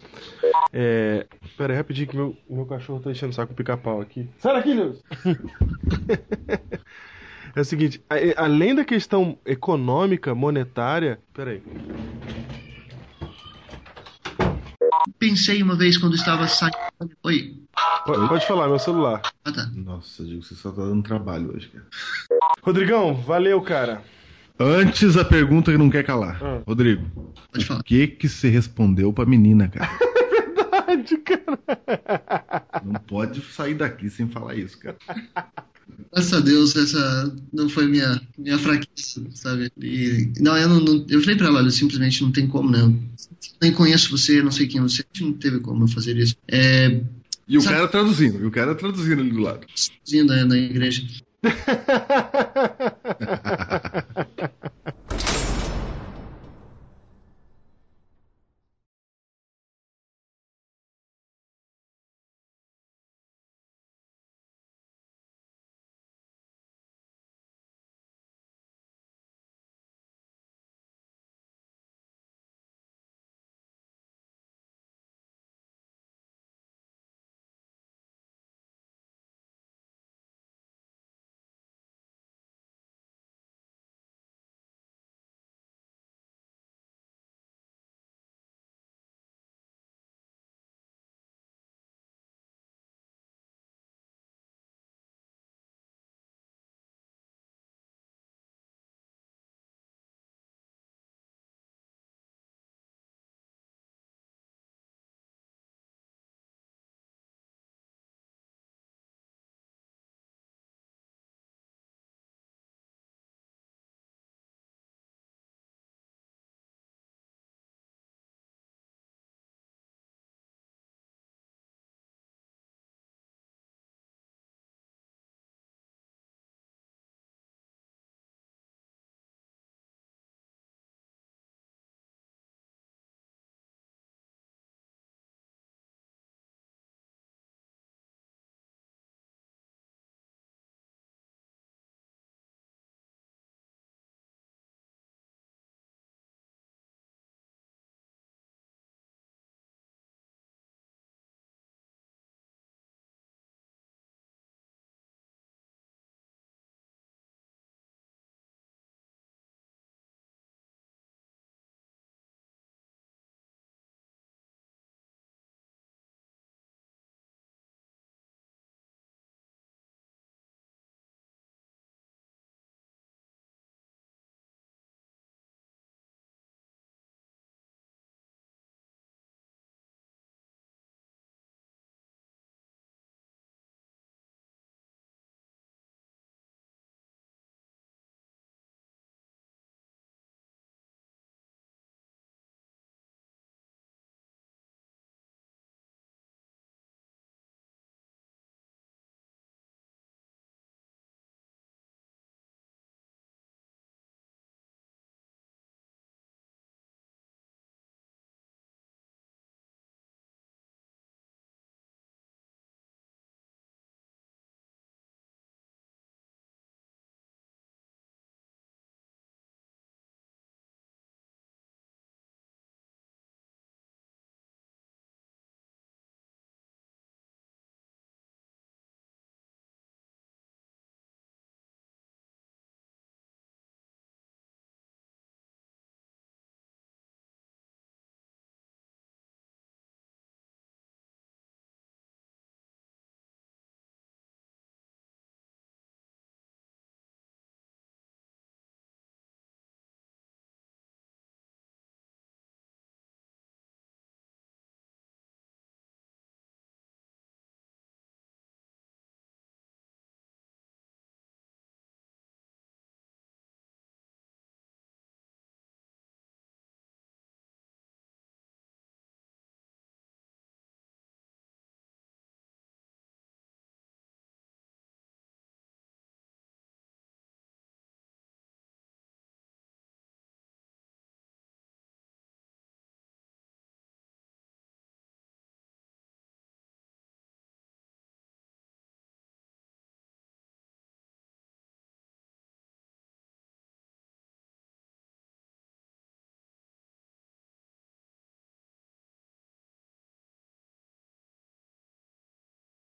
É. Pera aí, rapidinho que meu, meu cachorro tá enchendo o saco pica-pau aqui. Sai daqui, Lewis! [LAUGHS] É o seguinte, a- além da questão econômica, monetária. Pera aí. Pensei uma vez quando estava saindo. Oi. Pode, pode falar, meu celular. Ah, tá. Nossa, digo, você só tá dando trabalho hoje, cara. Rodrigão, valeu, cara. Antes a pergunta que não quer calar. Ah. Rodrigo, Pode falar. o que que você respondeu pra menina, cara? [LAUGHS] Verdade, cara. Não pode sair daqui sem falar isso, cara. [LAUGHS] Graças a Deus, essa não foi minha, minha fraqueza, sabe? E, não, eu não, não- Eu falei pra ela, olha, simplesmente não tem como, né? Eu nem conheço você, não sei quem você é, não teve como eu fazer isso. É. E o Sabe- cara traduzindo, e o cara traduzindo ali do lado. Indo né, na igreja. [LAUGHS]